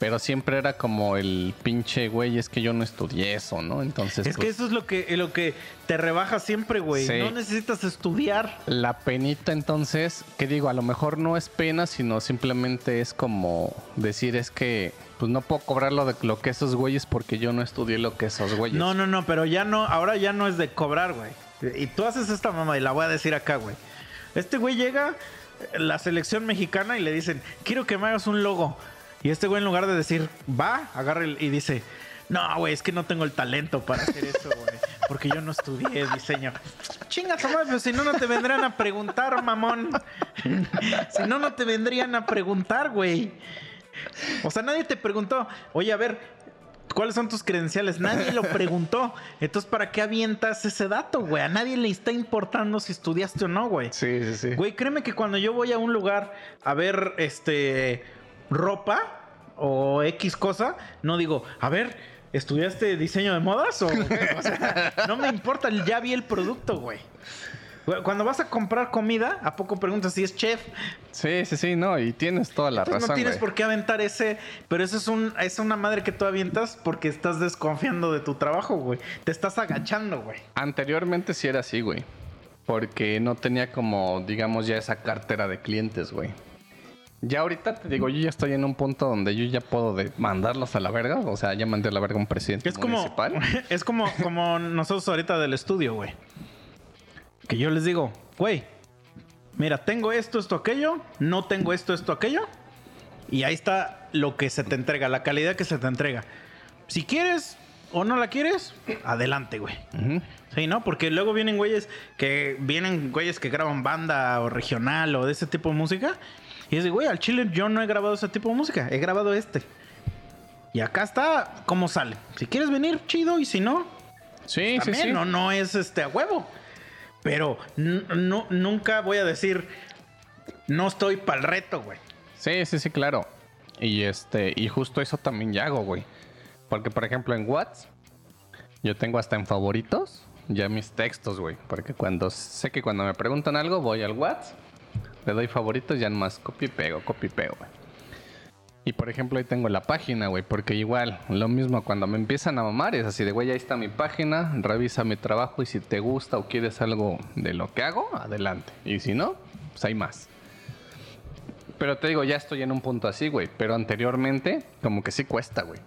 Pero siempre era como el pinche, güey, es que yo no estudié eso, ¿no? Entonces. Es que pues, eso es lo que, lo que te rebaja siempre, güey. Sí. No necesitas estudiar. La penita entonces, que digo, a lo mejor no es pena, sino simplemente es como decir es que pues no puedo cobrar lo de lo que esos güeyes porque yo no estudié lo que esos güeyes. No, no, no, pero ya no, ahora ya no es de cobrar, güey. Y tú haces esta mamá y la voy a decir acá, güey. Este güey llega, la selección mexicana, y le dicen, quiero que me hagas un logo. Y este güey en lugar de decir, va, agarra el- y dice, no, güey, es que no tengo el talento para hacer eso, güey. Porque yo no estudié diseño. Chinga, tu pero si no, no te vendrían a preguntar, mamón. si no, no te vendrían a preguntar, güey. O sea, nadie te preguntó, oye, a ver, ¿cuáles son tus credenciales? Nadie lo preguntó. Entonces, ¿para qué avientas ese dato, güey? A nadie le está importando si estudiaste o no, güey. Sí, sí, sí. Güey, créeme que cuando yo voy a un lugar a ver, este, ropa o X cosa, no digo, a ver, ¿estudiaste diseño de modas o sea, <laughs> no me importa, ya vi el producto, güey. Güey, Cuando vas a comprar comida, ¿a poco preguntas si es chef? Sí, sí, sí, no, y tienes toda la Entonces razón. no tienes güey. por qué aventar ese, pero eso es un es una madre que tú avientas porque estás desconfiando de tu trabajo, güey. Te estás agachando, güey. Anteriormente sí era así, güey. Porque no tenía como, digamos, ya esa cartera de clientes, güey. Ya ahorita te digo, yo ya estoy en un punto donde yo ya puedo de mandarlos a la verga. O sea, ya mandé a la verga a un presidente Es como municipal. <laughs> es como como nosotros ahorita del estudio, güey. Que yo les digo, güey, mira, tengo esto, esto, aquello, no tengo esto, esto, aquello. Y ahí está lo que se te entrega, la calidad que se te entrega. Si quieres o no la quieres, adelante, güey. Sí, ¿no? Porque luego vienen güeyes que vienen güeyes que graban banda o regional o de ese tipo de música. Y es de, güey, al chile yo no he grabado ese tipo de música, he grabado este. Y acá está cómo sale. Si quieres venir, chido, y si no, Sí, sí, también, sí. no, no es este a huevo. Pero no, nunca voy a decir, no estoy para el reto, güey. Sí, sí, sí, claro. Y este, y justo eso también ya hago, güey. Porque, por ejemplo, en WhatsApp, yo tengo hasta en favoritos ya mis textos, güey. Porque cuando sé que cuando me preguntan algo, voy al WhatsApp, le doy favoritos, ya nomás copio y pego, copio y pego, güey. Y por ejemplo, ahí tengo la página, güey, porque igual, lo mismo cuando me empiezan a mamar, es así de, güey, ahí está mi página, revisa mi trabajo y si te gusta o quieres algo de lo que hago, adelante. Y si no, pues hay más. Pero te digo, ya estoy en un punto así, güey. Pero anteriormente, como que sí cuesta, güey.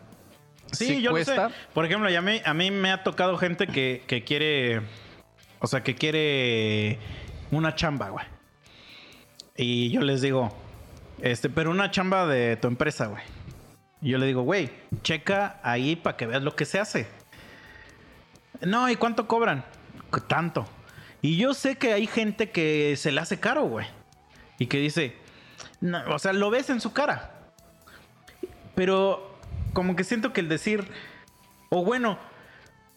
Sí, yo lo sé. Por ejemplo, y a mí, a mí me ha tocado gente que, que quiere. O sea, que quiere una chamba, güey. Y yo les digo, este, pero una chamba de tu empresa, güey. Y yo le digo, güey, checa ahí para que veas lo que se hace. No, ¿y cuánto cobran? "C- Tanto. Y yo sé que hay gente que se le hace caro, güey. Y que dice, o sea, lo ves en su cara. Pero como que siento que el decir, o bueno,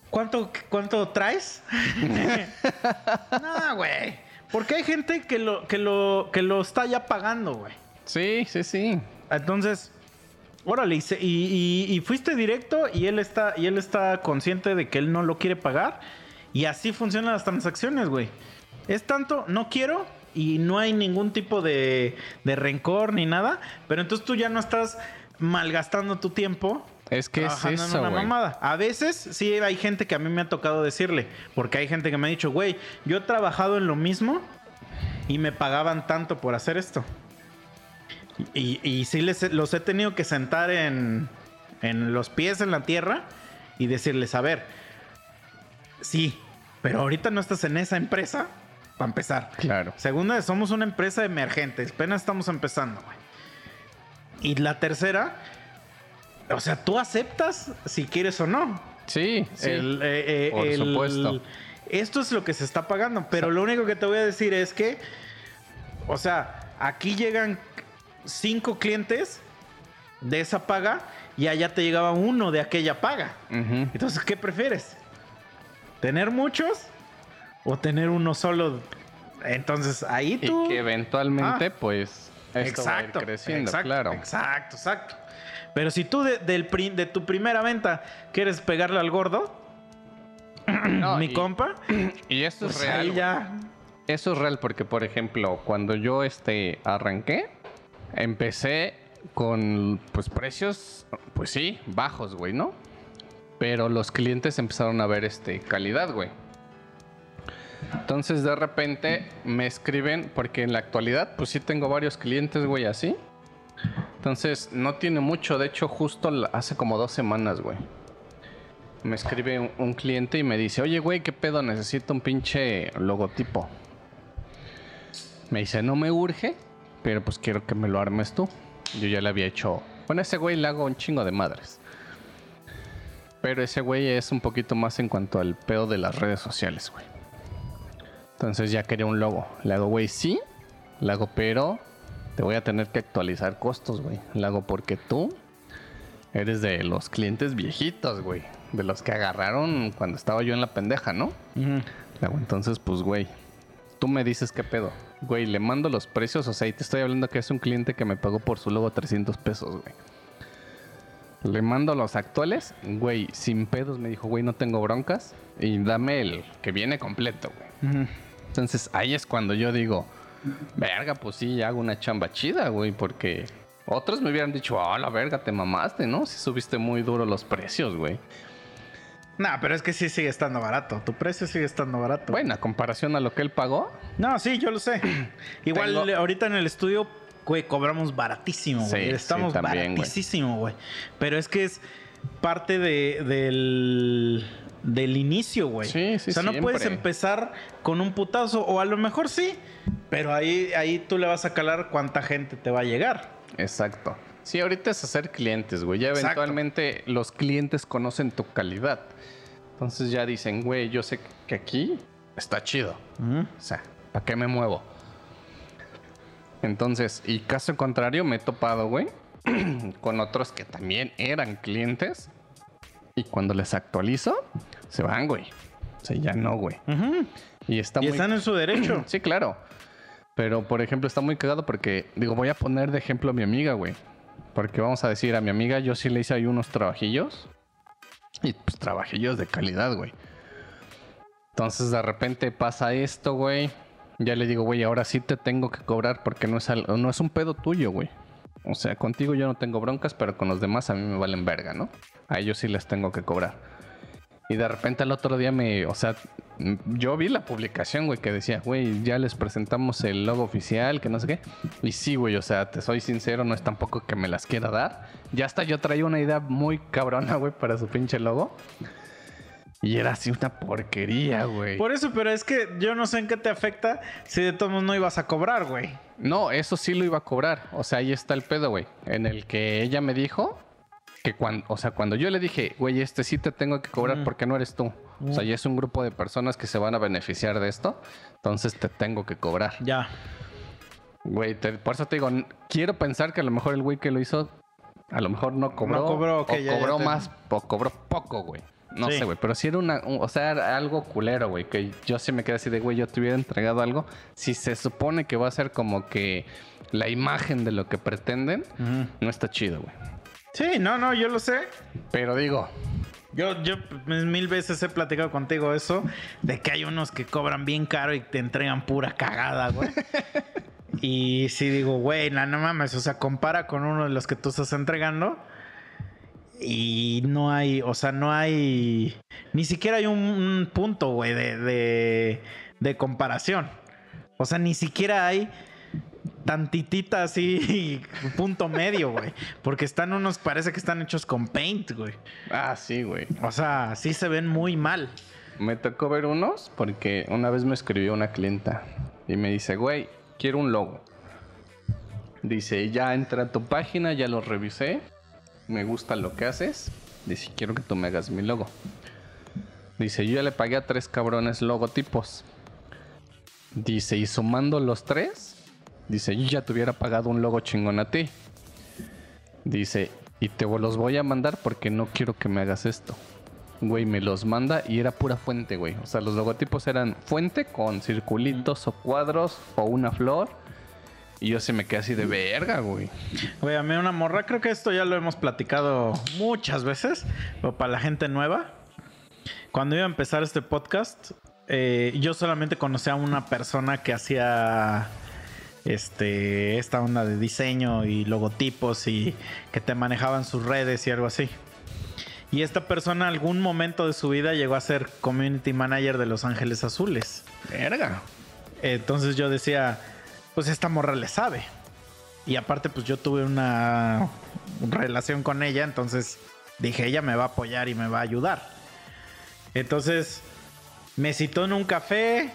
¿cuánto, cuánto traes? <laughs> no, güey. Porque hay gente que lo, que lo, que lo está ya pagando, güey. Sí, sí, sí. Entonces, órale, y, y fuiste directo y él está, y él está consciente de que él no lo quiere pagar. Y así funcionan las transacciones, güey. Es tanto, no quiero y no hay ningún tipo de, de rencor ni nada. Pero entonces tú ya no estás malgastando tu tiempo. Es que es eso, una mamada. A veces sí hay gente que a mí me ha tocado decirle. Porque hay gente que me ha dicho, güey, yo he trabajado en lo mismo y me pagaban tanto por hacer esto. Y, y sí les, he- los he tenido que sentar en, en los pies en la tierra y decirles, a ver, sí, pero ahorita no estás en esa empresa para empezar. Claro. Segunda, somos una empresa emergente. Apenas estamos empezando, güey. Y la tercera, o sea, tú aceptas si quieres o no. Sí, sí. El, eh, eh, por el- supuesto. Esto es lo que se está pagando. Pero lo único que te voy a decir es que, o sea, aquí llegan cinco clientes de esa paga y allá te llegaba uno de aquella paga. Entonces, ¿qué prefieres? ¿Tener muchos o tener uno solo? Entonces, ahí Y tú... que eventualmente, Ah. pues, esto va a ir exacto, creciendo, exacto, claro. Exacto, exacto. Pero si tú de, del pri- de tu primera venta quieres pegarle al gordo, No, mi y- compa, Y esto es pues real. ya... Eso es real porque, por ejemplo, cuando yo este, arranqué, empecé con pues precios, pues sí, bajos, güey, ¿no? Pero los clientes empezaron a ver este, calidad, güey. Entonces de repente me escriben, porque en la actualidad pues sí tengo varios clientes, güey, así. Entonces no tiene mucho, de hecho justo hace como dos semanas, güey. Me escribe un, cliente y me dice, oye, güey, ¿qué pedo? Necesito un pinche logotipo. Me dice, no me urge, pero pues quiero que me lo armes tú. Yo ya le había hecho... Bueno, ese güey le hago un chingo de madres. Pero ese güey es un poquito más en cuanto al pedo de las redes sociales, güey. Entonces ya quería un logo. Le hago, güey, sí. Le hago, pero te voy a tener que actualizar costos, güey. Le hago porque tú eres de los clientes viejitos, güey. De los que agarraron cuando estaba yo en la pendeja, ¿no? Le hago, entonces, pues, güey, tú me dices qué pedo. Güey, le mando los precios, o sea, y te estoy hablando que es un cliente que me pagó por su logo 300 pesos, güey. Le mando los actuales, güey, sin pedos me dijo, güey, no tengo broncas. Y dame el que viene completo, güey. Entonces ahí es cuando yo digo, verga, pues sí, ya hago una chamba chida, güey, porque otros me hubieran dicho, ah, la verga, te mamaste, ¿no? Si subiste muy duro los precios, güey. Nah, pero es que sí sigue estando barato. Tu precio sigue estando barato. Bueno, a comparación a lo que él pagó, No, sí, yo lo sé. <clears throat> Igual Tengo- ahorita en el estudio, güey, cobramos baratísimo, güey. Sí, sí, Estamos también, güey. baratísimo, güey. Pero es que es parte de, del, del inicio, güey. Sí, sí, O sea, no siempre. puedes empezar con un putazo, o a lo mejor sí, pero ahí, ahí tú le vas a calar cuánta gente te va a llegar. Exacto. Sí, ahorita es hacer clientes, güey. Ya Exacto. eventualmente los clientes conocen tu calidad. Entonces ya dicen, güey, yo sé que aquí está chido. O sea, ¿para qué me muevo? Entonces, y caso contrario, me he topado, güey, <clears throat> con otros que también eran clientes. Y cuando les actualizo, se van, güey. O sea, ya no, güey. Y está Y muy están en su derecho. <clears throat> Sí, claro. Pero, por ejemplo, está muy cagado porque, digo, voy a poner de ejemplo a mi amiga, güey. Porque vamos a decir, a mi amiga yo sí le hice ahí unos trabajillos. Y pues trabajillos de calidad, güey. Entonces, de repente pasa esto, güey. Ya le digo, güey, ahora sí te tengo que cobrar porque no es, al- no es un pedo tuyo, güey. O sea, contigo yo no tengo broncas, pero con los demás a mí me valen verga, ¿no? A ellos sí les tengo que cobrar. Y de repente al otro día me, o sea, yo vi la publicación, güey, que decía, güey, ya les presentamos el logo oficial, que no sé qué. Y sí, güey, o sea, te soy sincero, no es tampoco que me las quiera dar. Ya hasta yo traía una idea muy cabrona, güey, para su pinche logo. Y era así una porquería, güey. Por eso, pero es que yo no sé en qué te afecta si de todos modos no ibas a cobrar, güey. No, eso sí lo iba a cobrar. O sea, ahí está el pedo, güey. En el que ella me dijo que cuando, o sea, cuando yo le dije, güey, este sí te tengo que cobrar porque no eres tú. O sea, ya es un grupo de personas que se van a beneficiar de esto. Entonces te tengo que cobrar. Ya. Güey, te- por eso te digo, quiero pensar que a lo mejor el güey que lo hizo, a lo mejor no cobró. No cobró, ok, o ya, ya cobró te- más, o cobró poco, güey. No Sí. sé, güey. Pero si era una, un- o sea, era algo culero, güey. Que yo sí me quedé así de, güey, yo te hubiera entregado algo. Si se supone que va a ser como que la imagen de lo que pretenden, no está chido, güey. Sí, no, no, yo lo sé. Pero digo, Yo, yo mil veces he platicado contigo eso, de que hay unos que cobran bien caro y te entregan pura cagada, güey. <laughs> y sí digo, güey, no, no mames, o sea, compara con uno de los que tú estás entregando y no hay, o sea, no hay, ni siquiera hay un, un punto, güey, de, de, de comparación. O sea, ni siquiera hay tantitita así <laughs> punto medio, güey. Porque están unos, parece que están hechos con paint, güey. Ah, sí, güey. O sea, sí se ven muy mal. Me tocó ver unos porque una vez me escribió una clienta y me dice, güey, quiero un logo. Dice, ya entré a tu página, ya lo revisé, me gusta lo que haces. Dice, quiero que tú me hagas mi logo. Dice, yo ya le pagué a tres cabrones logotipos. Dice, y sumando los tres, dice, yo ya te hubiera pagado un logo chingón a ti. Dice, y te los voy a mandar porque no quiero que me hagas esto. Güey, me los manda y era pura fuente, güey. O sea, los logotipos eran fuente con circulitos o cuadros o una flor. Y yo se me quedé así de verga, güey. Güey, a mí una morra, creo que esto ya lo hemos platicado muchas veces, pero para la gente nueva. Cuando iba a empezar este podcast, eh, yo solamente conocía a una persona que hacía este esta onda de diseño y logotipos y que te manejaban sus redes y algo así. Y esta persona algún momento de su vida llegó a ser community manager de Los Ángeles Azules. Verga. Entonces yo decía, pues esta morra le sabe. Y aparte, pues yo tuve una relación con ella, entonces dije, ella me va a apoyar y me va a ayudar. Entonces me citó en un café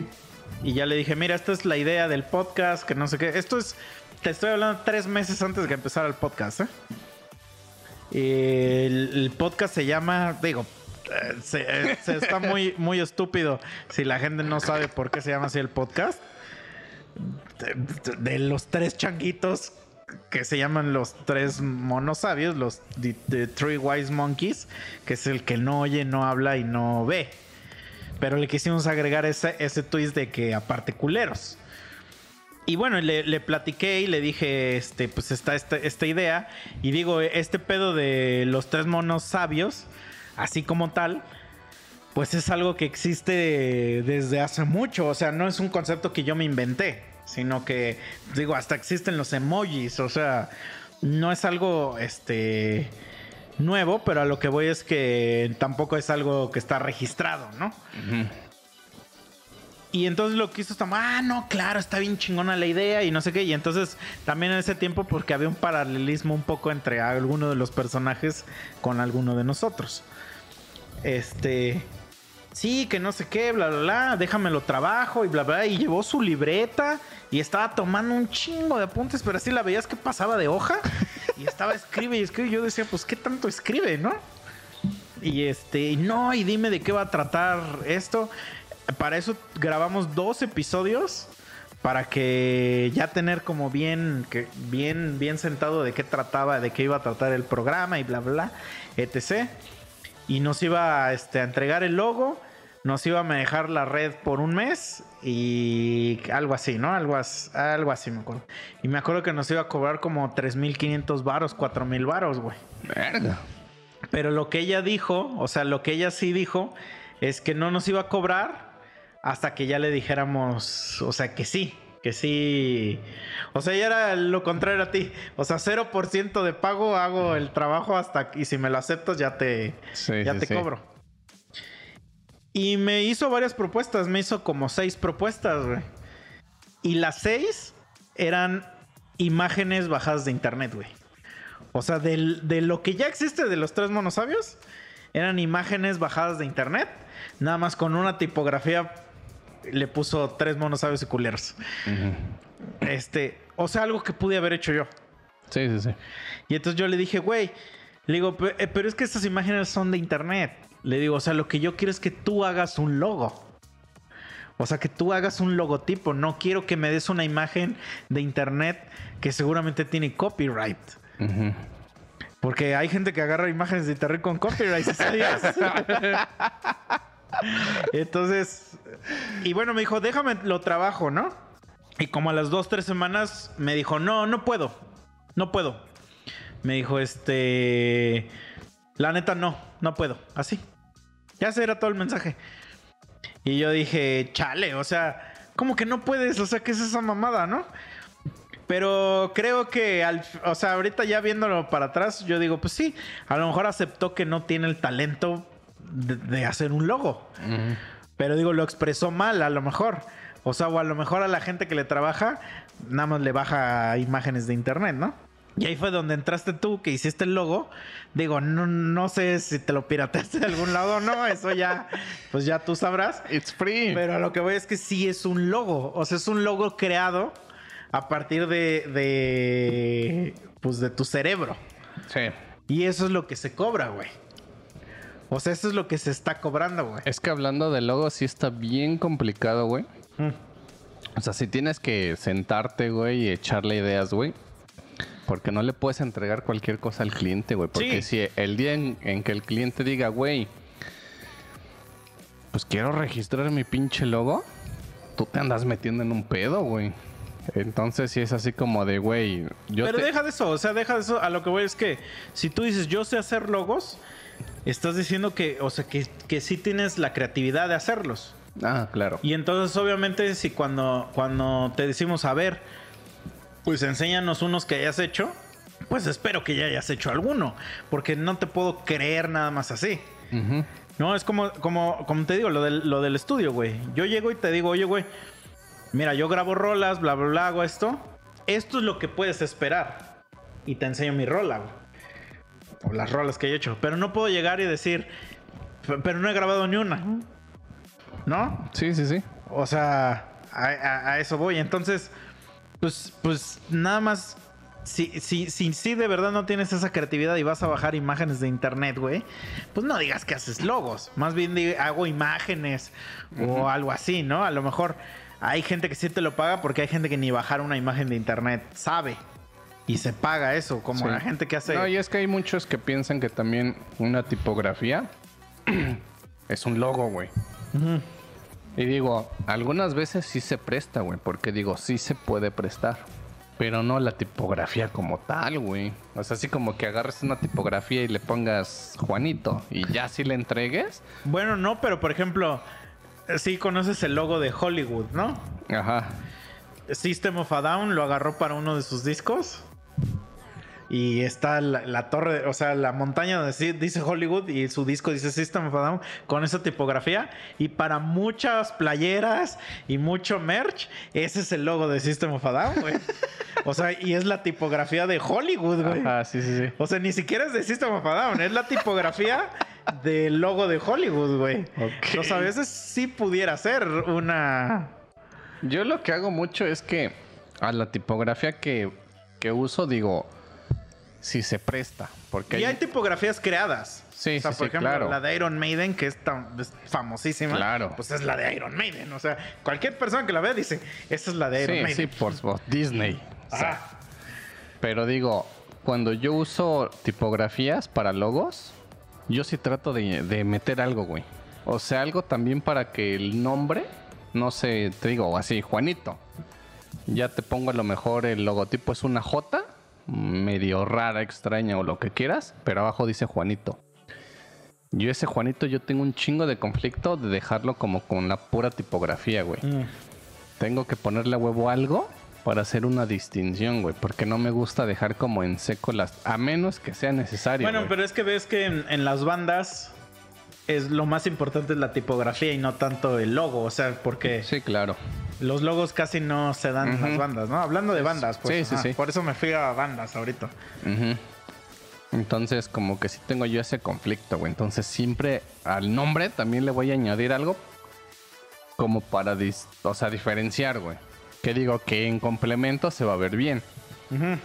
y ya le dije, mira, esta es la idea del podcast, que no sé qué. Esto es, te estoy hablando tres meses antes de que empezara el podcast, ¿eh? El, podcast se llama, digo, eh, se, eh, se está muy, muy estúpido si la gente no sabe por qué se llama así el podcast. De, los tres changuitos que se llaman los tres monos sabios, los Three Wise Monkeys, que es el que no oye, no habla y no ve. Pero le quisimos agregar ese, ese twist de que aparte culeros. Y bueno, le, le platiqué y le dije, este, pues está esta, esta idea. Y digo, este pedo de los tres monos sabios, así como tal, pues es algo que existe desde hace mucho. O sea, no es un concepto que yo me inventé, sino que, digo, hasta existen los emojis. O sea, no es algo, este, nuevo, pero a lo que voy es que tampoco es algo que está registrado, ¿no? Y entonces lo que hizo está, ah, no, claro, está bien chingona la idea y no sé qué. Y entonces también en ese tiempo, porque había un paralelismo un poco entre alguno de los personajes con alguno de nosotros. Este, sí, que no sé qué, bla, bla, bla, déjamelo trabajo y bla, bla. Y llevó su libreta y estaba tomando un chingo de apuntes, pero así la veías que pasaba de hoja y estaba escribe y escribe. Y yo decía, pues, ¿qué tanto escribe, no? Y este, no, y dime de qué va a tratar esto. Para eso grabamos dos episodios para que ya tener como bien, bien, bien sentado de qué trataba, de qué iba a tratar el programa y bla, bla, etc. Y nos iba este, a entregar el logo, nos iba a manejar la red por un mes y algo así, ¿no? Algo, as- algo así, me acuerdo. Y me acuerdo que nos iba a cobrar como 3.500 varos, 4.000 varos, güey. Verga. Pero lo que ella dijo, o sea, lo que ella sí dijo, es que no nos iba a cobrar hasta que ya le dijéramos, o sea, que sí, que sí. O sea, ella era lo contrario a ti. O sea, 0% de pago, hago el trabajo hasta, y si me lo aceptas, ya te, Sí, ya sí, te sí. cobro. Y me hizo varias propuestas, me hizo como seis propuestas, güey. Y las seis eran imágenes bajadas de internet, güey. O sea, del- de lo que ya existe de los tres monosabios, eran imágenes bajadas de internet. Nada más con una tipografía le puso tres monosabios y culeros. Este, o sea, algo que pude haber hecho yo. Sí, sí, sí. Y entonces yo le dije, güey, le digo, "Pe- eh, pero es que estas imágenes son de internet. Le digo, o sea, lo que yo quiero es que tú hagas un logo. O sea, que tú hagas un logotipo. No quiero que me des una imagen de internet que seguramente tiene copyright. Porque hay gente que agarra imágenes de internet con copyright, ¿sabías? <laughs> Entonces, y bueno, me dijo, déjame lo trabajo, ¿no? Y como a las dos, tres semanas me dijo, no, no puedo, no puedo. Me dijo, este, la neta no, no puedo, así. Ya ese era todo el mensaje. Y yo dije, chale, o sea, ¿cómo que no puedes? O sea, ¿qué es esa mamada, no? Pero creo que, al, o sea, ahorita ya viéndolo para atrás, yo digo, pues sí, a lo mejor aceptó que no tiene el talento de, de hacer un logo. Pero digo, lo expresó mal a lo mejor. O sea, o a lo mejor a la gente que le trabaja, nada más le baja imágenes de internet, ¿no? Y ahí fue donde entraste tú, que hiciste el logo. Digo, no, no sé si te lo pirateaste de algún lado o no, eso ya, pues ya tú sabrás. It's free. Pero a lo que voy es que sí es un logo. O sea, es un logo creado a partir de, de pues de tu cerebro. Sí. Y eso es lo que se cobra, güey. O sea, eso es lo que se está cobrando, güey. Es que hablando de logo, sí está bien complicado, güey. Mm. O sea, si tienes que sentarte, güey, y echarle ideas, güey. Porque no le puedes entregar cualquier cosa al cliente, güey. Porque si el día en, en que el cliente diga, güey, pues quiero registrar mi pinche logo, tú te andas metiendo en un pedo, güey. Entonces sí es así como de, güey, yo Pero te- deja de eso, o sea, deja de eso. A lo que voy es que si tú dices yo sé hacer logos, estás diciendo que, o sea, que, que sí tienes la creatividad de hacerlos. Ah, claro. Y entonces, obviamente, si cuando, cuando te decimos, a ver, pues enséñanos unos que hayas hecho, pues espero que ya hayas hecho alguno. Porque no te puedo creer nada más así. No, es como, como, como te digo, lo del, lo del estudio, güey. Yo llego y te digo, oye, güey, mira, yo grabo rolas, bla, bla, bla, hago esto. Esto es lo que puedes esperar. Y te enseño mi rola, güey. O las rolas que he hecho. Pero no puedo llegar y decir, "P- pero no he grabado ni una. ¿No? Sí, sí, sí. O sea, a, a- a eso voy. Entonces, pues, pues nada más. Si, si, si, si de verdad no tienes esa creatividad y vas a bajar imágenes de internet, güey, pues no digas que haces logos. Más bien di- hago imágenes o algo así, ¿no? A lo mejor hay gente que sí te lo paga porque hay gente que ni bajar una imagen de internet sabe. Y se paga eso, como Sí. la gente que hace. No, y es que hay muchos que piensan que también una tipografía <clears throat> es un logo, güey. Y digo, algunas veces sí se presta, güey, porque digo, sí se puede prestar. Pero no la tipografía como tal, güey. O sea, así como que agarres una tipografía y le pongas Juanito y ya si le entregues. Bueno, no, pero por ejemplo, sí conoces el logo de Hollywood, ¿no? Ajá. System of a Down lo agarró para uno de sus discos. Y está la, la torre, o sea, la montaña donde dice Hollywood y su disco dice System of a Down con esa tipografía. Y para muchas playeras y mucho merch, ese es el logo de System of a Down, güey. o sea, y es la tipografía de Hollywood, güey. Ajá, sí, sí, sí. O sea, ni siquiera es de System of a Down, es la tipografía del logo de Hollywood, güey. Ok. Entonces, a veces sí pudiera ser una. Yo lo que hago mucho es que a la tipografía que, que uso, digo, si se presta. Porque Y hay- hay tipografías creadas. Sí, o sea, sí, por sí, ejemplo, claro. la de Iron Maiden, que es tan es famosísima. Claro. Pues es la de Iron Maiden. O sea, cualquier persona que la vea dice, esa es la de Iron Sí, sí, Maiden. por, por Disney. O sea, Ah, Pero digo, cuando yo uso tipografías para logos, yo sí trato de, de meter algo, güey. O sea, algo también para que el nombre, no sé, te digo así, Juanito. Ya te pongo a lo mejor el logotipo es una J, medio rara, extraña o lo que quieras, pero abajo dice Juanito. Yo ese Juanito yo tengo un chingo de conflicto de dejarlo como con la pura tipografía, güey. mm. Tengo que ponerle a huevo algo para hacer una distinción, güey. Porque no me gusta dejar como en seco las... A menos que sea necesario. Bueno, güey. pero es que ves que en, en las bandas es lo más importante es la tipografía y no tanto el logo. O sea, porque Sí, claro. Los logos casi no se dan en las bandas, ¿no? Hablando de bandas, pues. Sí, sí, sí. Por eso me fui a bandas ahorita. Ujú. Entonces, como que sí tengo yo ese conflicto, güey. Entonces, siempre al nombre también le voy a añadir algo como para, dis- o sea, diferenciar, güey. Que digo que en complemento se va a ver bien. Ujú.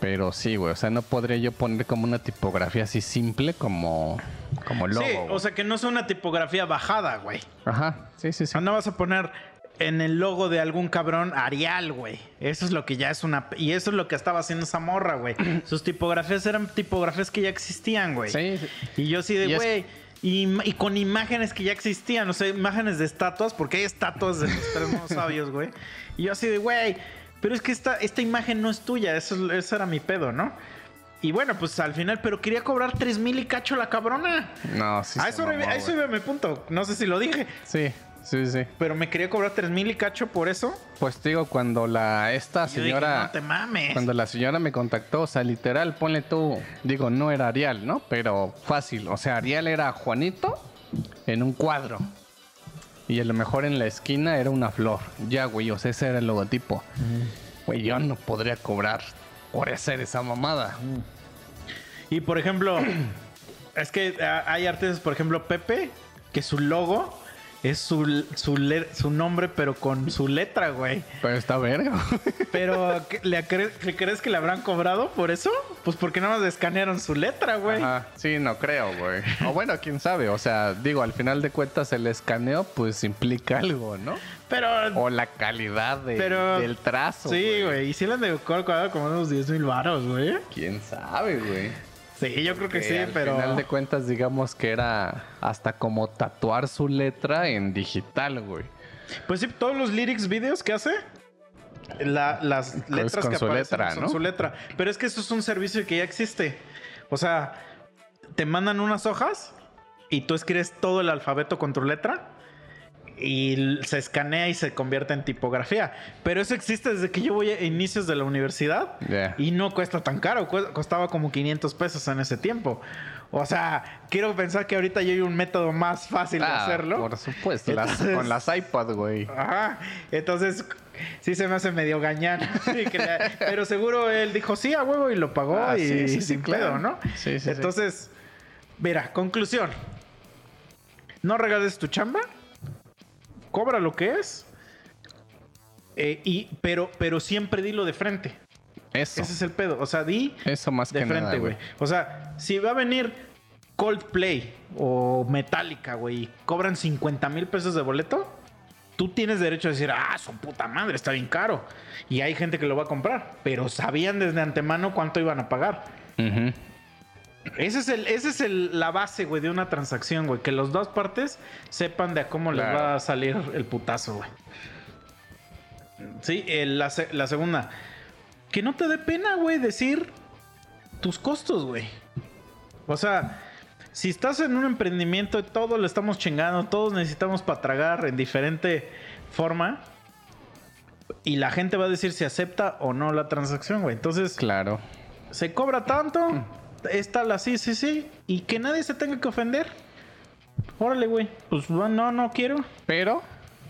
Pero sí, güey. O sea, no podría yo poner como una tipografía así simple como, como logo. sí, güey. o sea que no es una tipografía bajada, güey. Ajá, sí, sí, sí. Ah, No vas a poner en el logo de algún cabrón Arial, güey. Eso es lo que ya es una... Y eso es lo que estaba haciendo esa morra, güey. <clears throat> Sus tipografías eran tipografías que ya existían, güey. Sí, sí. Y yo sí de, güey... Y, y con imágenes que ya existían, o sea, imágenes de estatuas, porque hay estatuas de los tres monos sabios, güey. Y yo así de, güey, pero es que esta, esta imagen no es tuya, eso, eso era mi pedo, ¿no? Y bueno, pues al final, pero quería cobrar tres mil y cacho la cabrona. No, sí. a se eso, mamó, a eso iba mi punto. No sé si lo dije. Sí, sí, sí. Pero me quería cobrar tres mil y cacho por eso. Pues te digo, cuando la esta dije, señora. no te mames. Cuando la señora me contactó, o sea, literal, ponle tú. Digo, no era Arial, ¿no? Pero fácil. O sea, Arial era Juanito en un cuadro. Y a lo mejor en la esquina era una flor. Ya, güey, o sea, ese era el logotipo. Güey, yo no podría cobrar por hacer esa mamada. Y por ejemplo, <clears throat> es que ah, hay artistas, por ejemplo, Pepe, que su logo es su, su, le- su nombre, pero con su letra, güey. Pero está verga. Pero, ¿qué- ¿le, cre- le crees que le habrán cobrado por eso? Pues porque nada más escanearon su letra, güey. Ajá, sí, no creo, güey. O bueno, quién sabe. O sea, digo, al final de cuentas el escaneo pues implica algo, ¿no? Pero, O la calidad de- Pero- del trazo. sí, güey. Y si le han de cobrado como unos 10 mil baros, güey. ¿Quién sabe, güey? Sí, yo creo que sí, al pero... final de cuentas, digamos que era hasta como tatuar su letra en digital, güey. Pues sí, todos los lyrics videos que hace, la- las letras con que su aparecen letra, son ¿no? su letra. Pero es que eso es un servicio que ya existe. O sea, te mandan unas hojas y tú escribes todo el alfabeto con tu letra y se escanea y se convierte en tipografía. Pero eso existe desde que yo voy a inicios de la universidad y no cuesta tan caro. Costaba como 500 pesos en ese tiempo. O sea, quiero pensar que ahorita ya hay un método más fácil de Ah, hacerlo. Por supuesto, las- con las iPad, güey. Ajá. Entonces, sí se me hace medio gañán. <laughs> Pero seguro él dijo sí a huevo y lo pagó Ah, y sí, sí, sí, sin claro. pedo, ¿no? Sí, sí. Entonces, mira, conclusión. No regales tu chamba. Cobra lo que es. eh, y, pero, pero siempre dilo de frente. Eso. Ese es el pedo. O sea, di Eso más de que frente, güey. O sea, si va a venir Coldplay o Metallica, güey, y cobran 50 mil pesos de boleto, tú tienes derecho a decir, ah, su puta madre, está bien caro. Y hay gente que lo va a comprar, pero sabían desde antemano cuánto iban a pagar. Ujú. Ese es el, ese es el- la base, güey, de una transacción, güey. Que las dos partes sepan de a cómo les va a salir el putazo, güey. Sí, la, la segunda. Que no te dé pena, güey, decir tus costos, güey. O sea, si estás en un emprendimiento y todo lo estamos chingando, todos necesitamos para tragar en diferente forma. Y la gente va a decir si acepta o no la transacción, güey. Entonces, Claro. se cobra tanto, está la sí, sí, sí, y que nadie se tenga que ofender. Órale, güey. Pues no, no quiero. Pero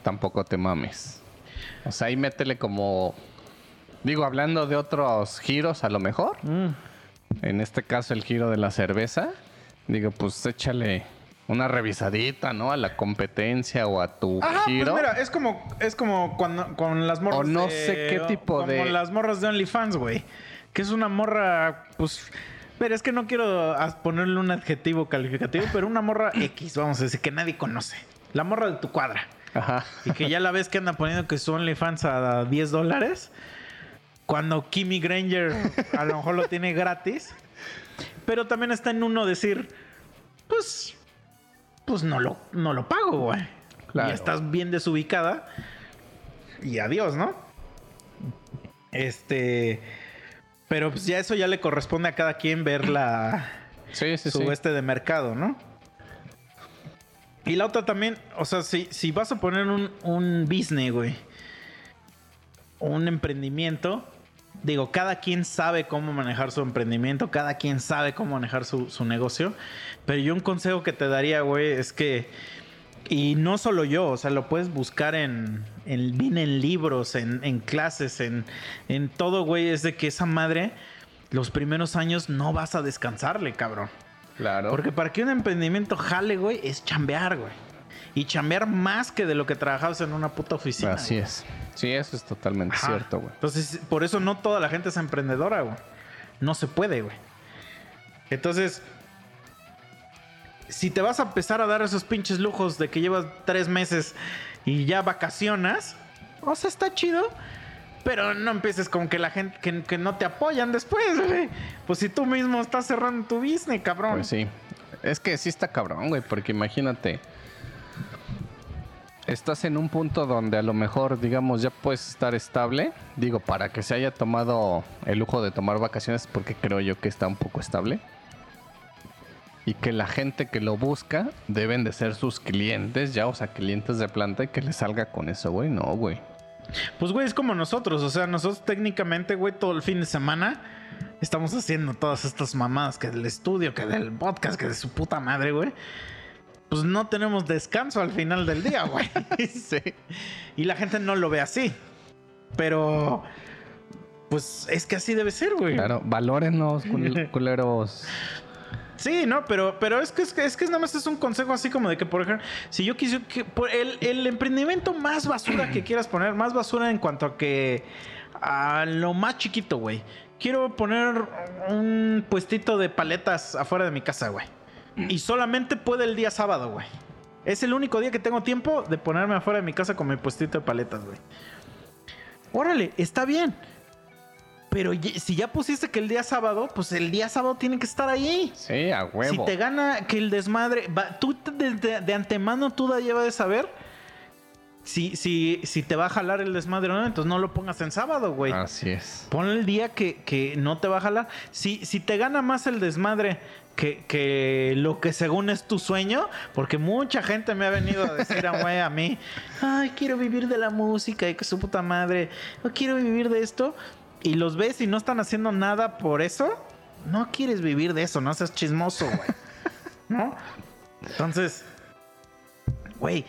tampoco te mames. O sea, ahí métele como. Digo, hablando de otros giros, a lo mejor. En este caso, el giro de la cerveza. Digo, pues échale una revisadita, ¿no? A la competencia o a tu Ajá, giro. pues mira, es como, es como cuando con las morras. O no de- sé qué tipo como de- las morras de OnlyFans, güey. Que es una morra, pues. Pero es que no quiero as- ponerle un adjetivo calificativo, pero una morra X, vamos a decir, que nadie conoce. La morra de tu cuadra. Ajá. Y que ya la ves que anda poniendo que su OnlyFans a 10 dólares. Cuando Kimmy Granger a lo mejor lo tiene gratis. Pero también está en uno decir, pues, pues no lo, no lo pago, güey. Claro. Y estás bien desubicada. Y adiós, ¿no? Este. Pero pues ya eso ya le corresponde a cada quien ver la, Sí, sí, su sí. este de mercado, ¿no? Y la otra también, o sea, si, si vas a poner un, un business, güey, un emprendimiento, digo, cada quien sabe cómo manejar su emprendimiento, cada quien sabe cómo manejar su, su negocio, pero yo un consejo que te daría, güey, es que, y no solo yo, o sea, lo puedes buscar en, en, bien en libros, en, en clases, en, en todo, güey, es de que esa madre, los primeros años no vas a descansarle, cabrón. Claro. Porque para que un emprendimiento jale, güey, es chambear, güey. Y chambear más que de lo que trabajabas en una puta oficina. Así güey. es. Sí, eso es totalmente Ajá. cierto, güey. Entonces, por eso no toda la gente es emprendedora, güey. No se puede, güey. Entonces, si te vas a empezar a dar esos pinches lujos de que llevas tres meses y ya vacacionas, o sea, está chido. Pero no empieces con que la gente que, no te apoyan después, güey. Pues si tú mismo estás cerrando tu business, cabrón. Pues sí. Es que sí está cabrón, güey, porque imagínate. Estás en un punto donde a lo mejor, digamos, ya puedes estar estable. Digo, para que se haya tomado el lujo de tomar vacaciones, porque creo yo que está un poco estable. Y que la gente que lo busca deben de ser sus clientes, ya, o sea, clientes de planta y que le salga con eso, güey. No, güey. Pues, güey, es como nosotros. O sea, nosotros técnicamente, güey, todo el fin de semana estamos haciendo todas estas mamadas que del estudio, que del podcast, que de su puta madre, güey. pues no tenemos descanso al final del día, güey. <laughs> Sí. Y la gente no lo ve así. Pero, pues es que así debe ser, güey. Claro, valórenos, cul- <laughs> culeros. Sí, no, pero, pero es que es que es que nada más es un consejo así como de que, por ejemplo, si yo quisiera que por el, el emprendimiento más basura que quieras poner, más basura en cuanto a que a lo más chiquito, güey. Quiero poner un puestito de paletas afuera de mi casa, güey. Y solamente puede el día sábado, güey. Es el único día que tengo tiempo de ponerme afuera de mi casa con mi puestito de paletas, güey. Órale, está bien. Pero si ya pusiste que el día sábado, pues el día sábado tiene que estar ahí. Sí, a huevo. Si te gana que el desmadre, va- tú de, de- de antemano tú ya debes de saber si, si, si te va a jalar el desmadre o no, entonces no lo pongas en sábado, güey. Así es. Ponle el día que, que no te va a jalar. Si, si te gana más el desmadre que, que lo que según es tu sueño, porque mucha gente me ha venido a decir a, güey, a mí, ay, quiero vivir de la música y que su puta madre, no quiero vivir de esto. Y los ves y no están haciendo nada por eso, no quieres vivir de eso, no seas chismoso, güey. <laughs> ¿No? Entonces, güey,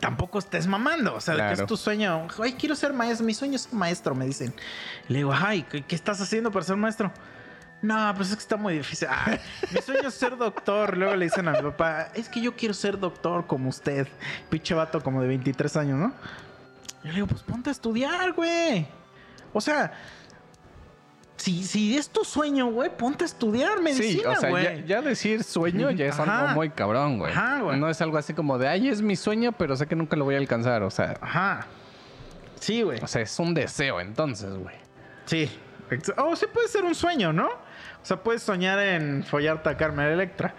tampoco estés mamando. O sea, Claro. es tu sueño. Ay, quiero ser maestro. Mi sueño es ser maestro, me dicen. Le digo, ay, ¿qué, qué estás haciendo para ser maestro? No, pues es que está muy difícil. "Ah, mi sueño es ser doctor. Luego le dicen a mi papá, es que yo quiero ser doctor como usted. Pinche vato como de 23 años, ¿no? Yo le digo, pues ponte a estudiar, güey. O sea, si, si es tu sueño, güey, ponte a estudiar Sí, medicina, o sea, güey. ya, ya decir sueño ya es Ajá. algo muy cabrón, güey. Ajá, güey. No es algo así como de, ay, es mi sueño, pero sé que nunca lo voy a alcanzar. O sea, Ajá. Sí, güey. o sea es un deseo entonces, güey. Sí. O sí puede ser un sueño, ¿no? O sea, puedes soñar en follarte a Carmen Electra.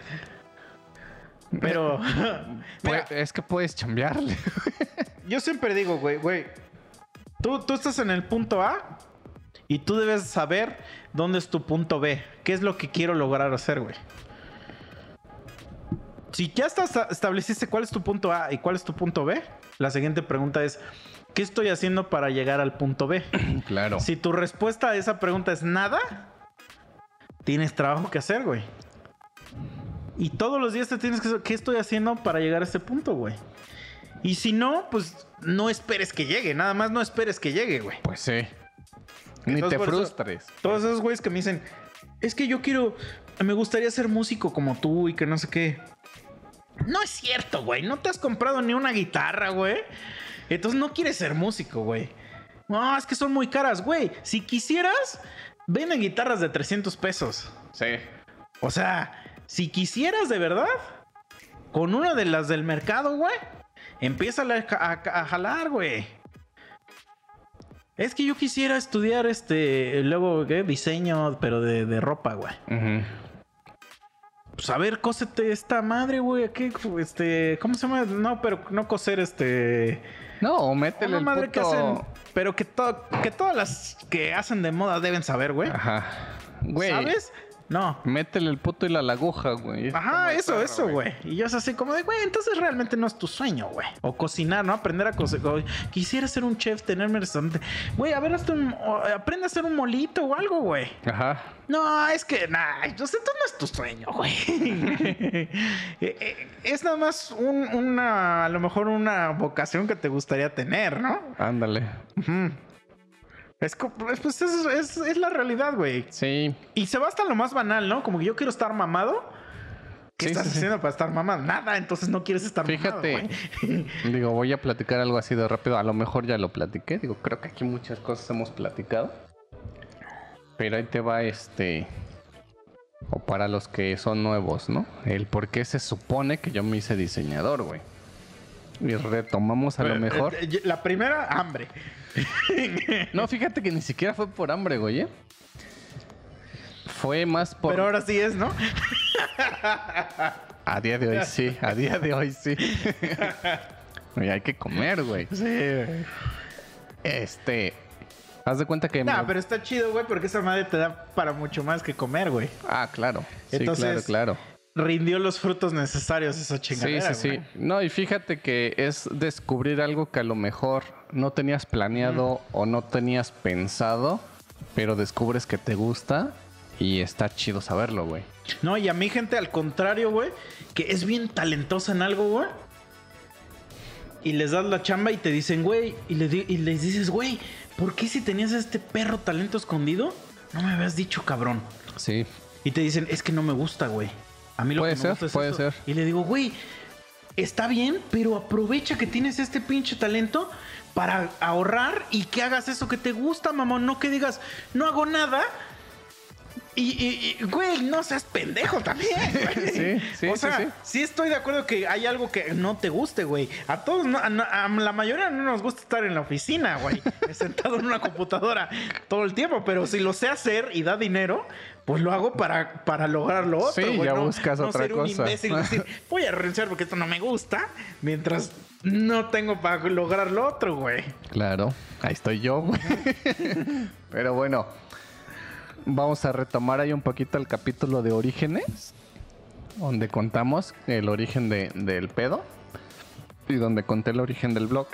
Pero. <laughs> Mira, Pue- Es que puedes chambearle. <laughs> yo siempre digo, güey, güey. Tú, tú estás en el punto A y tú debes saber dónde es tu punto B. ¿Qué es lo que quiero lograr hacer, güey? Si ya estás, estableciste cuál es tu punto A y cuál es tu punto B, la siguiente pregunta es: ¿qué estoy haciendo para llegar al punto B? <clears throat> claro. Si tu respuesta a esa pregunta es nada, tienes trabajo que hacer, güey. Y todos los días te tienes que saber qué estoy haciendo para llegar a ese punto, güey. Y si no, pues no esperes que llegue, nada más no esperes que llegue, güey. Pues sí. Ni Entonces, te por eso- frustres. Todos esos güeyes que me dicen, es que yo quiero, me gustaría ser músico como tú y que no sé qué. No es cierto, güey. No te has comprado ni una guitarra, güey. Entonces no quieres ser músico, güey. No, es que son muy caras, güey. Si quisieras, venden guitarras de 300 pesos. Sí. O sea, si quisieras de verdad, con una de las del mercado, güey, empieza a, a- a jalar, güey. Es que yo quisiera estudiar este, luego, ¿qué? Diseño, pero de, de ropa, güey. Ujú. Pues a ver, cósete esta madre, güey. ¿Qué? Este, ¿cómo se llama? No, pero no coser este. No, métele Una el madre que puto- hacen. Pero que, to- que todas las que hacen de moda deben saber, güey. Ajá. Güey. ¿Sabes? No. Métele el puto y la aguja, güey. Es Ajá, eso, eso, güey. Y yo es así como de, güey, entonces realmente no es tu sueño, güey. O cocinar, ¿no? Aprender a cocinar. Quisiera ser un chef, tenerme restaurante. Güey, a ver, hazte un, aprende a hacer un molito o algo, güey. Ajá. No, es que, nah, yo sé, esto no es tu sueño, güey. <laughs> Eh, eh, es nada más un- una, a lo mejor una vocación que te gustaría tener, ¿no? Ándale. Co- es, pues es, es- es la realidad, güey. Sí. Y se va hasta lo más banal, ¿no? Como que yo quiero estar mamado. ¿Qué Sí, estás sí, sí. haciendo para estar mamado? Nada, entonces no quieres estar Fíjate. mamado, güey. <laughs> Digo, voy a platicar algo así de rápido. A lo mejor ya lo platiqué. Digo, creo que aquí muchas cosas hemos platicado. Pero ahí te va este. O para los que son nuevos, ¿no? El por qué se supone que yo me hice diseñador, güey. Y retomamos a lo mejor. Eh, eh, La primera, hambre. <laughs> No, fíjate que ni siquiera fue por hambre, güey. ¿eh? Fue más por. Pero ahora sí es, ¿no? A día de hoy sí, a día de hoy sí. <laughs> Hay que comer, güey. Sí, güey. Este. Haz de cuenta que. Nah, me- pero está chido, güey, porque esa madre te da para mucho más que comer, güey. Ah, claro. Sí, Entonces, claro, claro. Rindió los frutos necesarios esa Sí, chingadera, sí, sí. güey. No, y fíjate que es descubrir algo que a lo mejor no tenías planeado o no tenías pensado, pero descubres que te gusta Y está chido saberlo, güey. No, y a mí, gente, al contrario, güey, que es bien talentosa en algo, güey. Y les das la chamba y te dicen, güey, y, le di- y les dices, güey, ¿por qué si tenías este perro talento escondido? No me habías dicho, cabrón. Sí. Y te dicen, es que no me gusta, güey. A mí lo Puede que me ser, gusta es puede esto". ser. Y le digo, güey, está bien, pero aprovecha que tienes este pinche talento para ahorrar y que hagas eso que te gusta, mamón. No que digas, no hago nada. Y, y- y, güey, no seas pendejo también, <laughs> güey. Sí, sí, O sea, sí. sí estoy de acuerdo que hay algo que no te guste, güey. A todos, no- a, la mayoría no nos gusta estar en la oficina, güey. <laughs> sentado en una computadora todo el tiempo. Pero si lo sé hacer y da dinero, pues lo hago para, para lograr lo otro, Sí, güey. ya no, buscas no otra ser un cosa. imbécil y decir, <laughs> voy a renunciar porque esto no me gusta, mientras no tengo para lograr lo otro, güey. Claro, ahí estoy yo, güey. Pero bueno, vamos a retomar ahí un poquito el capítulo de orígenes, donde contamos el origen de- del pedo y donde conté el origen del blog.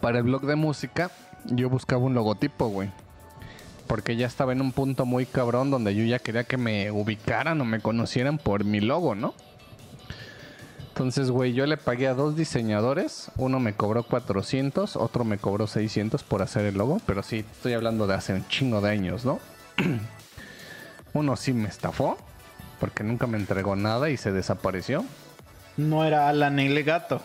Para el blog de música, yo buscaba un logotipo, güey. Porque ya estaba en un punto muy cabrón donde yo ya quería que me ubicaran o me conocieran por mi logo, ¿no? Entonces, güey, yo le pagué a dos diseñadores. Uno me cobró 400, otro me cobró 600 por hacer el logo. Pero sí, estoy hablando de hace un chingo de años, ¿no? <clears throat> Uno sí me estafó, porque nunca me entregó nada y se desapareció. No era Alan el gato.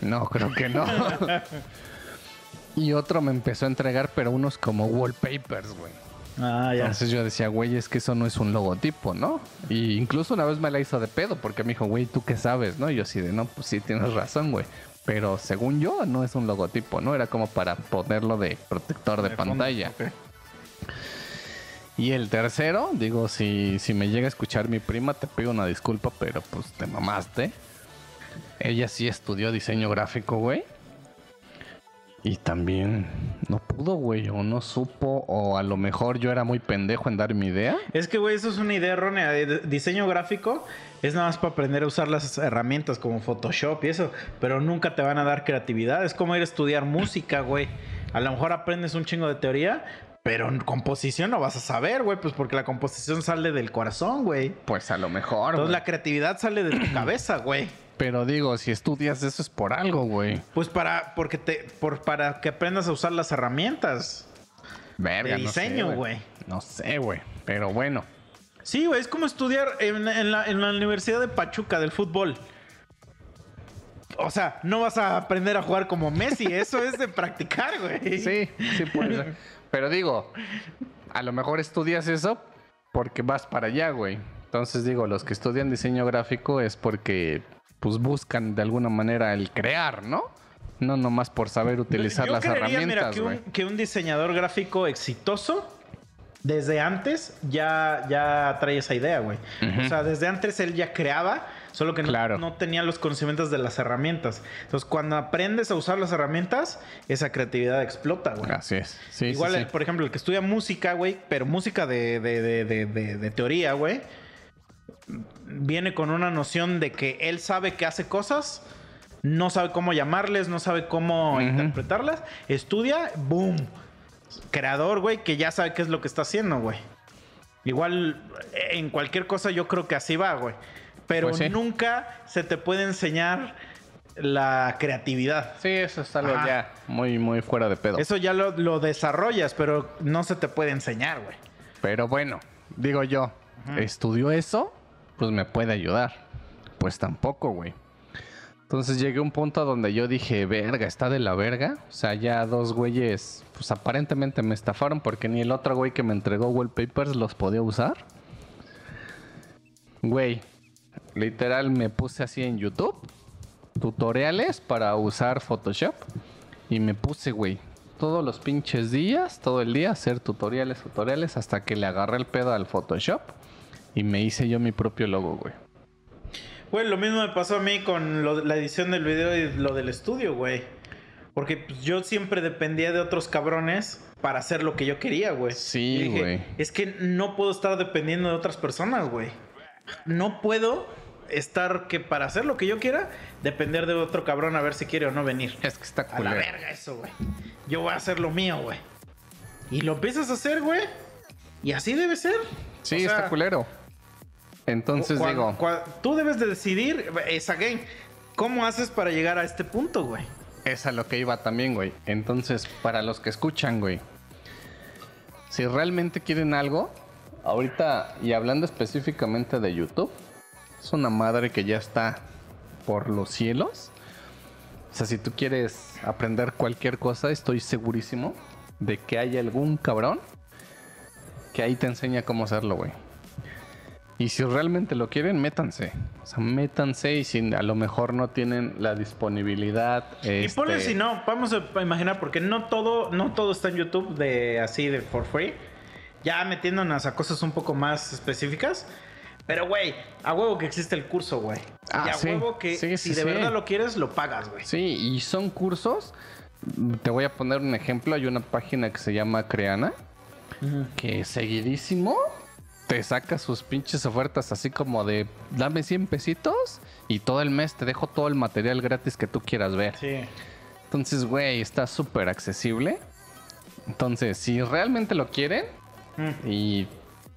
No, creo que no. <laughs> <laughs> y otro me empezó a entregar, pero unos como wallpapers, güey. Ah, ya. Entonces yo decía, güey, es que eso no es un logotipo, ¿no? Y incluso una vez me la hizo de pedo porque me dijo, güey, ¿tú qué sabes? ¿No? Y yo así de, no, pues sí, tienes razón, güey. Pero según yo, no es un logotipo, ¿no? Era como para ponerlo de protector de, De fondo, pantalla. Y el tercero, digo, si, si me llega a escuchar mi prima, te pido una disculpa, pero pues te mamaste. Ella sí estudió diseño gráfico, güey. Y también no pudo, güey, o no supo, o a lo mejor yo era muy pendejo en dar mi idea. Es que, güey, eso es una idea errónea. De- Diseño gráfico es nada más para aprender a usar las herramientas como Photoshop y eso, pero nunca te van a dar creatividad. Es como ir a estudiar música, güey. A lo mejor aprendes un chingo de teoría, pero en composición no vas a saber, güey, pues porque la composición sale del corazón, güey. Pues a lo mejor, Entonces la creatividad sale de tu cabeza, güey. Pero digo, si estudias eso es por algo, güey. Pues para, porque te, por, para que aprendas a usar las herramientas. Verga, De no sé, diseño, güey. No sé, güey. Pero bueno. Sí, güey, es como estudiar en, en la, en la Universidad de Pachuca del fútbol. O sea, no vas a aprender a jugar como Messi, <laughs> eso es de practicar, güey. Sí, sí puede ser. Pero digo, a lo mejor estudias eso porque vas para allá, güey. Entonces digo, los que estudian diseño gráfico es porque pues buscan de alguna manera el crear, ¿no? No nomás por saber utilizar Yo las creería, mira, herramientas, que un, que un diseñador gráfico exitoso desde antes ya, ya trae esa idea, güey. O sea, desde antes él ya creaba, solo que no, Claro. no tenía los conocimientos de las herramientas. Entonces, cuando aprendes a usar las herramientas, esa creatividad explota, güey. Así es. Sí, Igual, sí, el- sí. por ejemplo, el que estudia música, güey, pero música de- de- de- de teoría, güey, viene con una noción de que él sabe que hace cosas, no sabe cómo llamarles, no sabe cómo interpretarlas, estudia, boom, creador, güey, que ya sabe qué es lo que está haciendo, güey. Igual, eh, en cualquier cosa yo creo que así va, güey. Pero Pues sí. nunca se te puede enseñar la creatividad. Sí, eso es algo Ajá. ya muy, muy fuera de pedo. Eso ya lo, lo desarrollas, pero no se te puede enseñar, güey. Pero bueno, digo yo, ¿estudió eso? Pues me puede ayudar. Pues tampoco, güey. Entonces llegué a un punto donde yo dije, verga, está de la verga. O sea, ya dos güeyes, pues aparentemente me estafaron porque ni el otro güey que me entregó wallpapers los podía usar. Güey, literal me puse así en YouTube, tutoriales para usar Photoshop. Y me puse, güey, todos los pinches días, todo el día, hacer tutoriales, tutoriales, hasta que le agarré el pedo al Photoshop y me hice yo mi propio logo, güey. Güey, lo mismo me pasó a mí con lo- la edición del video y lo del estudio, güey. Porque pues, yo siempre dependía de otros cabrones para hacer lo que yo quería, güey. Sí, güey. Es que no puedo estar dependiendo de otras personas, güey. No puedo estar que para hacer lo que yo quiera, depender de otro cabrón a ver si quiere o no venir. Es que está A la culero. verga eso, güey. Yo voy a hacer lo mío, güey. Y lo empiezas a hacer, güey. Y así debe ser. Sí, O sea, está culero. Entonces digo, tú debes de decidir, es again, ¿cómo haces para llegar a este punto, güey? es a lo que iba también, güey. Entonces, para los que escuchan, güey, si realmente quieren algo, ahorita, y hablando específicamente de YouTube, es una madre que ya está por los cielos. O sea, si tú quieres aprender cualquier cosa, estoy segurísimo de que hay algún cabrón que ahí te enseña cómo hacerlo, güey. Y si realmente lo quieren, métanse. O sea, métanse y si a lo mejor no tienen la disponibilidad. Y ponle este, si no, vamos a imaginar, porque no todo, no todo está en YouTube de así de for free. Ya metiéndonos a cosas un poco más específicas. Pero, güey, a huevo que existe el curso, güey. Ah, y a sí. huevo que Sí, si de verdad lo quieres, lo pagas, güey. Sí, y son cursos. Te voy a poner un ejemplo. Hay una página que se llama Creana. Que seguidísimo te saca sus pinches ofertas así como de dame 100 pesitos y todo el mes te dejo todo el material gratis que tú quieras ver. Sí. Entonces, güey, está súper accesible. Entonces, si realmente lo quieren Mm. y,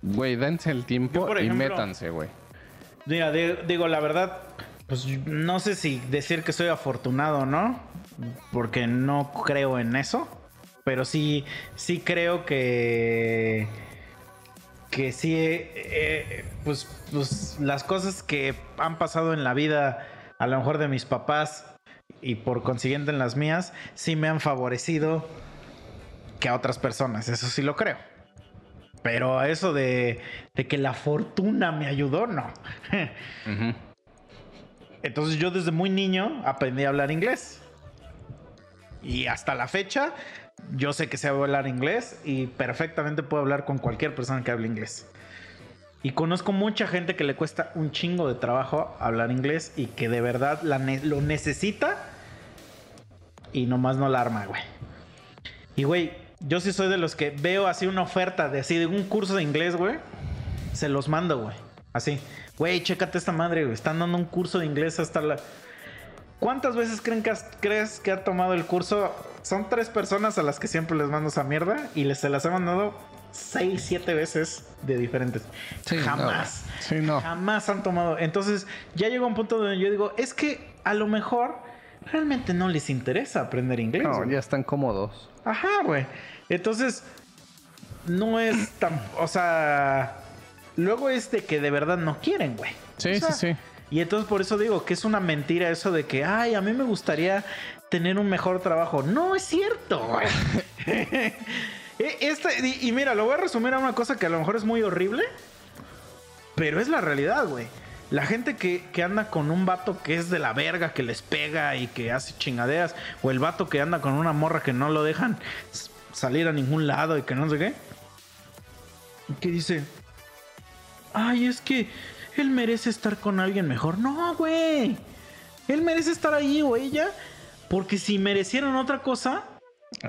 güey, dense el tiempo y métanse, güey. Mira, de- digo, la verdad, pues no sé si decir que soy afortunado o no, porque no creo en eso, pero sí, sí creo que, que sí, eh, eh, pues, pues las cosas que han pasado en la vida, a lo mejor de mis papás y por consiguiente en las mías, sí me han favorecido que a otras personas, eso sí lo creo. Pero eso de, de que la fortuna me ayudó, no. <laughs> Entonces yo desde muy niño aprendí a hablar inglés. Y hasta la fecha yo sé que sé hablar inglés y perfectamente puedo hablar con cualquier persona que hable inglés. Y conozco mucha gente que le cuesta un chingo de trabajo hablar inglés y que de verdad lo necesita y nomás no la arma, güey. Y güey, yo sí soy de los que veo así una oferta de así de un curso de inglés, güey. Se los mando, güey. Así. Güey, chécate esta madre, güey. Están dando un curso de inglés hasta la... ¿Cuántas veces creen que has- crees que ha tomado el curso? Son tres personas a las que siempre les mando esa mierda y les se las he mandado seis, siete veces de diferentes. Sí, no, Jamás. Sí, no. Jamás han tomado. Entonces ya llegó un punto donde yo digo, es que a lo mejor realmente no les interesa aprender inglés. No, ya están cómodos. Ajá, güey. Entonces, no es tan. O sea. Luego es de que de verdad no quieren, güey. Sí, O sea, sí, sí. Y entonces por eso digo que es una mentira eso de que, ay, a mí me gustaría tener un mejor trabajo. No es cierto. <laughs> E- Esta- y, mira, lo voy a resumir a una cosa que a lo mejor es muy horrible, pero es la realidad, güey. La gente que, que anda con un vato que es de la verga, que les pega y que hace chingaderas, o el vato que anda con una morra que no lo dejan salir a ningún lado y que no sé qué. Que dice, ay, es que él merece estar con alguien mejor. No, güey. Él merece estar ahí o ella, porque si merecieran otra cosa,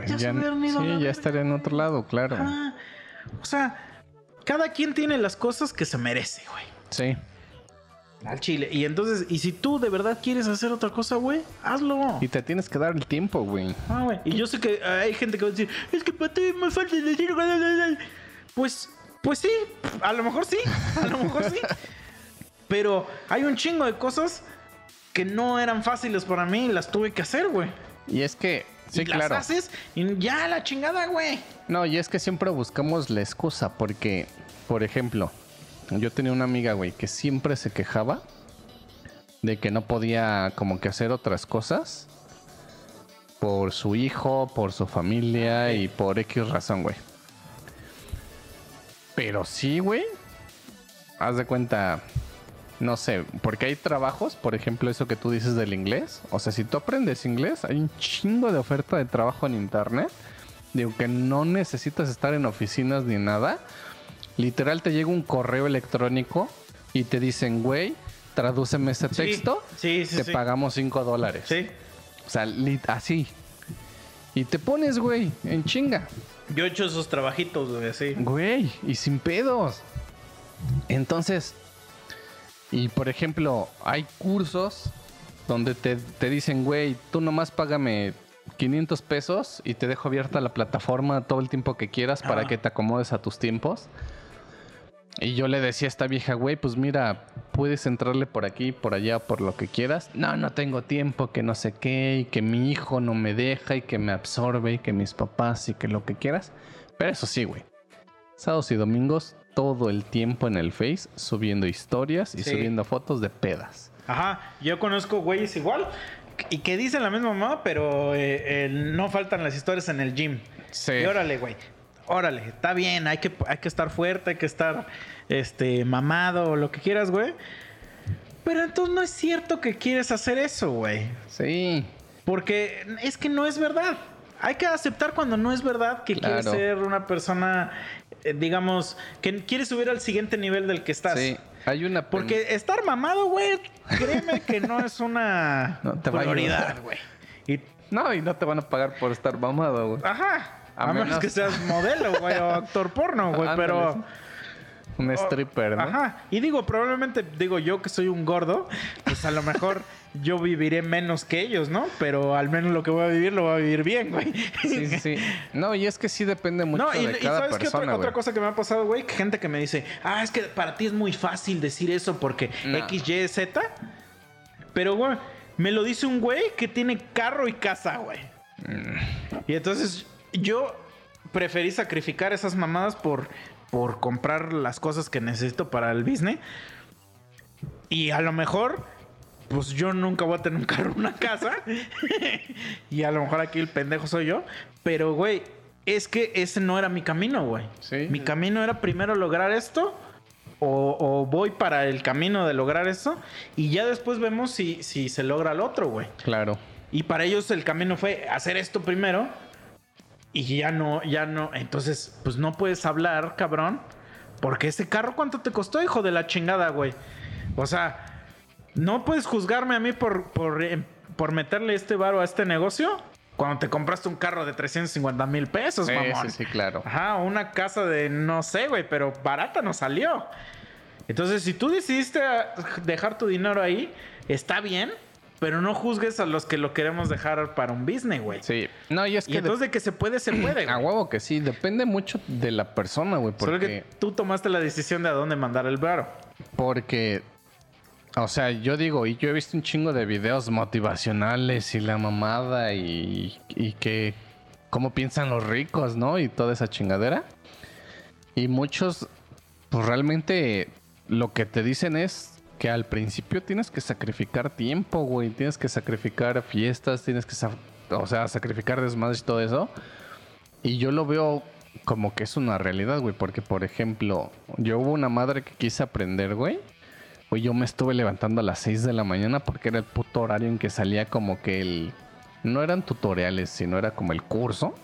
ya, se hubieran ido a la sí, ya estaría en otro lado, claro. Ah, o sea, cada quien tiene las cosas que se merece, güey. Sí. Al chile. Y entonces, y si tú de verdad quieres hacer otra cosa, güey, hazlo. Y te tienes que dar el tiempo, güey. Ah, güey. Y yo sé que hay gente que va a decir, es que para ti me falta decir. Pues, pues sí, a lo mejor sí, a lo mejor sí. Pero hay un chingo de cosas que no eran fáciles para mí y las tuve que hacer, güey. Y es que, sí, y las claro. haces y ya la chingada, güey. No, y es que siempre buscamos la excusa porque, por ejemplo, yo tenía una amiga, güey, que siempre se quejaba de que no podía como que hacer otras cosas por su hijo, por su familia y por X razón, güey. Pero sí, güey. Haz de cuenta, no sé, porque hay trabajos, por ejemplo, eso que tú dices del inglés. O sea, si tú aprendes inglés, hay un chingo de oferta de trabajo en internet. Digo que no necesitas estar en oficinas ni nada. Literal te llega un correo electrónico y te dicen, güey, tradúceme ese Sí, texto. sí, sí, te sí. pagamos 5 dólares. Sí. O sea, así. Y te pones, güey, en chinga. Yo he hecho esos trabajitos, güey, así. Güey, y sin pedos. Entonces, y por ejemplo, hay cursos donde te, te dicen, güey, tú nomás págame 500 pesos y te dejo abierta la plataforma todo el tiempo que quieras para Ah. que te acomodes a tus tiempos. Y yo le decía a esta vieja, güey, pues mira, puedes entrarle por aquí, por allá, por lo que quieras. No, no tengo tiempo, que no sé qué, y que mi hijo no me deja, y que me absorbe, y que mis papás, y que lo que quieras. Pero eso sí, güey. Sábados y domingos, todo el tiempo en el Face, subiendo historias y Sí. subiendo fotos de pedas. Ajá, yo conozco güeyes igual y que dicen la misma mamá, pero eh, eh, no faltan las historias en el gym. Sí. Y órale, güey. Órale, está bien, hay que, hay que estar fuerte, hay que estar este, mamado, lo que quieras, güey. Pero entonces no es cierto que quieres hacer eso, güey. Sí. Porque es que no es verdad. Hay que aceptar cuando no es verdad que quieres ser una persona, digamos, que quieres subir al siguiente nivel del que estás. Sí. Hay una... Porque estar mamado, güey, créeme que no es una <laughs> No te prioridad, güey. Y, No, y no te van a pagar por estar mamado, güey. ajá. A, A menos, menos- que seas modelo, güey, o actor porno, güey, pero... Un stripper, ¿no? Ajá. Y digo, probablemente, digo yo que soy un gordo, pues a lo mejor yo viviré menos que ellos, ¿no? Pero al menos lo que voy a vivir lo voy a vivir bien, güey. Sí, sí, sí. No, y es que sí depende mucho No, y, de y cada ¿sabes qué otra, persona, otra cosa que me ha pasado, güey? Que gente que me dice, ah, es que para ti es muy fácil decir eso porque No. X, Y, Z. Pero, güey, me lo dice un güey que tiene carro y casa, güey. Mm. Y entonces yo preferí sacrificar esas mamadas por, por comprar las cosas que necesito para el business. Y a lo mejor, pues yo nunca voy a tener un carro, una casa. <laughs> y a lo mejor aquí el pendejo soy yo. Pero, güey, es que ese no era mi camino, güey. Sí. Mi camino era primero lograr esto. O, o voy para el camino de lograr esto. Y ya después vemos si, si se logra el otro, güey. Claro. Y para ellos el camino fue hacer esto primero. Y ya no, ya no. Entonces, pues no puedes hablar, cabrón. Porque ese carro, ¿cuánto te costó, hijo de la chingada, güey? O sea, no puedes juzgarme a mí por, por, eh, por meterle este varo a este negocio. Cuando te compraste un carro de 350 mil pesos, Sí, mamón. sí, sí, claro. Ajá, una casa de no sé, güey, pero barata no salió. Entonces, si tú decidiste ah, dejar tu dinero ahí, está bien, pero no juzgues a los que lo queremos dejar para un business, güey. Sí. No, y es Y que entonces de que se puede, se puede. de- <clears throat> a huevo que sí. Depende mucho de la persona, güey. Solo Porque... que tú tomaste la decisión de a dónde mandar el varo. Porque, o sea, yo digo, y yo he visto un chingo de videos motivacionales y la mamada y, y que cómo piensan los ricos, ¿no? Y toda esa chingadera. Y muchos, pues realmente lo que te dicen es que al principio tienes que sacrificar tiempo, güey. Tienes que sacrificar fiestas, tienes que, o sea, sacrificar desmadres y todo eso. Y yo lo veo como que es una realidad, güey. Porque, por ejemplo, yo hubo una madre que quise aprender, güey. Güey, yo me estuve levantando a las 6 de la mañana porque era el puto horario en que salía como que el... No eran tutoriales, sino era como el curso.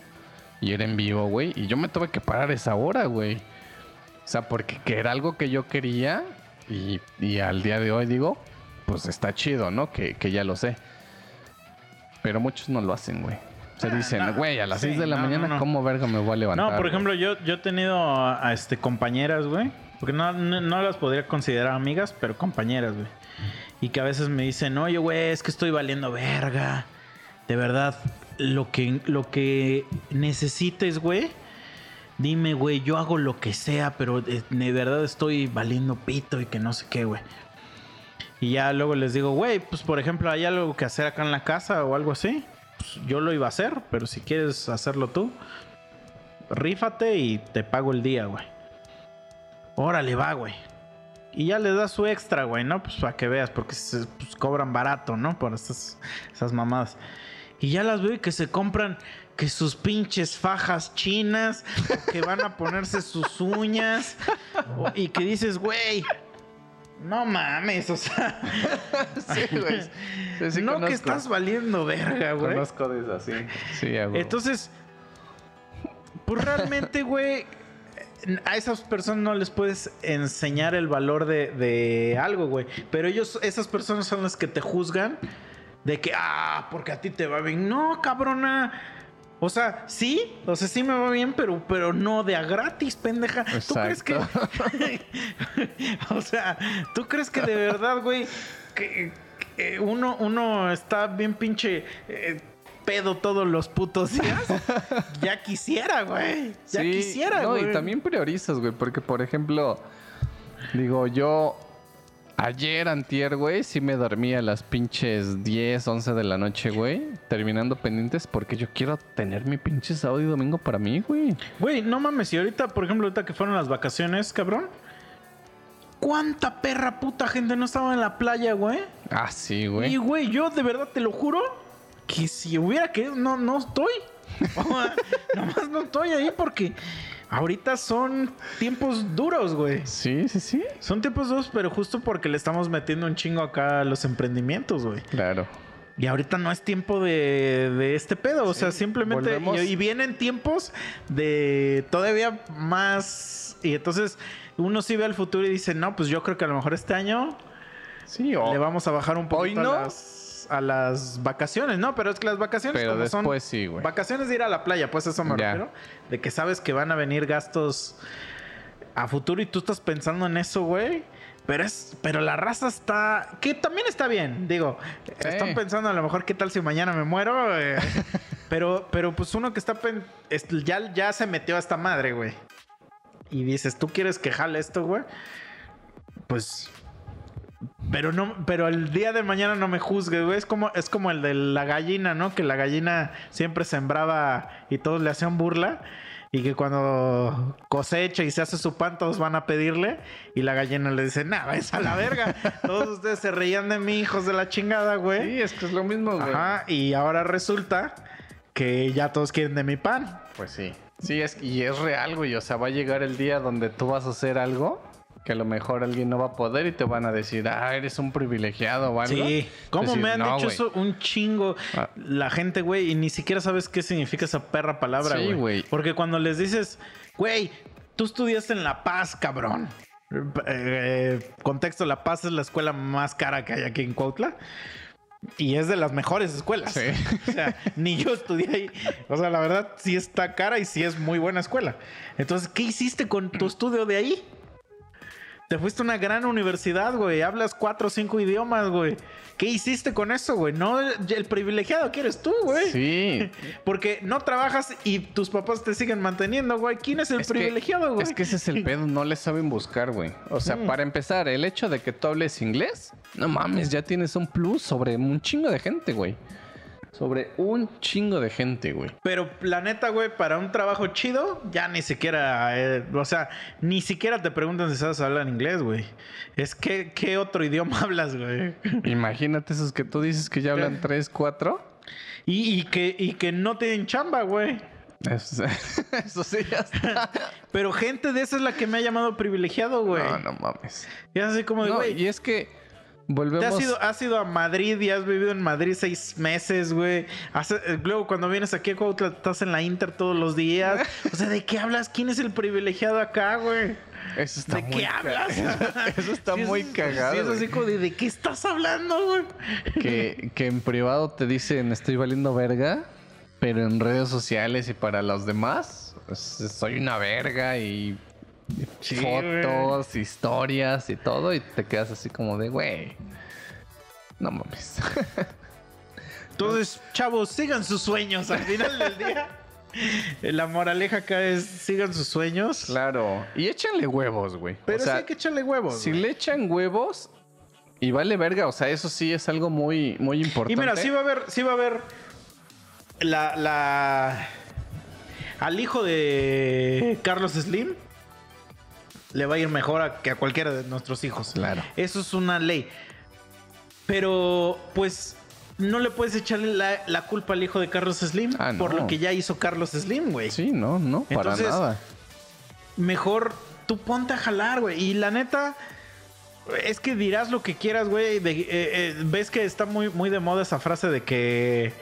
Y era en vivo, güey. Y yo me tuve que parar esa hora, güey. O sea, porque que era algo que yo quería. Y, y al día de hoy digo, pues está chido, ¿no? Que, que ya lo sé. Pero muchos no lo hacen, güey. Se dicen, no. güey, a las Sí, 6 de la no, mañana, no. ¿cómo verga me voy a levantar? No, por güey?" ejemplo, yo, yo he tenido a, a, este, compañeras, güey. Porque no, no, las podría considerar amigas, pero compañeras, güey. Y que a veces me dicen, oye, güey, es que estoy valiendo verga. De verdad, lo que, lo que necesites, güey. Dime, güey, yo hago lo que sea, pero de, de verdad estoy valiendo pito y que no sé qué, güey. Y ya luego les digo, güey, pues por ejemplo, hay algo que hacer acá en la casa o algo así. Pues, yo lo iba a hacer, pero si quieres hacerlo tú, rífate y te pago el día, güey. Órale, va, güey. Y ya le das su extra, güey, ¿no? Pues para que veas, porque se pues, cobran barato, ¿no? Por estas, esas mamadas. Y ya las veo y que se compran que sus pinches fajas chinas, que van a ponerse sus uñas, y que dices, güey, no mames, o sea, <laughs> Sí, güey. Sí, sí no conozco. que estás valiendo verga, güey. Conozco de esas, sí. Sí, huevo. Entonces, pues realmente, güey, a esas personas no les puedes enseñar el valor de, de algo, güey. Pero ellos, esas personas son las que te juzgan de que, ah, porque a ti te va bien. No, cabrona. O sea, sí, o sea, sí me va bien, pero, pero no de a gratis, pendeja. ¿Tú crees que.? <laughs> o sea, ¿tú crees que de verdad, güey, que, que uno, uno está bien pinche. eh, pedo todos los putos días. <laughs> ya quisiera, güey. Ya Sí, quisiera, no, güey. y también priorizas, güey, porque por ejemplo, digo, yo ayer antier, güey, sí me dormí a las pinches 10, 11 de la noche, güey, terminando pendientes porque yo quiero tener mi pinche sábado y domingo para mí, güey. Güey, no mames, y ahorita, por ejemplo, ahorita que fueron las vacaciones, cabrón. ¿Cuánta perra puta gente no estaba en la playa, güey? Ah, sí, Y, güey. güey, yo de verdad te lo juro que si hubiera que no, no estoy. <laughs> Nomás no estoy ahí porque ahorita son tiempos duros, güey. Sí, sí, sí. Son tiempos duros, pero justo porque le estamos metiendo un chingo acá a los emprendimientos, güey. Claro. Y ahorita no es tiempo de, de este pedo. O sea, simplemente. Y, y vienen tiempos de todavía más. Y entonces uno sí ve al futuro y dice, no, pues yo creo que a lo mejor este año Sí, o le vamos a bajar un poquito Hoy no. a, las, a las vacaciones. No, pero es que las vacaciones Pero como son después sí, güey. vacaciones de ir a la playa, pues eso me Ya. refiero. De que sabes que van a venir gastos a futuro y tú estás pensando en eso, güey. Pero es, pero la raza está, que también está bien, digo, Sí. están pensando a lo mejor qué tal si mañana me muero, Eh, <laughs> pero, pero pues uno que está, pen- ya, ya se metió a esta madre, güey. Y dices, ¿tú quieres que jale esto, güey? Pues, pero no, pero el día de mañana no me juzgues, güey. Es como, es como el de la gallina, ¿no? Que la gallina siempre sembraba y todos le hacían burla. Y que cuando cosecha y se hace su pan, todos van a pedirle. Y la gallina le dice, nah, es a la verga. <laughs> todos ustedes se reían de mí, hijos de la chingada, güey. Sí, es que es lo mismo, güey. Ajá, y ahora resulta que ya todos quieren de mi pan. Pues sí. Sí, es, y es real, güey. O sea, va a llegar el día donde tú vas a hacer algo que a lo mejor alguien no va a poder y te van a decir, ah, eres un privilegiado o algo. Sí, ¿cómo Decir, me han "No, dicho güey". eso un chingo Ah. la gente, güey? Y ni siquiera sabes qué significa esa perra palabra, Sí, güey. güey. Porque cuando les dices, güey, tú estudiaste en La Paz, cabrón. Eh, contexto, La Paz es la escuela más cara que hay aquí en Cuautla. Y es de las mejores escuelas. Sí. O sea, ni yo estudié ahí. O sea, la verdad, sí está cara y sí es muy buena escuela. Entonces, ¿qué hiciste con tu estudio de ahí? Te fuiste a una gran universidad, güey. Hablas cuatro o cinco idiomas, güey. ¿Qué hiciste con eso, güey? No, el privilegiado que eres tú, güey. Sí. <laughs> Porque no trabajas y tus papás te siguen manteniendo, güey. ¿Quién es el Es que- privilegiado, güey? Es que ese es el pedo, no le saben buscar, güey. O sea, para empezar, el hecho de que tú hables inglés, no mames, ya tienes un plus sobre un chingo de gente, güey. Sobre un chingo de gente, güey. Pero la neta, güey, para un trabajo chido, ya ni siquiera, eh, o sea, ni siquiera te preguntan si sabes hablar inglés, güey. Es que, ¿qué otro <laughs> idioma hablas, güey? Imagínate esos que tú dices que ya hablan tres, cuatro. Y, y que, y que no tienen chamba, güey. Eso, <laughs> eso sí ya está. <laughs> Pero gente de esa es la que me ha llamado privilegiado, güey. No, no mames. Y es así como de, No, güey, y es que te volvemos. has ido, has ido a Madrid y has vivido en Madrid seis meses, güey. Eh, Luego, cuando vienes aquí a Cuautla, estás en la Inter todos los días. O sea, ¿de qué hablas? ¿Quién es el privilegiado acá, güey? Eso está ¿De muy qué hablas? <laughs> Eso está Sí, es- muy cagado. sí, es así como de, ¿de qué estás hablando, güey? que, que en privado te dicen estoy valiendo verga, pero en redes sociales y para los demás, pues, soy una verga y Sí, fotos, historias y todo, y te quedas así como de, güey, no mames. <laughs> Entonces, chavos, sigan sus sueños. Al final del día, <laughs> la moraleja acá es sigan sus sueños. claro. Y échanle huevos, güey. Pero o sea, sí hay que echarle huevos. si le echan huevos y vale verga, o sea, eso sí es algo muy, muy importante. Y mira, sí va a haber, sí va a haber la, la al hijo de Carlos Slim le va a ir mejor a- que a cualquiera de nuestros hijos. Claro. Eso es una ley. Pero, pues, no le puedes echarle la, la culpa al hijo de Carlos Slim Ah, no. por lo que ya hizo Carlos Slim, güey. Sí, no, no, para Entonces, nada. mejor tú ponte a jalar, güey. Y la neta, es que dirás lo que quieras, güey. eh, eh, Ves que está muy, muy de moda esa frase de que,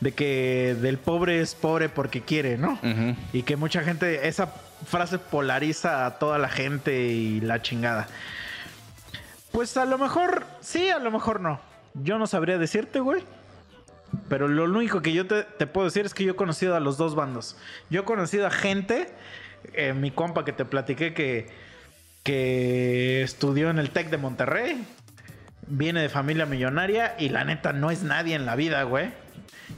de que del pobre es pobre porque quiere, ¿no? Y que mucha gente, esa frase polariza a toda la gente y la chingada. Pues a lo mejor sí, a lo mejor no. Yo no sabría decirte, güey. Pero lo único que yo te, puedo decir es que yo he conocido a los dos bandos. Yo he conocido a gente, eh, mi compa que te platiqué que, que estudió en el TEC de Monterrey, viene de familia millonaria y la neta no es nadie en la vida, güey.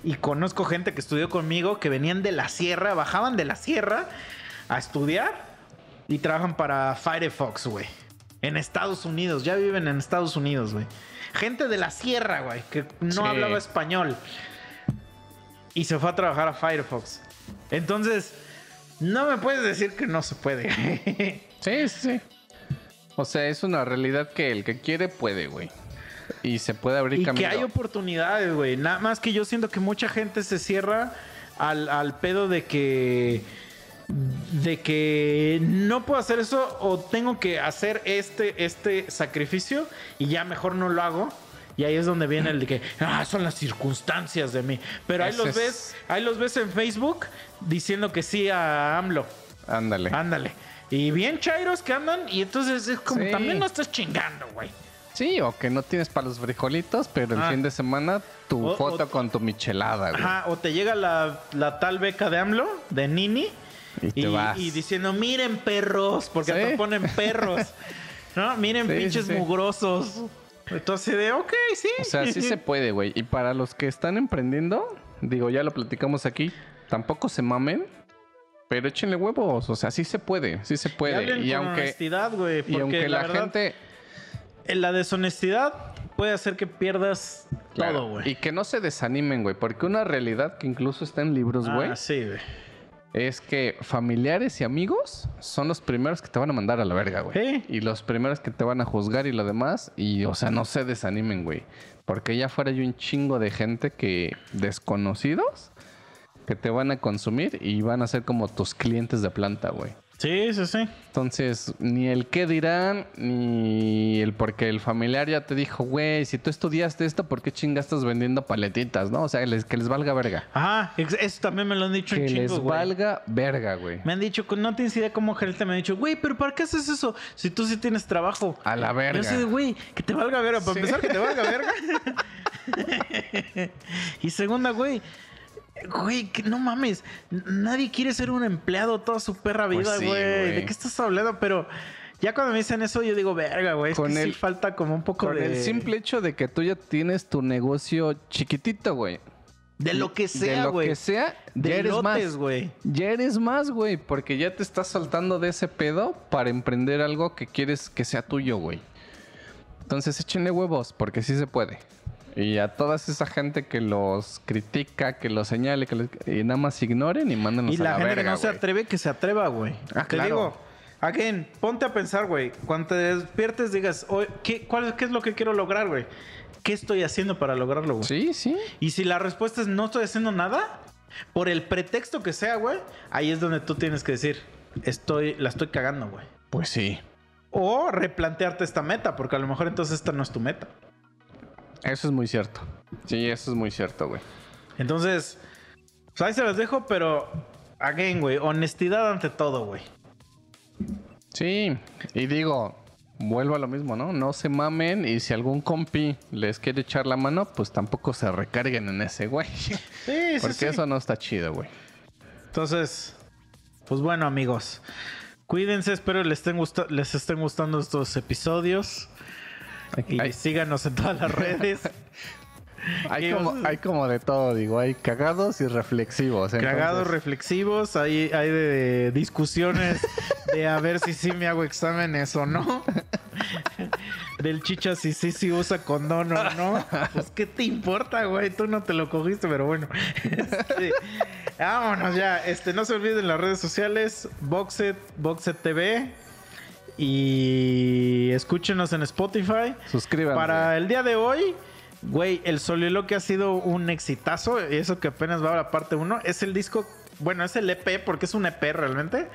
Y conozco gente que estudió conmigo que venían de la sierra, bajaban de la sierra a estudiar y trabajan para Firefox, güey. En Estados Unidos, ya viven en Estados Unidos, güey. Gente de la sierra, güey, que no Sí. hablaba español. Y se fue a trabajar a Firefox. Entonces, no me puedes decir que no se puede. <laughs> Sí, sí, sí. O sea, es una realidad que el que quiere puede, güey. Y se puede abrir y camino. que hay oportunidades, güey. Nada más que yo siento que mucha gente se cierra al, al pedo de que. De que no puedo hacer eso o tengo que hacer este, este sacrificio y ya mejor no lo hago. Y ahí es donde viene el de que, ah, son las circunstancias de mí. Pero ahí Ese los es- ves, ahí los ves en Facebook diciendo que sí a AMLO. Ándale. Ándale. Y bien chairos que andan y entonces es como Sí. también no estás chingando, güey. Sí, o que no tienes para los frijolitos, pero el Ah. fin de semana tu O- foto o- con tu michelada, güey. Ajá, o te llega la, la tal beca de AMLO, de Nini, Y te vas. y diciendo, miren perros, porque Sí. te ponen perros, ¿no? <laughs> Miren Sí, pinches sí. mugrosos. Entonces de, ok, sí. O sea, sí se puede, güey. Y para los que están emprendiendo, digo, ya lo platicamos aquí, tampoco se mamen, pero échenle huevos. O sea, sí se puede, sí se puede. Y, aunque, honestidad, güey, y porque aunque la, la, verdad, gente... en la deshonestidad puede hacer que pierdas Claro, todo, güey. Y que no se desanimen, güey. Porque una realidad que incluso está en libros, güey, Ah, sí, güey. Es que familiares y amigos son los primeros que te van a mandar a la verga, güey. Y los primeros que te van a juzgar y lo demás. Y, o sea, no se desanimen, güey. Porque ya fuera hay un chingo de gente que desconocidos que te van a consumir y van a ser como tus clientes de planta, güey. Sí, sí, sí. Entonces, ni el qué dirán, ni el porque el familiar ya te dijo, güey, si tú estudiaste esto, ¿por qué chingas estás vendiendo paletitas, no? O sea, les- que les valga verga. Ajá, eso también me lo han dicho Que un les chingo, güey. valga verga, güey. Me han dicho, no tienes idea cómo gente me ha dicho, güey, pero ¿para qué haces eso? Si tú sí tienes trabajo. A la verga. Yo de, güey, que te valga verga. Para Sí. empezar, que te valga <laughs> verga. <laughs> y segunda, güey. Güey, que no mames. Nadie quiere ser un empleado toda su perra Pues vida, sí, güey. güey. ¿De qué estás hablando? Pero ya cuando me dicen eso, yo digo, verga, güey. Es Con sí el- falta como un poco Con de... el simple hecho de que tú ya tienes tu negocio chiquitito, güey. De lo que De sea, lo güey. que sea, De ya eres lotes, más. güey. Ya eres más, güey, porque ya te estás soltando de ese pedo para emprender algo que quieres que sea tuyo, güey. Entonces échenle huevos, porque sí se puede. Y a toda esa gente que los critica, que los señale, que les- y nada más ignoren y mándenos Y a la, la gente verga, que no se atreve, que se atreva, güey. Ah, Te claro. digo, again, ponte a pensar, güey. Cuando te despiertes, digas, "Oye, ¿qué, cuál, ¿qué es lo que quiero lograr, güey? ¿Qué estoy haciendo para lograrlo, güey? Sí, sí. Y si la respuesta es no estoy haciendo nada, por el pretexto que sea, güey, ahí es donde tú tienes que decir, estoy, la estoy cagando, güey. Pues sí. O replantearte esta meta, porque a lo mejor entonces esta no es tu meta. Eso es muy cierto. Sí, eso es muy cierto, güey. Entonces, pues ahí se las dejo, pero, again, güey, honestidad ante todo, güey. Sí, y digo, vuelvo a lo mismo, ¿no? No se mamen y si algún compi les quiere echar la mano, pues tampoco se recarguen en ese güey. Sí, <laughs> sí, Porque sí. eso no está chido, güey. Entonces, pues bueno, amigos. Cuídense, espero les estén, les estén gustando estos episodios. Ay. síganos en todas las redes. <laughs> Hay ¿Qué como, hay de todo, digo, hay cagados y reflexivos. Cagados, entonces- reflexivos. Hay, hay de discusiones de a ver si sí me hago exámenes o no. <laughs> Del chicha si sí, sí usa condón o no. Pues, ¿qué te importa, güey? Tú no te lo cogiste, pero bueno. <laughs> Este, vámonos ya. Este, no se olviden las redes sociales. Boxet, Boxet TV. Y escúchenos en Spotify. Suscríbanse. Para el día de hoy, güey, el soliloquio ha sido un exitazo. Y eso que apenas va a la parte 1. Es el disco, bueno, es el EP, porque es un EP realmente.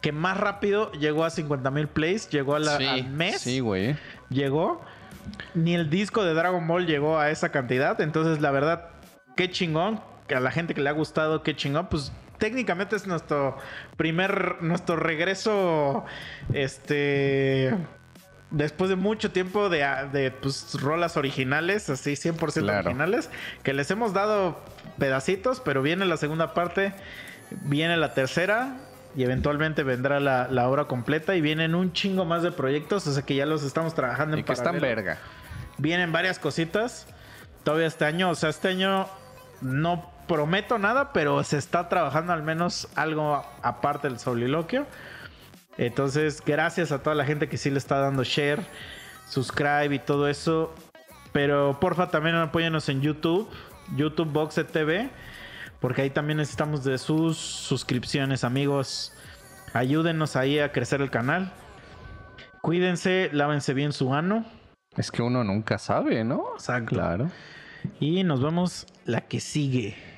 Que más rápido llegó a 50 mil plays. Llegó a la- Sí, al mes. Sí, güey. Llegó. Ni el disco de Dragon Ball llegó a esa cantidad. Entonces, la verdad, qué chingón. Que a la gente que le ha gustado, qué chingón. Pues técnicamente es nuestro primer, nuestro regreso. Este. Después de mucho tiempo de, de pues, rolas originales, así 100% Claro. originales, que les hemos dado pedacitos, pero viene la segunda parte, viene la tercera y eventualmente vendrá la, la obra completa y vienen un chingo más de proyectos, o sea que ya los estamos trabajando en Y que están verga. Vienen varias cositas todavía este año, o sea, este año no prometo nada, pero se está trabajando al menos algo aparte del soliloquio. Entonces, gracias a toda la gente que sí le está dando share, subscribe y todo eso. Pero porfa, también apóyenos en YouTube, YouTube Boxe TV, porque ahí también necesitamos de sus suscripciones, amigos. Ayúdenos ahí a crecer el canal. Cuídense, lávense bien su ano. Es que uno nunca sabe, ¿no? Exacto. Claro. Y nos vemos la que sigue.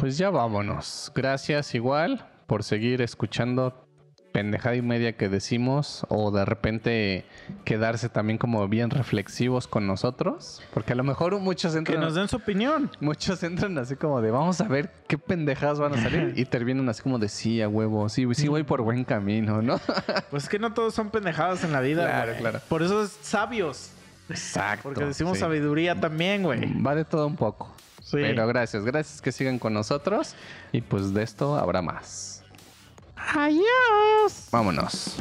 Pues ya vámonos. Gracias igual por seguir escuchando pendejada y media que decimos o de repente quedarse también como bien reflexivos con nosotros, porque a lo mejor muchos Que entran nos den su opinión. muchos entran así como de vamos a ver qué pendejadas van a salir y terminan así como de sí a huevo, sí, sí voy por buen camino, ¿no? <laughs> Pues es que no todos son pendejadas en la vida. Claro, güey. claro. Por eso es sabios. Exacto. Porque decimos sí. sabiduría también, güey. Va de todo un poco. Sí. Pero gracias, gracias que sigan con nosotros y pues de esto habrá más. Adiós. Vámonos.